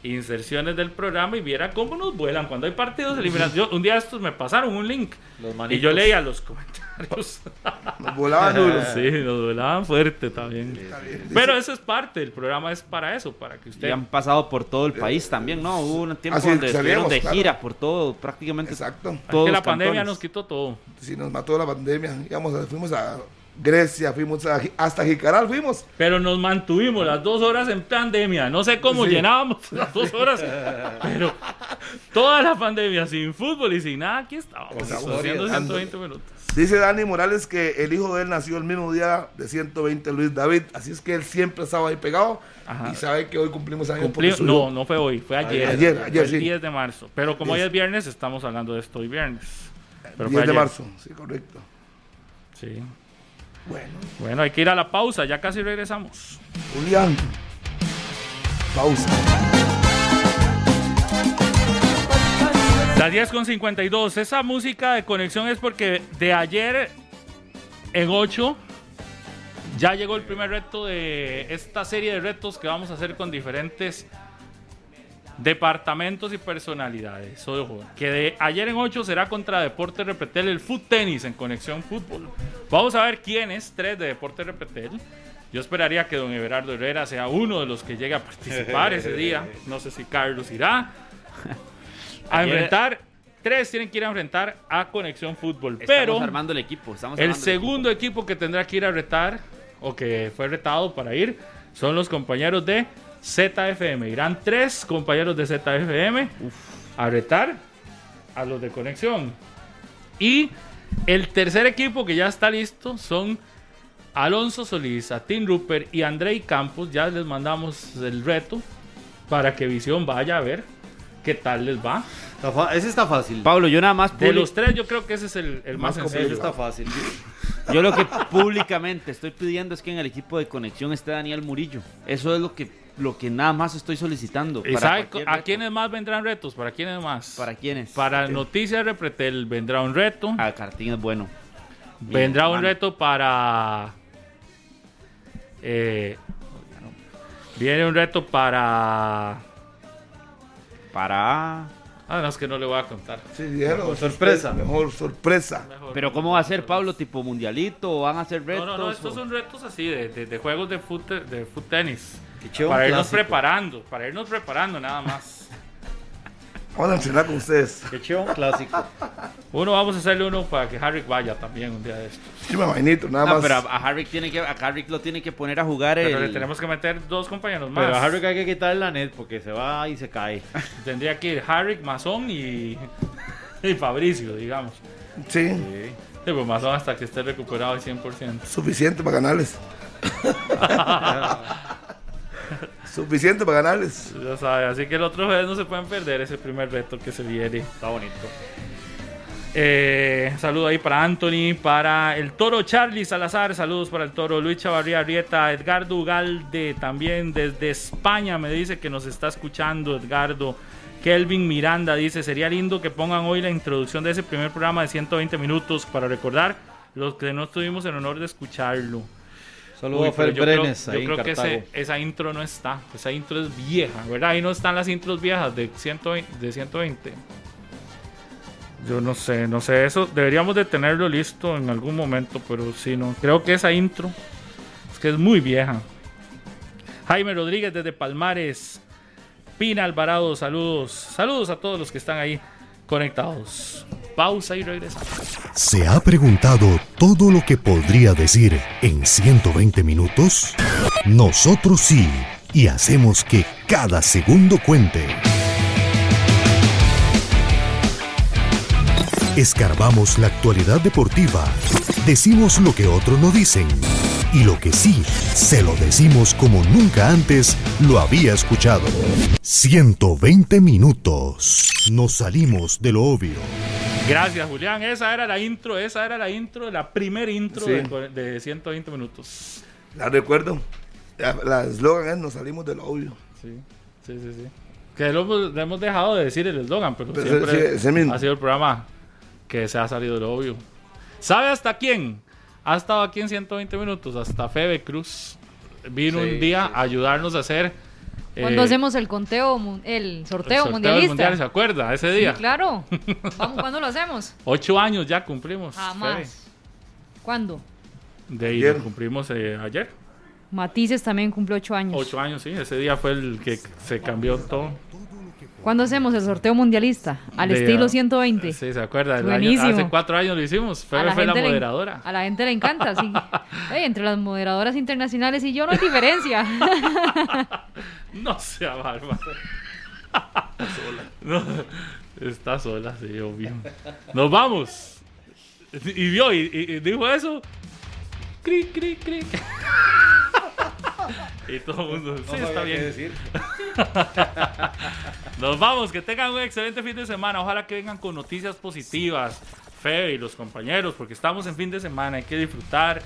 inserciones del programa y viera cómo nos vuelan cuando hay partidos eliminados. Yo- un día estos me pasaron un link Los y yo leía los comentarios. [laughs] Nos volaban duro. [laughs] Sí, nos volaban fuerte también. Pero eso es parte, el programa es para eso, para que usted... Y han pasado por todo el país también, ¿no? Hubo un tiempo Así donde salíamos, estuvieron de claro. gira por todo, prácticamente Exacto. todos que la pandemia cantones. nos quitó todo. Sí, nos mató la pandemia. Íbamos a- fuimos a Grecia, fuimos a, hasta Jicaral, fuimos. Pero nos mantuvimos las dos horas en pandemia. No sé cómo Sí. llenábamos [laughs] las dos horas. pero toda la pandemia, sin fútbol y sin nada, aquí estábamos. Haciendo dando. 120 minutos. Dice Dani Morales que el hijo de él nació el mismo día de 120 Luis David, así es que él siempre estaba ahí pegado Ajá. y sabe que hoy cumplimos años Cumpli- no, no fue hoy, fue ayer. Ayer, Fue ayer, el sí. 10 de marzo. Pero como hoy Diez. es viernes, estamos hablando de esto hoy viernes. Pero 10 fue de ayer. marzo, sí, correcto. Sí. Bueno, Bueno, hay que ir a la pausa, ya casi regresamos. Julián, pausa. Las 10 con 52. Esa música de conexión es porque de ayer en 8 ya llegó el primer reto de esta serie de retos que vamos a hacer con diferentes departamentos y personalidades. Ojo, que de ayer en 8 será contra Deporte Repetel el foot tenis en Conexión Fútbol. Vamos a ver quiénes, tres de Deporte Repetel, Yo esperaría que don Everardo Herrera sea uno de los que llegue a participar ese día. No sé si Carlos irá. A [laughs] enfrentar, tres tienen que ir a enfrentar a Conexión Fútbol. Estamos Pero armando el equipo. Estamos el segundo equipo que tendrá que ir a retar, o que fue retado para ir, son los compañeros de ZFM. Irán tres compañeros de ZFM a retar a los de Conexión. Y el tercer equipo que ya está listo son Alonso Solís, Atin Rupert y Andrei Campos. Ya les mandamos el reto para que Visión vaya a ver qué tal les va. Ese está fácil. Pablo, yo nada más De los tres, yo creo que ese es el, el más, sencillo. Ese está fácil. Yo lo que [laughs] públicamente estoy pidiendo es que en el equipo de conexión esté Daniel Murillo. Eso es lo que, lo que nada más estoy solicitando. ¿Y para sabe a quiénes más vendrán retos? ¿Para quiénes más? ¿Para quiénes? Para Noticias Repretel vendrá un reto. A Cartín es bueno. Vendrá un mano. reto para. eh, viene un reto para. Para. Ah, no, es que no le voy a contar. Sí, dígalo, sorpresa. Mejor sorpresa. Pero ¿cómo va a ser, Pablo? ¿Tipo mundialito? ¿O van a hacer retos? No, no, no, o- estos son retos así de, de- de juegos de foot, de foot tenis. Para irnos clásico. preparando, para irnos preparando nada más. [laughs] Vamos a entrenar con ustedes. Qué chido, un clásico. Uno vamos a hacerle uno para que Harry vaya también un día de estos. Sí, mamainito, nada No, más. pero a, a Harry tiene que, a Harry lo tiene que poner a jugar Pero el... le tenemos que meter dos compañeros más. Pero a Harry hay que quitarle la net porque se va y se cae. [laughs] Tendría que ir Harry, Mazón y, [laughs] y Fabricio, digamos. Sí, Sí, pues Mazón hasta que esté recuperado al 100%. suficiente para ganarles. Suficiente para ganarles. Ya sabe, así que el otro jueves no se pueden perder ese primer reto que se viene. Está bonito. Eh, saludo ahí para Anthony, para el toro Charlie Salazar, saludos para el toro Luis Chavarría Arrieta, Edgardo Ugalde también desde España me dice que nos está escuchando Edgardo. Kelvin Miranda dice, sería lindo que pongan hoy la introducción de ese primer programa de 120 minutos para recordar los que no tuvimos el honor de escucharlo. Saludos a Fer yo creo- Brenes yo ahí en creo que ese- esa intro no está, esa intro es vieja, ¿verdad? Ahí no están las intros viejas de 120. De 120. Yo no sé, no sé, eso deberíamos de tenerlo listo en algún momento, pero sí, no. Creo que esa intro es que es muy vieja. Jaime Rodríguez desde Palmares. Pina Alvarado, saludos. Saludos a todos los que están ahí conectados. Pausa y regresamos. ¿Se ha preguntado todo lo que podría decir en 120 minutos? Nosotros sí, y hacemos que cada segundo cuente. Escarbamos la actualidad deportiva, decimos lo que otros no dicen, y lo que sí, se lo decimos como nunca antes lo había escuchado. 120 minutos. Nos salimos de lo obvio. Gracias, Julián. Esa era la intro, esa era la intro, la primera intro Sí. de, de 120 minutos. La recuerdo. La eslogan es nos salimos del obvio. Sí, sí, sí. sí. Que lo hemos, dejado de decir el eslogan, pero, Pero siempre sí, ha sido el programa que se ha salido de lo obvio. ¿Sabe hasta quién? Ha estado aquí en 120 minutos, hasta Febe Cruz. Vino Sí, un día sí. a ayudarnos a hacer. Cuando eh, hacemos el conteo, el sorteo, el del mundialista. mundial, ¿Se acuerda? Ese día. Sí, claro. [laughs] Vamos, ¿Cuándo lo hacemos? Ocho años ya cumplimos. Febe. Jamás. ¿Cuándo? De ahí Ayer. lo cumplimos eh, ayer. Matices también cumplió ocho años. Ocho años, sí. Ese día fue el que se cambió todo. ¿Cuándo hacemos el sorteo mundialista? Al De, estilo ah, 120. Sí, se acuerda. Año- Buenísimo. hace cuatro años lo hicimos. Fue la gente le- moderadora. a la gente le encanta, sí. [laughs] Ey, entre las moderadoras internacionales y yo no hay diferencia. [laughs] No sea bárbaro. No, está sola, sí, obvio. Nos vamos. Y vio, y, y- y dijo eso. Cri, cri, cri. Y todo el mundo, sí, está bien. decir. [laughs] Nos vamos, que tengan un excelente fin de semana. Ojalá que vengan con noticias positivas. Febe y los compañeros, porque estamos en fin de semana. Hay que disfrutar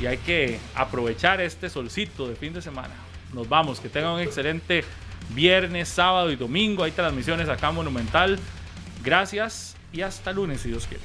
y hay que aprovechar este solcito de fin de semana. Nos vamos, que tengan un excelente viernes, sábado y domingo. Hay transmisiones acá en Monumental. Gracias y hasta lunes, si Dios quiere.